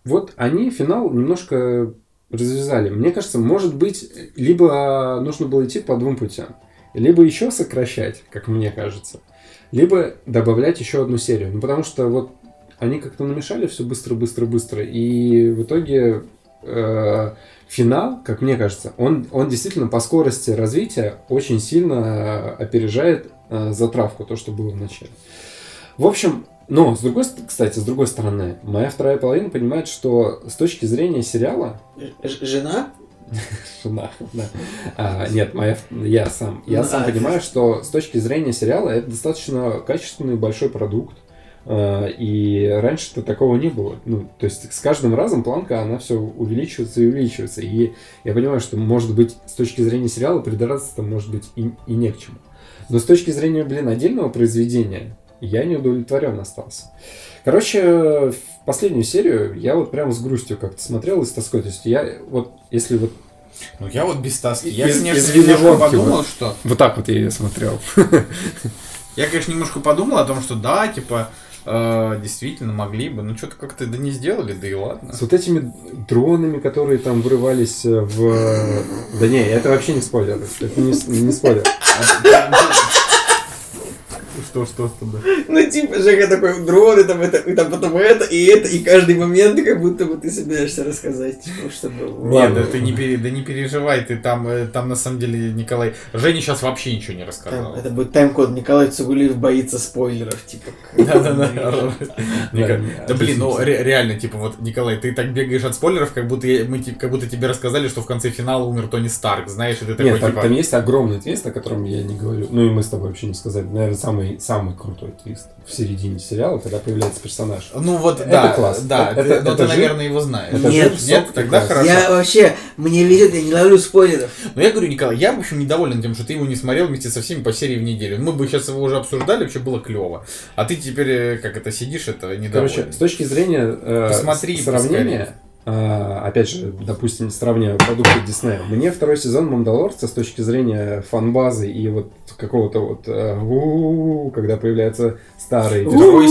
вот они финал немножко развязали. Мне кажется, может быть, либо нужно было идти по двум путям. Либо еще сокращать, как мне кажется, либо добавлять еще одну серию. Ну, потому что вот они как-то намешали все быстро, быстро, быстро, и в итоге э, финал, как мне кажется, он, он действительно по скорости развития очень сильно опережает э, затравку, то, что было в начале. В общем, но, с другой, ст- кстати, с другой стороны, моя вторая половина понимает, что с точки зрения сериала, Ж- Жена? Жена, да. А, нет, моя, я сам, я сам а, понимаю, что с точки зрения сериала это достаточно качественный большой продукт. А, И раньше-то такого не было. Ну, то есть с каждым разом планка, она все увеличивается и увеличивается. И я понимаю, что, может быть, с точки зрения сериала придраться-то, может быть, и, и не к чему. Но с точки зрения, блин, отдельного произведения, я не удовлетворен остался. Короче, в последнюю серию я вот прям с грустью как-то смотрел и с тоской. То есть я вот, если вот Ну я вот без таски. Я, Из- конечно, из немножко подумал, вот. что... Вот так вот я ее смотрел. Я, конечно, немножко подумал о том, что да, типа, э, действительно могли бы, но что-то как-то да не сделали, да и ладно. С вот этими дронами, которые там врывались э, в... Да не, это вообще не спойлер. Это не, не спойлер. Что, что с тобой? Ну, типа, Жека такой, дроны, там это, и там потом это, и это, и каждый момент, как будто бы ты собираешься рассказать, типа, чтобы... Нет, Ладно. да ты не, пере- да не переживай, ты там, э, там на самом деле Николай... Женя сейчас вообще ничего не Там, рассказал. это будет тайм-код. Николай Цугулиев боится спойлеров, типа. Да-да-да. [LAUGHS] Да, Да блин, ну ре- реально, типа вот, Николай, ты так бегаешь от спойлеров, как будто мы как будто тебе рассказали, что в конце финала умер Тони Старк, знаешь, и ты такой, Нет, там, типа... там есть огромный твист, о котором я не говорю. Ну и мы с тобой вообще не сказали. Наверное, самый, самый крутой твист в середине сериала, когда появляется персонаж. Ну вот, Это да, класс. да, Это- ты- это- но ты, это жир- наверное, его знаешь. это нет, сок, тогда класс. хорошо. Я вообще, мне везет, я не ловлю спойлеров. Но я говорю, Николай, я, в общем, недоволен тем, что ты его не смотрел вместе со всеми по серии в неделю. Мы бы сейчас его уже обсуждали, вообще было клево. А ты теперь, э, как это, сидишь, это недоволен. Короче, с точки зрения э, Посмотри сравнения, э, опять же, допустим, сравнивая продукты Диснея, мне второй сезон Мандалорца с точки зрения фан-базы и вот какого-то вот э, у-у-у, когда появляется старый Второй.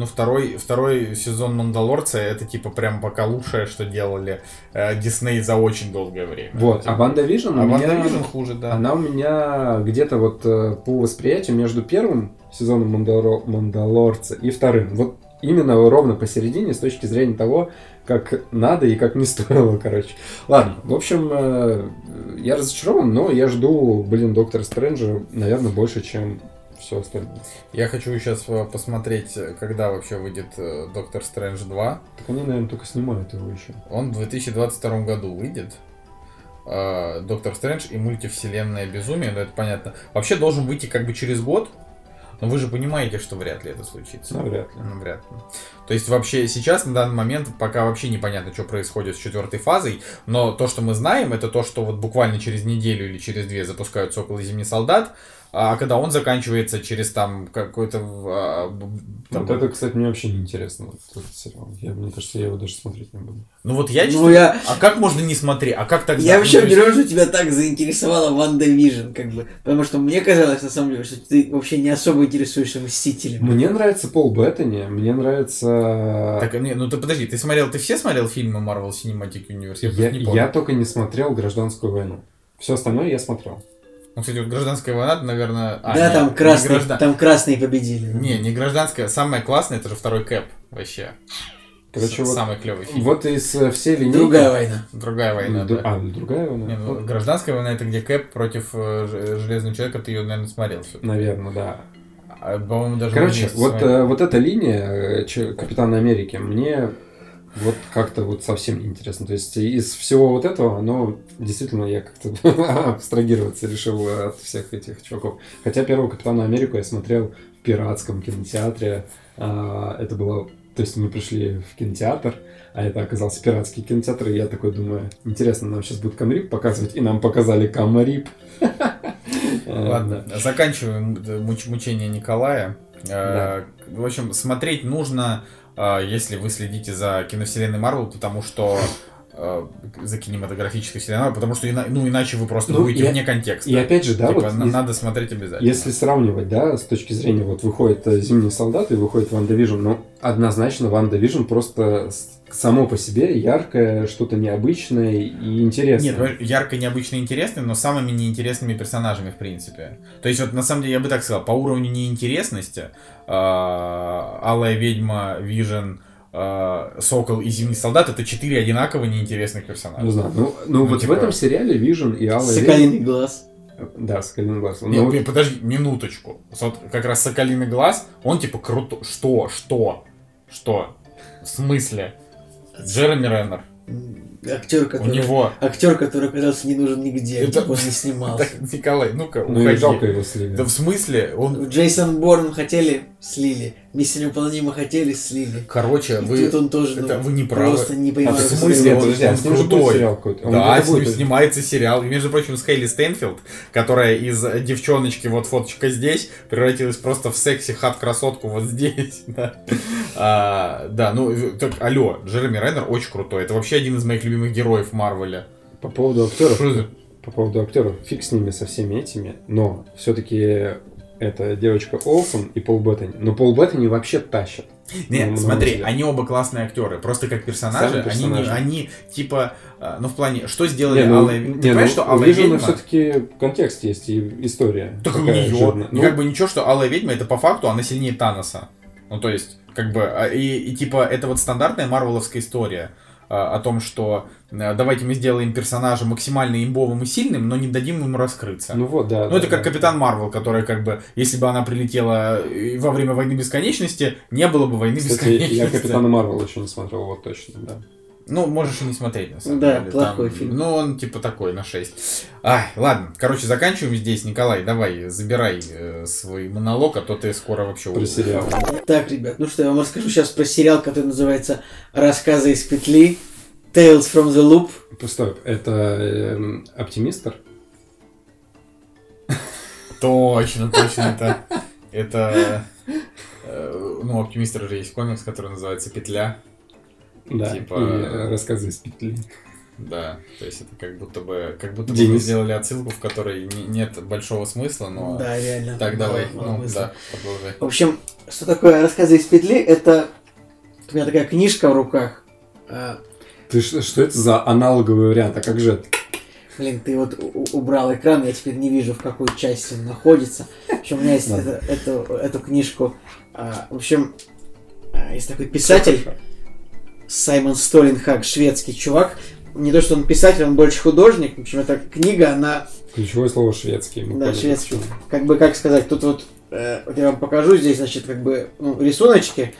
Ну, второй, второй сезон Мандалорца, это, типа, прям пока лучшее, что делали э, Дисней за очень долгое время. Вот, Типа, а WandaVision а у меня... WandaVision хуже, да. Она у меня где-то вот э, по восприятию между первым сезоном Мандалор- Мандалорца и вторым. Вот именно ровно посередине с точки зрения того, как надо и как не стоило, короче. Ладно, в общем, э, я разочарован, но я жду, блин, Доктора Стрэнджа, наверное, больше, чем все остальное. Я хочу сейчас посмотреть, когда вообще выйдет э, Доктор Стрэндж 2. Так они, наверное, только снимают его еще. Он в 2022 году выйдет. Э, Доктор Стрэндж и мультивселенная безумие, ну это понятно. Вообще должен выйти как бы через год, но вы же понимаете, что вряд ли это случится. Ну, вряд ли. Ну, вряд ли. То есть вообще сейчас, на данный момент, пока вообще непонятно, что происходит с четвертой фазой, но то, что мы знаем, это то, что вот буквально через неделю или через две запускают Сокол и Зимний Солдат, а когда он заканчивается через там какой-то... а, там- Вот это, кстати, мне вообще не интересно, вот этот сериал. Я, мне кажется, я его даже смотреть не буду. Ну вот я Ну, честно- я- А как можно не смотреть? А как тогда? Я Ну, вообще удивлен, что тебя так заинтересовала WandaVision, как бы. Потому что мне казалось, на самом деле, что ты вообще не особо интересуешься Мстителями. Мне нравится Пол Беттани, мне нравится... Так, не, ну ты подожди, ты смотрел, ты все смотрел фильмы Marvel Cinematic Universe? Я, я, не помню. я только не смотрел «Гражданскую войну». Все остальное я смотрел. Ну, кстати, вот гражданская война, наверное... а, да, не, там не красные, граждан- там красные победили. Не, не гражданская. Самое классное, это же второй Кэп. Вообще. Короче, С- вот, Самый клевый фильм. вот из э, всей линейки... Другая война. Другая война, Ду- да. А, другая война? Не, ну, гражданская война это где Кэп против э, Ж- Железного человека, ты ее, наверное, смотрел все. Наверное, да. А, по-моему, даже Короче, вот, э, вот эта линия э, Капитана Америки мне вот как-то вот совсем интересно. То есть из всего вот этого, оно действительно я как-то [LAUGHS] абстрагироваться решил от всех этих чуваков. Хотя первого Капитана Америку я смотрел в пиратском кинотеатре. А, Это было... То есть мы пришли в кинотеатр, а это оказался пиратский кинотеатр, и я такой думаю, интересно, нам сейчас будет Камрип показывать, и нам показали Камарип. [LAUGHS] Ладно, заканчиваем муч- мучение Николая. Э, В общем, смотреть нужно, если вы следите за киновселенной Марвел, потому что э, за кинематографической вселенной, потому что ина- ну, иначе вы просто Ну, будете и- вне контекста. И опять же, да, Типа, вот на- из- надо смотреть обязательно. Если сравнивать, да, с точки зрения, вот выходит э, Зимний солдат и выходит WandaVision, ну, однозначно WandaVision просто с- само по себе яркое, что-то необычное и интересное. Нет, ярко, необычно интересный, но самыми неинтересными персонажами, в принципе. То есть, вот на самом деле, я бы так сказал, по уровню неинтересности, э, Алая ведьма, Вижен, э, Сокол и Зимний солдат это четыре одинаково неинтересных персонажа. Не знаю, ну, ну, Ну, вот типа- в этом сериале Вижн и Алая Соколиный глаз. Да, Соколиный глаз. Не, Ну, не, подожди, минуточку. Вот как раз Соколиный глаз, он типа круто. Что? Что? Что? В смысле? Джереми Реннер. Актер, У который... него... Актер, который оказался не нужен нигде, Это- он не снимался. Так, [LAUGHS] Николай, ну-ка, ну уходи. жалко его слили. Да в смысле? Он... Джейсон Борн хотели, слили. Миссия невыполнима хотели, слили. Короче, И вы... тут он тоже, ну, это вы не правы. просто не А понимаю. в смысле? это он- подожди, а будет крутой. сериал. Он Да, с ним будет. снимается сериал. И, между прочим, с Хейли Стэнфилд, которая из э, девчоночки, вот фоточка здесь, превратилась просто в секси хат красотку вот здесь. [LAUGHS] Да, А, да ну, э, так, алло, Джереми Реннер очень крутой. Это вообще один из моих любимых героев в Марвеле. По поводу актеров, Что за- по поводу актеров, фиг с ними со всеми этими, но все-таки это девочка Олсен и Пол Беттани. Но Пол Беттани вообще тащит. Нет, Ну, смотри, много они оба классные актеры. Просто как персонажи, Сами они, не- персонажи. они типа, э, ну в плане, что сделали Не, ну, Алая не, Ты ну, понимаешь, что у Алая ведьма... все-таки контекст есть и история. Так у нее. жирная. Ну, как бы ничего, что Алая ведьма, это по факту она сильнее Таноса. Ну, то есть, как бы, а, и, и типа, это вот стандартная марвеловская история о том, что а, давайте мы сделаем персонажа максимально имбовым и сильным, но не дадим ему раскрыться. ну вот, да. Ну, да, это как да. Капитан Марвел, которая, как бы, если бы она прилетела э, во время войны бесконечности, не было бы войны Кстати, бесконечности. я Капитана Марвел еще не смотрел, вот точно, да. Ну, можешь и не смотреть, на самом Да, деле. плохой Там, фильм. Ну, он типа такой, на 6. Ай, ладно. Короче, заканчиваем здесь. Николай, давай, забирай э, свой монолог, а то ты скоро вообще... Про сериал. Так, ребят, ну что, я вам расскажу сейчас про сериал, который называется «Рассказы из петли». Tales from the Loop. Стоп, это эм, оптимистр? Точно, точно, это... Это... э, Ну, у оптимистра же есть комикс, который называется «Петля». Да. Типа- И э, рассказы из петли. Да, то есть это как будто бы... Как будто бы Денис. мы сделали отсылку, в которой не- нет большого смысла, но... Да, реально. Так, давай, Мало- мало ну, смысла. да, продолжай. В общем, что такое «Рассказы из петли»? Это у меня такая книжка в руках. А, Ты ш- что это за аналоговый вариант? А как же это? Блин, ты вот убрал экран, я теперь не вижу, в какой части он находится. В общем, у меня есть это- эту, эту книжку. А, в общем, а, есть такой писатель, Саймон Столинхак, шведский чувак. Не то, что он писатель, он больше художник. В общем, эта книга, она Ключевое слово шведский. Да, поняли, шведский. почему. Как бы, как сказать, тут вот, э, вот я вам покажу, здесь, значит, как бы, ну, рисуночки,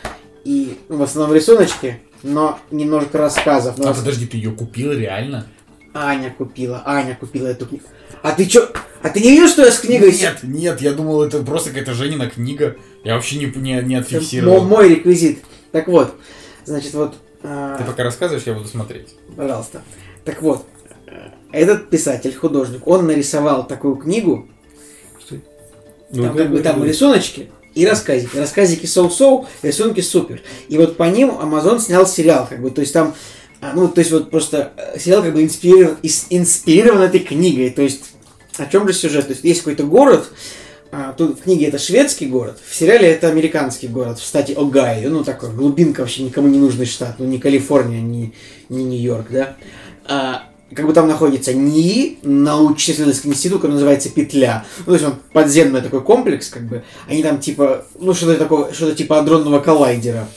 и ну, в основном рисуночки, но немножко рассказов. Ну, А подожди, ты ее купил реально? Аня купила, Аня купила эту книгу. А ты чё? А ты не видел, что я с книгой? Нет, нет, я думал, это просто какая-то Женина книга. Я вообще не, не, не Это отфиксировал. мо- мой реквизит. Так вот, значит, вот, Ты пока рассказываешь, я буду смотреть. пожалуйста. Так вот, э, этот писатель, художник, он нарисовал такую книгу, Ну, там, как бы, да, там да. рассказики и рассказики. Рассказики соу-соу, рисунки супер. И вот по ним Amazon снял сериал, как бы, то есть там, а, ну, то есть вот просто э, сериал как бы инспирирован, инспирирован этой книгой, то есть о чем же сюжет? То есть есть какой-то город, а, тут в книге это шведский город, в сериале это американский город, кстати, Огайо, ну такой глубинка вообще никому не нужный штат, ну не Калифорния, не, не Нью-Йорк, да. А, как бы там находится НИИ, научно-исследовательский институт, который называется Петля. Ну, то есть он подземный такой комплекс, как бы. Они там типа, ну что-то такое, что-то типа адронного коллайдера.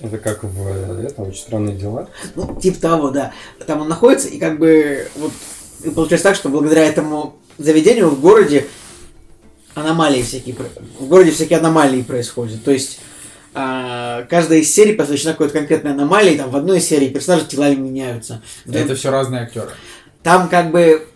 Это как в э, это, очень странные дела. Ну, типа того, да. Там он находится, и как бы вот получается так, что благодаря этому заведению в городе аномалии всякие, в городе всякие аномалии происходят. То есть а, каждая из серий посвящена какой-то конкретной аномалии, там в одной из серий персонажи телами меняются. В друг- Это все разные актеры. Там как бы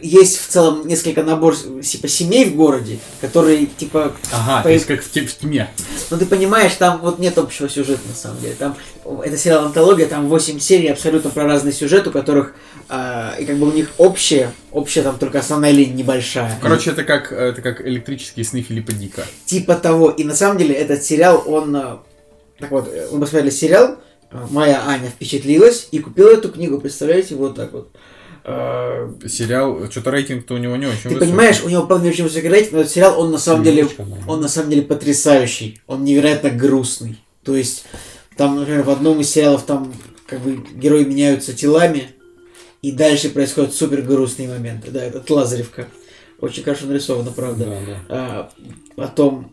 есть в целом несколько набор типа семей в городе, которые типа Ага, По- то есть как в, в тьме. Ну ты понимаешь, там вот нет общего сюжета на самом деле. Там это сериал антология, там 8 серий абсолютно про разный сюжет, у которых а, и как бы у них общее, общая там только основная линия небольшая. Короче, это как, это как электрические сны Филиппа Дика. Типа того. И на самом деле этот сериал, он так вот, э, мы посмотрели сериал, моя Аня впечатлилась и купила эту книгу, представляете, вот так вот. А, Сериал, что-то рейтинг-то у него не очень Ты высокий. понимаешь, у него, правда, не очень высокий рейтинг, но этот сериал, он на самом деле, Немножко, да. он на самом деле потрясающий. Он невероятно грустный. То есть, там, например, в одном из сериалов там как бы герои меняются телами, и дальше происходят супер грустные моменты. Да, это Лазаревка. Очень хорошо нарисовано, правда. Да, да. А, потом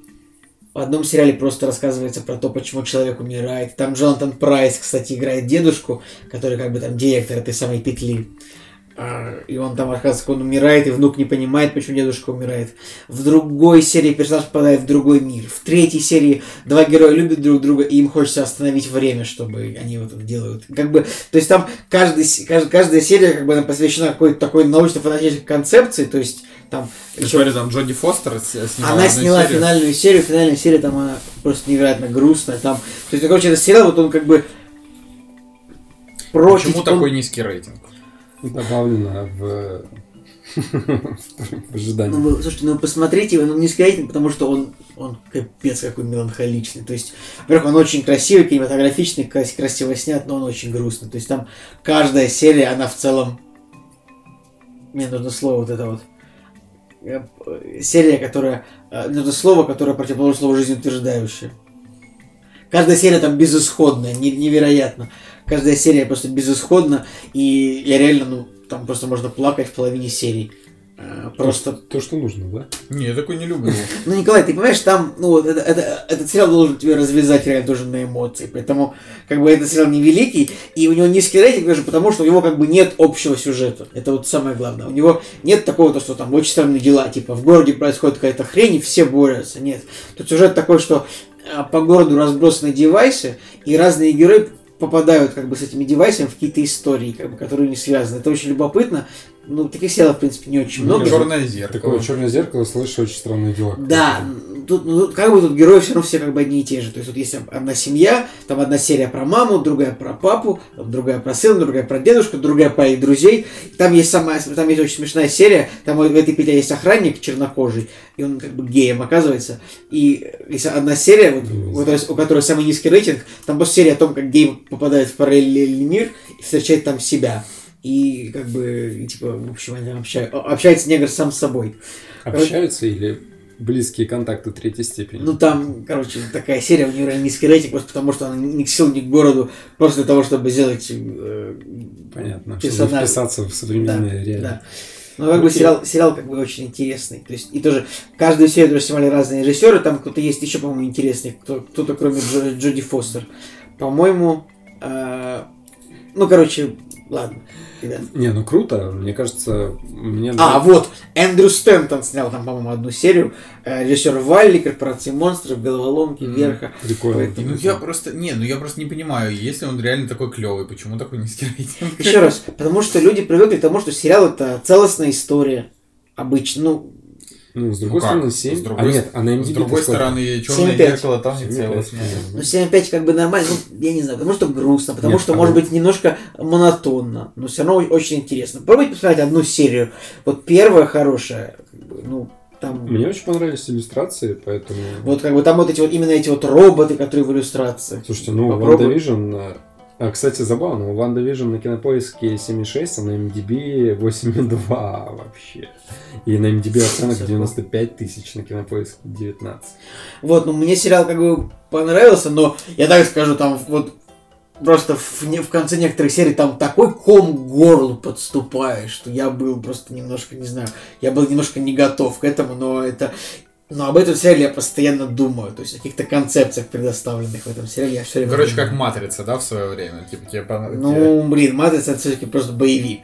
в одном сериале просто рассказывается про то, почему человек умирает. Там Джонатан Прайс, кстати, играет дедушку, который как бы там директор этой самой петли. А, И он там рассказывает, как он умирает, и внук не понимает, почему дедушка умирает. В другой серии персонаж попадает в другой мир. В третьей серии два героя любят друг друга, и им хочется остановить время, чтобы они вот это делают. Как бы, то есть там каждый, с- кажд- каждая серия как бы она посвящена какой-то такой научно-фантастической концепции, то есть там... Ты ещё- смотри, там Джоди Фостер с- снимала она сняла серию. финальную серию, финальная серия там она просто невероятно грустная. Там, то есть, ну, короче, этот сериал, вот он как бы против... Почему он- такой низкий рейтинг? Добавлено в [LAUGHS] в ожидании. Ну, слушайте, ну посмотрите его, ну низкий рейтинг, потому что он, он капец какой меланхоличный. То есть, во-первых, он очень красивый, кинематографичный, крас- красиво снят, но он очень грустный. То есть там каждая серия, она в целом... Мне нужно слово вот это вот. Э, Серия, которая... э, нужно слово, которое противоположно слову жизнеутверждающее. Каждая серия там безысходная, не- невероятно. Каждая серия просто безысходна, и я реально, ну, там просто можно плакать в половине серий. Э, Просто То, что нужно, да? Не, я такой не люблю. [LAUGHS] ну, Николай, ты понимаешь, там, ну, вот это, это- этот сериал должен тебе развязать реально тоже на эмоции. Поэтому, как бы, этот сериал невеликий, и у него низкий рейтинг даже потому, что у него, как бы, нет общего сюжета. Это вот самое главное. У него нет такого, то, что там очень странные дела, типа, в городе происходит какая-то хрень, и все борются. Нет. Тут сюжет такой, что а, по городу разбросаны девайсы, и разные герои попадают как бы с этими девайсами в какие-то истории, как бы, которые не связаны. Это очень любопытно. Ну, таких сериалов, в принципе, не очень много. Черное зеркало. Такое черное зеркало, слышишь, очень странные дела. Да, тут, ну, тут как бы тут герои все равно все как бы одни и те же. То есть вот есть одна семья, там одна серия про маму, другая про папу, там другая про сына, другая про дедушку, другая про их друзей. Там есть самая, там есть очень смешная серия, там в этой петле есть охранник чернокожий, и он как бы геем оказывается. И есть одна серия, вот, у, которой, у которой самый низкий рейтинг, там просто серия о том, как гей попадает в параллельный мир и встречает там себя. И как бы, и, типа, в общем, они общаются, общается негр сам с собой. Общаются или близкие контакты третьей степени? Ну там, короче, такая серия, у нее низкий рейтинг, просто потому что она ни к силу, ни к городу, просто для того, чтобы сделать... э, Понятно. Чтобы персонаж. вписаться в современные реалии. да. Но как бы сериал, сериал как бы очень интересный. То есть, и тоже каждую серию тоже снимали разные режиссеры. Там кто-то есть еще, по-моему, интересный. Кто, кто-то кроме Джо- Джоди Фостер. По-моему, э, ну, короче, ладно, ребят. Не, ну круто, мне кажется, мне... А, вот, Эндрю Стэнтон снял там, по-моему, одну серию. Э, режиссер Валли, Корпорации монстров, Головоломки. Верха. Прикольно. Поэтому- Ну я просто, не, ну я просто не понимаю, если он реально такой клевый, почему такой низкий рейтинг? Еще раз, потому что люди привыкли к тому, что сериал это целостная история. Обычно, ну, Ну, с другой Ну стороны, С 7. другой а нет, а на MDB С другой стороны, черное 7-5. зеркало там не пять, Ну, 7.5 как бы нормально, ну, я не знаю, потому что грустно, потому Нет, что, а может вы- быть, немножко монотонно, но все равно очень интересно. Попробуйте посмотреть одну серию. Вот первая хорошая, как бы, ну, там... Мне очень понравились иллюстрации, поэтому... Вот как бы там вот эти вот, именно эти вот роботы, которые в иллюстрации. Слушайте, ну, Попробуй. Вижн... А, кстати, забавно, у WandaVision на кинопоиске 7,6, а на IMDb 8,2 вообще. И на IMDb оценок Всё 95 тысяч, на кинопоиске 19. Вот, ну мне сериал как бы понравился, но я так скажу, там вот просто в, в конце некоторых серий там такой ком к горлу подступает, что я был просто немножко, не знаю, я был немножко не готов к этому, но это... Но об этом сериале я постоянно думаю, то есть о каких-то концепциях, предоставленных в этом сериале, я все время Короче, думаю. как Матрица, да, в свое время? Типа, тебе понравилось? Ну, блин, Матрица это все-таки просто боевик.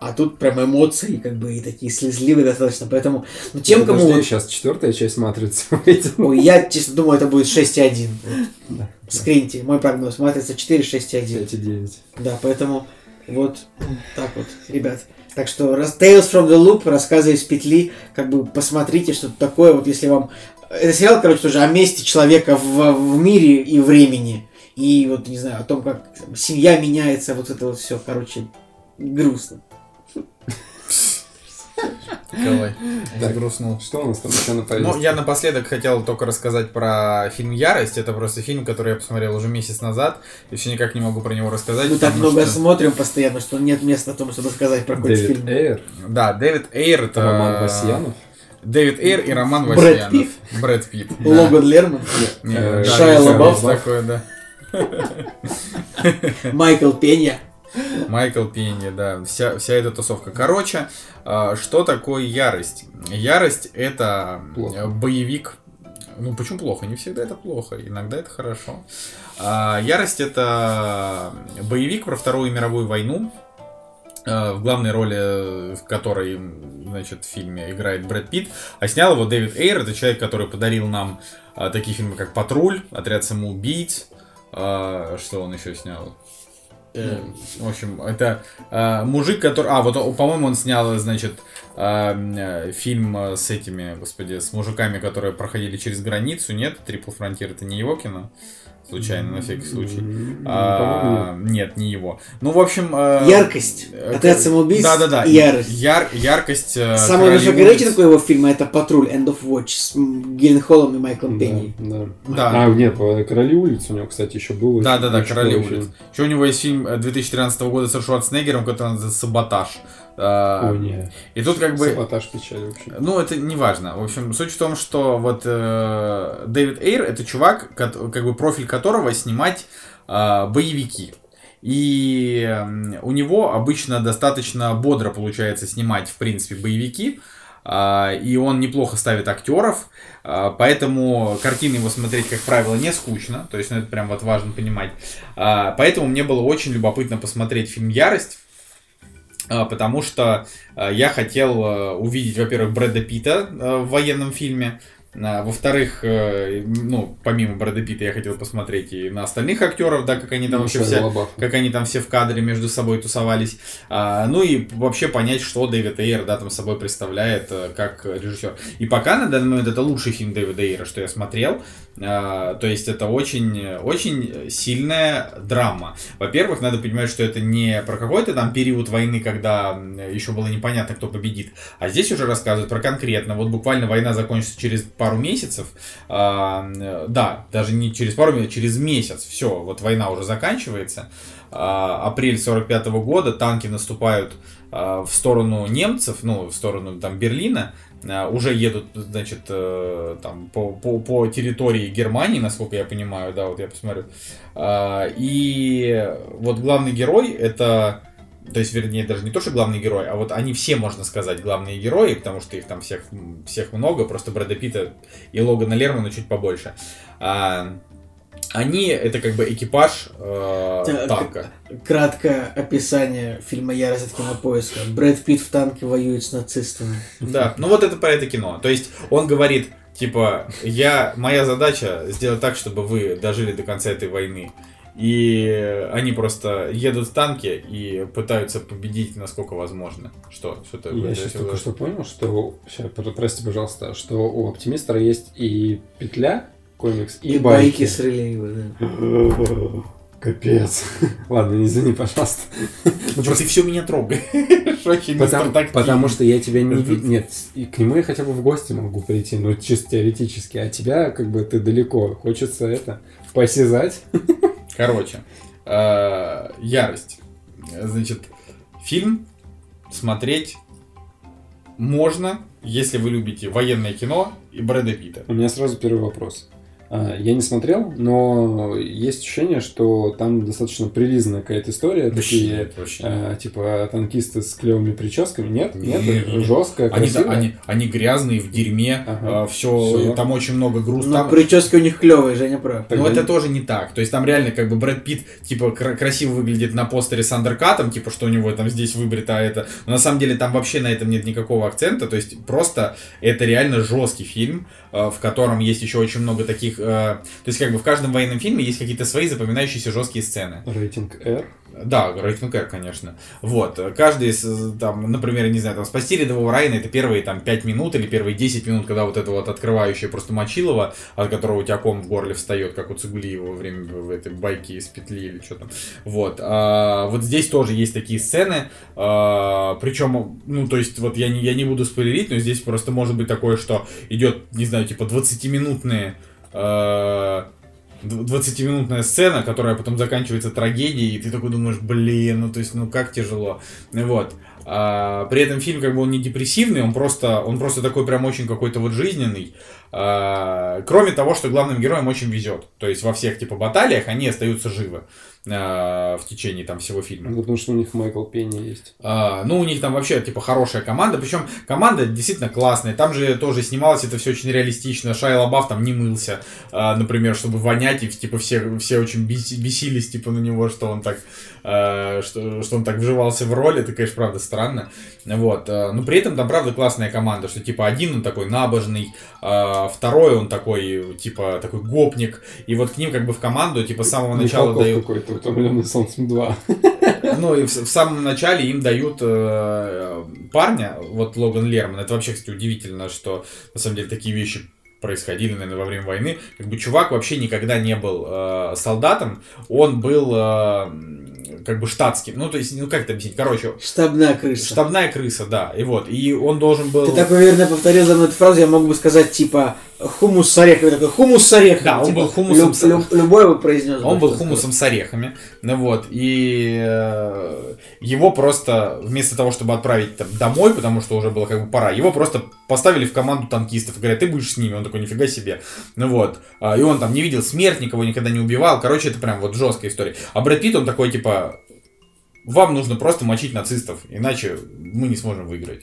А тут прям эмоции, как бы, и такие слезливые достаточно. Поэтому, ну, тем, кому... вот- сейчас четвертая часть Матрицы [LAUGHS] выйдет. Ой, я, честно думаю, это будет 6,1. Вот. Да. Скриньте, мой прогноз. Матрица 4, 6,1. 5,9. Да, поэтому вот так вот, ребят. Так что Tales from the Loop, рассказы из петли, как бы посмотрите, что такое, вот если вам... Это сериал, короче, тоже о месте человека в, в мире и времени. И вот, не знаю, о том, как семья меняется, вот это вот все, короче, грустно. [LAUGHS] Николай, Так. Что у нас там еще на повестке? Ну, я напоследок хотел только рассказать про фильм «Ярость». Это просто фильм, который я посмотрел уже месяц назад, и все никак не могу про него рассказать. Мы так потому много что- смотрим постоянно, что нет места о том, чтобы сказать про какой-то Дэвид фильм. Эйр, Да, Дэвид Эйр, это... Роман Васьянов. Дэвид Эйр и Роман Брэд Васьянов. Питт. Брэд Питт. Логан Лерман, Э, такое, да. Майкл Пенья. Майкл Пенни, да, вся, вся эта тусовка. Короче, а, что такое ярость? Ярость это Плохо. э, боевик. Ну, почему плохо? Не всегда это плохо, иногда это хорошо. А, Ярость это боевик про Вторую мировую войну, э, в главной роли в которой, значит, в фильме играет Брэд Питт, а снял его Дэвид Эйр, это человек, который подарил нам а, такие фильмы, как «Патруль», «Отряд самоубийц», что он еще снял? Э, В общем, это э, мужик, который... А, вот, по-моему, он снял, значит, э, э, фильм э, с этими, господи, с мужиками, которые проходили через границу. Нет, Трипл Фронтир это не его кино? Случайно, на всякий случай. М, А, нет. не его. Ну, в общем... э, Яркость. э, Отряд самоубийц. Да-да-да. и Ярость. Яр- яркость... э, Самый «Короли высокий улиц». рейтинг у его фильма это Патруль End of Watch с Гилленхолом и Майклом Да, Пенни. да. Да. А, нет, э, Короли улиц у него, кстати, еще был. Да, очень- да, да, очень Короли улиц. Еще у него есть фильм э, 2013 года со Шварценеггером, который называется Саботаж. А, О. И тут как бы... Саботаж печаль вообще. Ну, это не важно. В общем, суть в том, что вот э, Дэвид Эйр это чувак, как бы профиль которого снимать э, боевики. И у него обычно достаточно бодро получается снимать, в принципе, боевики. А, и он неплохо ставит актеров, а, поэтому картины его смотреть, как правило, не скучно. То есть, ну, это прям вот важно понимать. А, поэтому мне было очень любопытно посмотреть фильм «Ярость». А, Потому что а, я хотел а, увидеть, во-первых, Брэда Питта а, в военном фильме. а, Во-вторых, э, ну, помимо Брэда Питта, я хотел посмотреть и на остальных актеров, да, как они там вообще Шайа все, как они там все в кадре между собой тусовались. А, ну и вообще понять, что Дэвид Эйр, да, там собой представляет э, как режиссер. И пока на данный момент это лучший фильм Дэвида Эйра, что я смотрел. А, то есть это очень, очень сильная драма. Во-первых, надо понимать, что это не про какой-то там период войны, когда еще было непонятно, кто победит. А здесь уже рассказывают про конкретно. Вот буквально война закончится через пару месяцев. А, э, да, даже не через пару месяцев, через месяц. Все, вот война уже заканчивается. А, апрель 45 года танки наступают а, в сторону немцев, ну, в сторону там Берлина, а, уже едут, значит, э, там по, по, по территории Германии, насколько я понимаю, да, вот я посмотрю. А, И вот главный герой это то есть, вернее, даже не то, что главный герой, а вот они все, можно сказать, главные герои, потому что их там всех, всех много, просто Брэда Питта и Логана Лермана чуть побольше. А, они это как бы экипаж э, танка. Краткое описание фильма «Ярость от кинопоиска». Брэд Питт в танке воюет с нацистами. Да, ну вот это про это кино. То есть он говорит, типа, я, моя задача сделать так, чтобы вы дожили до конца этой войны. И они просто едут в танке и пытаются победить насколько возможно. Что? Что ты Я сейчас только что понял, что... Сейчас, прости, пожалуйста, что у Оптимистра есть и петля, комикс, и, И байки с Релеева, да. [LAUGHS] Капец. [LAUGHS] Ладно, извини, пожалуйста. Ну, просто ты все меня трогаешь. [LAUGHS] Очень Потому, потому что я тебя не Это- ви- Нет, и к нему я хотя бы в гости могу прийти, ну, чисто теоретически. А тебя, как бы, ты далеко. Хочется это, посязать. Короче, э, ярость. Значит, фильм смотреть можно, если вы любите военное кино и Брэда Питта. У меня сразу первый вопрос. А, Я не смотрел, но есть ощущение, что там достаточно прилизанная какая-то история. Такие, Нет, вообще. а, типа, танкисты с клевыми прическами. Нет, нет, Нет, нет. жестко, Они, да, красиво. они, они грязные, в дерьме, Ага. все, Всё. там очень много груза. Ну, Там- прически у них клевые, Женя прав. Тогда Но это не- тоже не так. То есть там реально как бы Брэд Питт типа кра- красиво выглядит на постере с андеркатом, типа что у него там здесь выбрито, а это. Но на самом деле там вообще на этом нет никакого акцента. То есть просто это реально жесткий фильм, э, в котором есть еще очень много таких. Э, То есть как бы в каждом военном фильме есть какие-то свои запоминающиеся жесткие сцены. Рейтинг R. Да, рейтинг R, конечно. Вот. Каждый, из, там, например, не знаю, там, спасти рядового Райана, это первые там 5 минут или первые 10 минут, когда вот это вот открывающее просто мочилово, от которого у тебя ком в горле встает, как у Цугулиева во время в этой байки из петли или что там. Вот. А, вот здесь тоже есть такие сцены, а, причем, ну, то есть, вот я не, я не буду спойлерить, но здесь просто может быть такое, что идет, не знаю, типа 20-минутные 20-минутная сцена, которая потом заканчивается трагедией, и ты такой думаешь, блин, ну то есть, ну как тяжело. Вот. А, при этом фильм как бы он не депрессивный, он просто, он просто такой прям очень какой-то вот жизненный. А, кроме того, что главным героям очень везет. То есть во всех типа баталиях они остаются живы а, в течение там всего фильма. Ну, потому что у них Майкл Пенни есть. А, ну, у них там вообще, типа, хорошая команда. Причем команда действительно классная. Там же тоже снималось это все очень реалистично. Шайа Лабаф там не мылся, а, например, чтобы вонять. И, типа, все, все очень беси- бесились, типа, на него, что он так, а, что, что он так вживался в роль. Это, конечно, правда странно. Вот. а, Но при этом там, правда, классная команда, что, типа, один он такой набожный, а, второй он такой, типа, такой гопник. И вот к ним, как бы, в команду, типа, с самого начала Михалков дают... какой-то, утомленный солнцем 2. Ну, и в, в самом начале им дают э, парня, вот Логан Лерман. Это вообще, кстати, удивительно, что на самом деле такие вещи происходили, наверное, во время войны. Как бы чувак вообще никогда не был э, солдатом, он был э, как бы штатским. Ну, то есть, ну как это объяснить? Короче, Штабная крыса. штабная крыса, да. И вот, и он должен был... Ты так уверенно повторил за мной эту фразу, я мог бы сказать, типа, хумус с орехами. Такой, хумус с орехами. Да, он Типа, был хумусом люб- с- люб- любой бы произнес. Он бы, был хумусом с орехами, ну вот, и э, его просто, вместо того, чтобы отправить там, домой, потому что уже было как бы пора, его просто поставили в команду танкистов, и говорят, ты будешь с ними, он такой, нифига себе, ну вот, А, и он там не видел смерть, никого никогда не убивал, короче, это прям вот жесткая история. А Брэд Питт, он такой, типа, вам нужно просто мочить нацистов, иначе мы не сможем выиграть.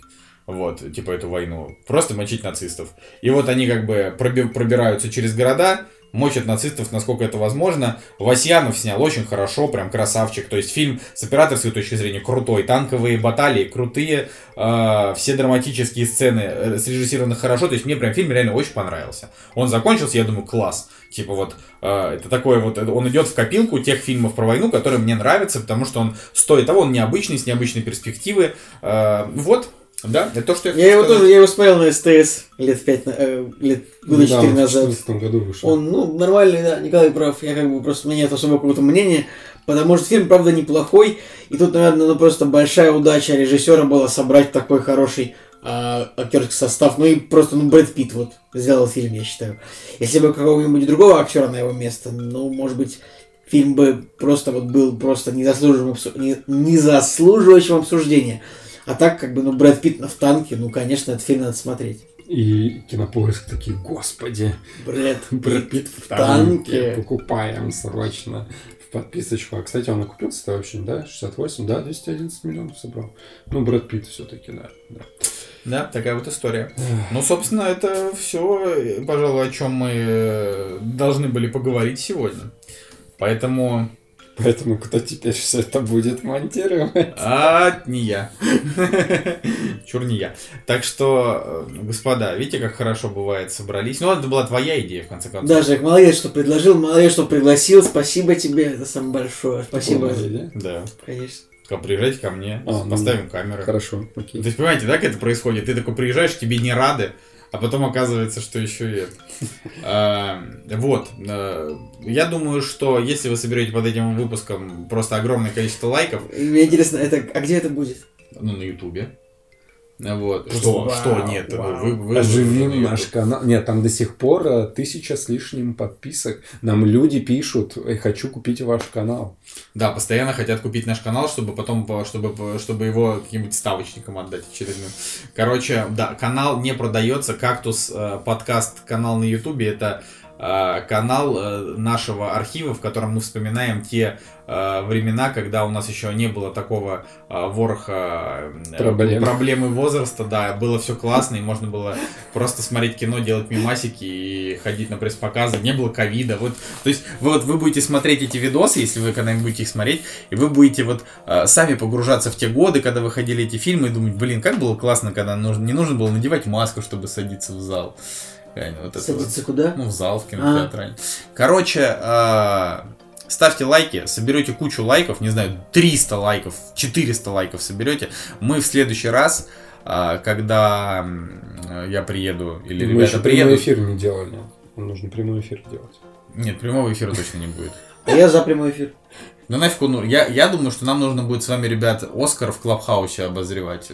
Вот, типа эту войну. Просто мочить нацистов. И вот они как бы проби- пробираются через города, мочат нацистов, насколько это возможно. Васьянов снял очень хорошо, прям красавчик. То есть фильм с операторской точки зрения крутой. Танковые баталии крутые. э, все драматические сцены э, срежиссированы хорошо. То есть мне прям фильм реально очень понравился. Он закончился, я думаю, класс. Типа вот, э, это такое вот, он идет в копилку тех фильмов про войну, которые мне нравятся, потому что он стоит того, он необычный, с необычной перспективы. Э, вот, да, это то, что я Я его сказать. тоже, я его смотрел на СТС лет пять, на- э, лет года Да, четыре он в назад. 2014 году вышел. Он, ну, нормальный, да, Николай прав. Я как бы просто, у меня нет особо какого-то мнения, потому что фильм, правда, неплохой. И тут, наверное, ну просто большая удача режиссера была собрать такой хороший а, актерский состав. Ну и просто, ну, Брэд Питт вот сделал фильм, я считаю. Если бы какого-нибудь другого актера на его место, ну, может быть, фильм бы просто вот был просто незаслуживающим, незаслуживающим обсуждения. А так, как бы, ну, Брэд Питт в танке, ну, конечно, этот фильм надо смотреть. И кинопоиск такие, господи, Брэд, [LAUGHS] Брэд Питт в танке. танке. Покупаем срочно. в подписочку. А, кстати, он окупился-то вообще, да? 68, да, 211 миллионов собрал. Ну, Брэд Питт все-таки, да. да. Да, такая вот история. Ну, собственно, это все, пожалуй, о чем мы э, должны были поговорить сегодня. Поэтому... Поэтому кто теперь все это будет монтировать? А, не я. [LAUGHS] Чур не я. Так что, э, господа, видите, как хорошо бывает собрались. Ну, это была твоя идея, в конце концов. Да, Жек, молодец, что предложил, молодец, что пригласил. Спасибо тебе, это самое большое. Спасибо. Да. Конечно. Приезжайте ко мне, А, ну поставим камеры. Хорошо, То окей. есть, понимаете, да, как это происходит? Ты такой приезжаешь, тебе не рады, а потом оказывается, что еще и это. А, Вот. а, Я думаю, что если вы соберете под этим выпуском просто огромное количество лайков, Мне интересно, это, а где это будет? ну, на Ютубе. Вот. Что? Вау, Что? Нет. ну, вау. Вы, вы- вы Оживим на наш канал. Нет, там до сих пор э, тысяча с лишним подписок. Нам люди пишут, «Эй, хочу купить ваш канал. Да, постоянно хотят купить наш канал, чтобы потом, по- чтобы, чтобы его каким-нибудь ставочникам отдать очередным. Короче, да, канал не продается. Кактус э, подкаст канал на Ютубе это канал э, нашего архива, в котором мы вспоминаем те э, времена, когда у нас еще не было такого э, вороха э, Проблем. проблемы возраста, да, было все классно, и можно было просто смотреть кино, делать мимасики и ходить на пресс-показы, не было ковида, вот, то есть вы, вот вы будете смотреть эти видосы, если вы когда-нибудь будете их смотреть, и вы будете вот э, сами погружаться в те годы, когда выходили эти фильмы, и думать, блин, как было классно, когда нужно, не нужно было надевать маску, чтобы садиться в зал. Реально, вот это вот. Садиться куда? Ну, в зал, в кинотеатре. Короче, э, ставьте лайки, соберете кучу лайков, не знаю, 300 лайков, 400 лайков соберете. Мы в следующий раз, э, когда я приеду, или Мы ребята еще прямой приедут... эфир не делали. Нужно прямой эфир делать. Нет, прямого эфира точно не будет. А я за прямой эфир. Ну нафиг он, ну, я, я думаю, что нам нужно будет с вами, ребят, Оскар в Клабхаусе обозревать.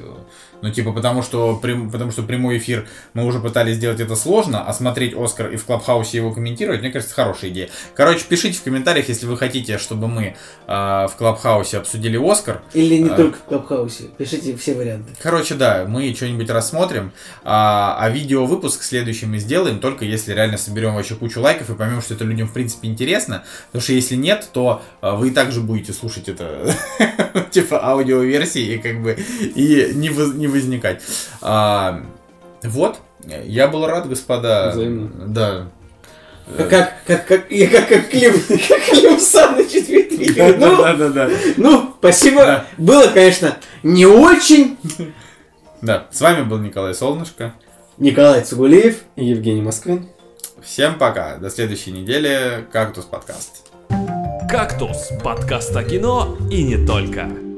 Ну, типа, потому что, прям- потому что прямой эфир мы уже пытались сделать это сложно, а смотреть Оскар и в Клабхаусе его комментировать, мне кажется, хорошая идея. Короче, пишите в комментариях, если вы хотите, чтобы мы а, в Клабхаусе обсудили Оскар. Или не А. только в Клабхаусе. Пишите все варианты. Короче, да, мы что-нибудь рассмотрим, а, а видео выпуск следующий мы сделаем, только если реально соберем вообще кучу лайков и поймем, что это людям в принципе интересно, потому что если нет, то а, вы и так же будете слушать это [LAUGHS] типа аудиоверсии и как бы и не, не возникать. А, вот, я был рад, господа. Взаимно. Да. Как, как, как, я как, как Клим, [LAUGHS] как Клим Саныч в Твиттере. Ну, да, да, да. ну, спасибо. Да. Было, конечно, не очень. Да, с вами был Николай Солнышко. Николай Цугулиев. И Евгений Москвин. Всем пока. До следующей недели. Кактус подкаст. «Кактус» — подкаст о кино и не только.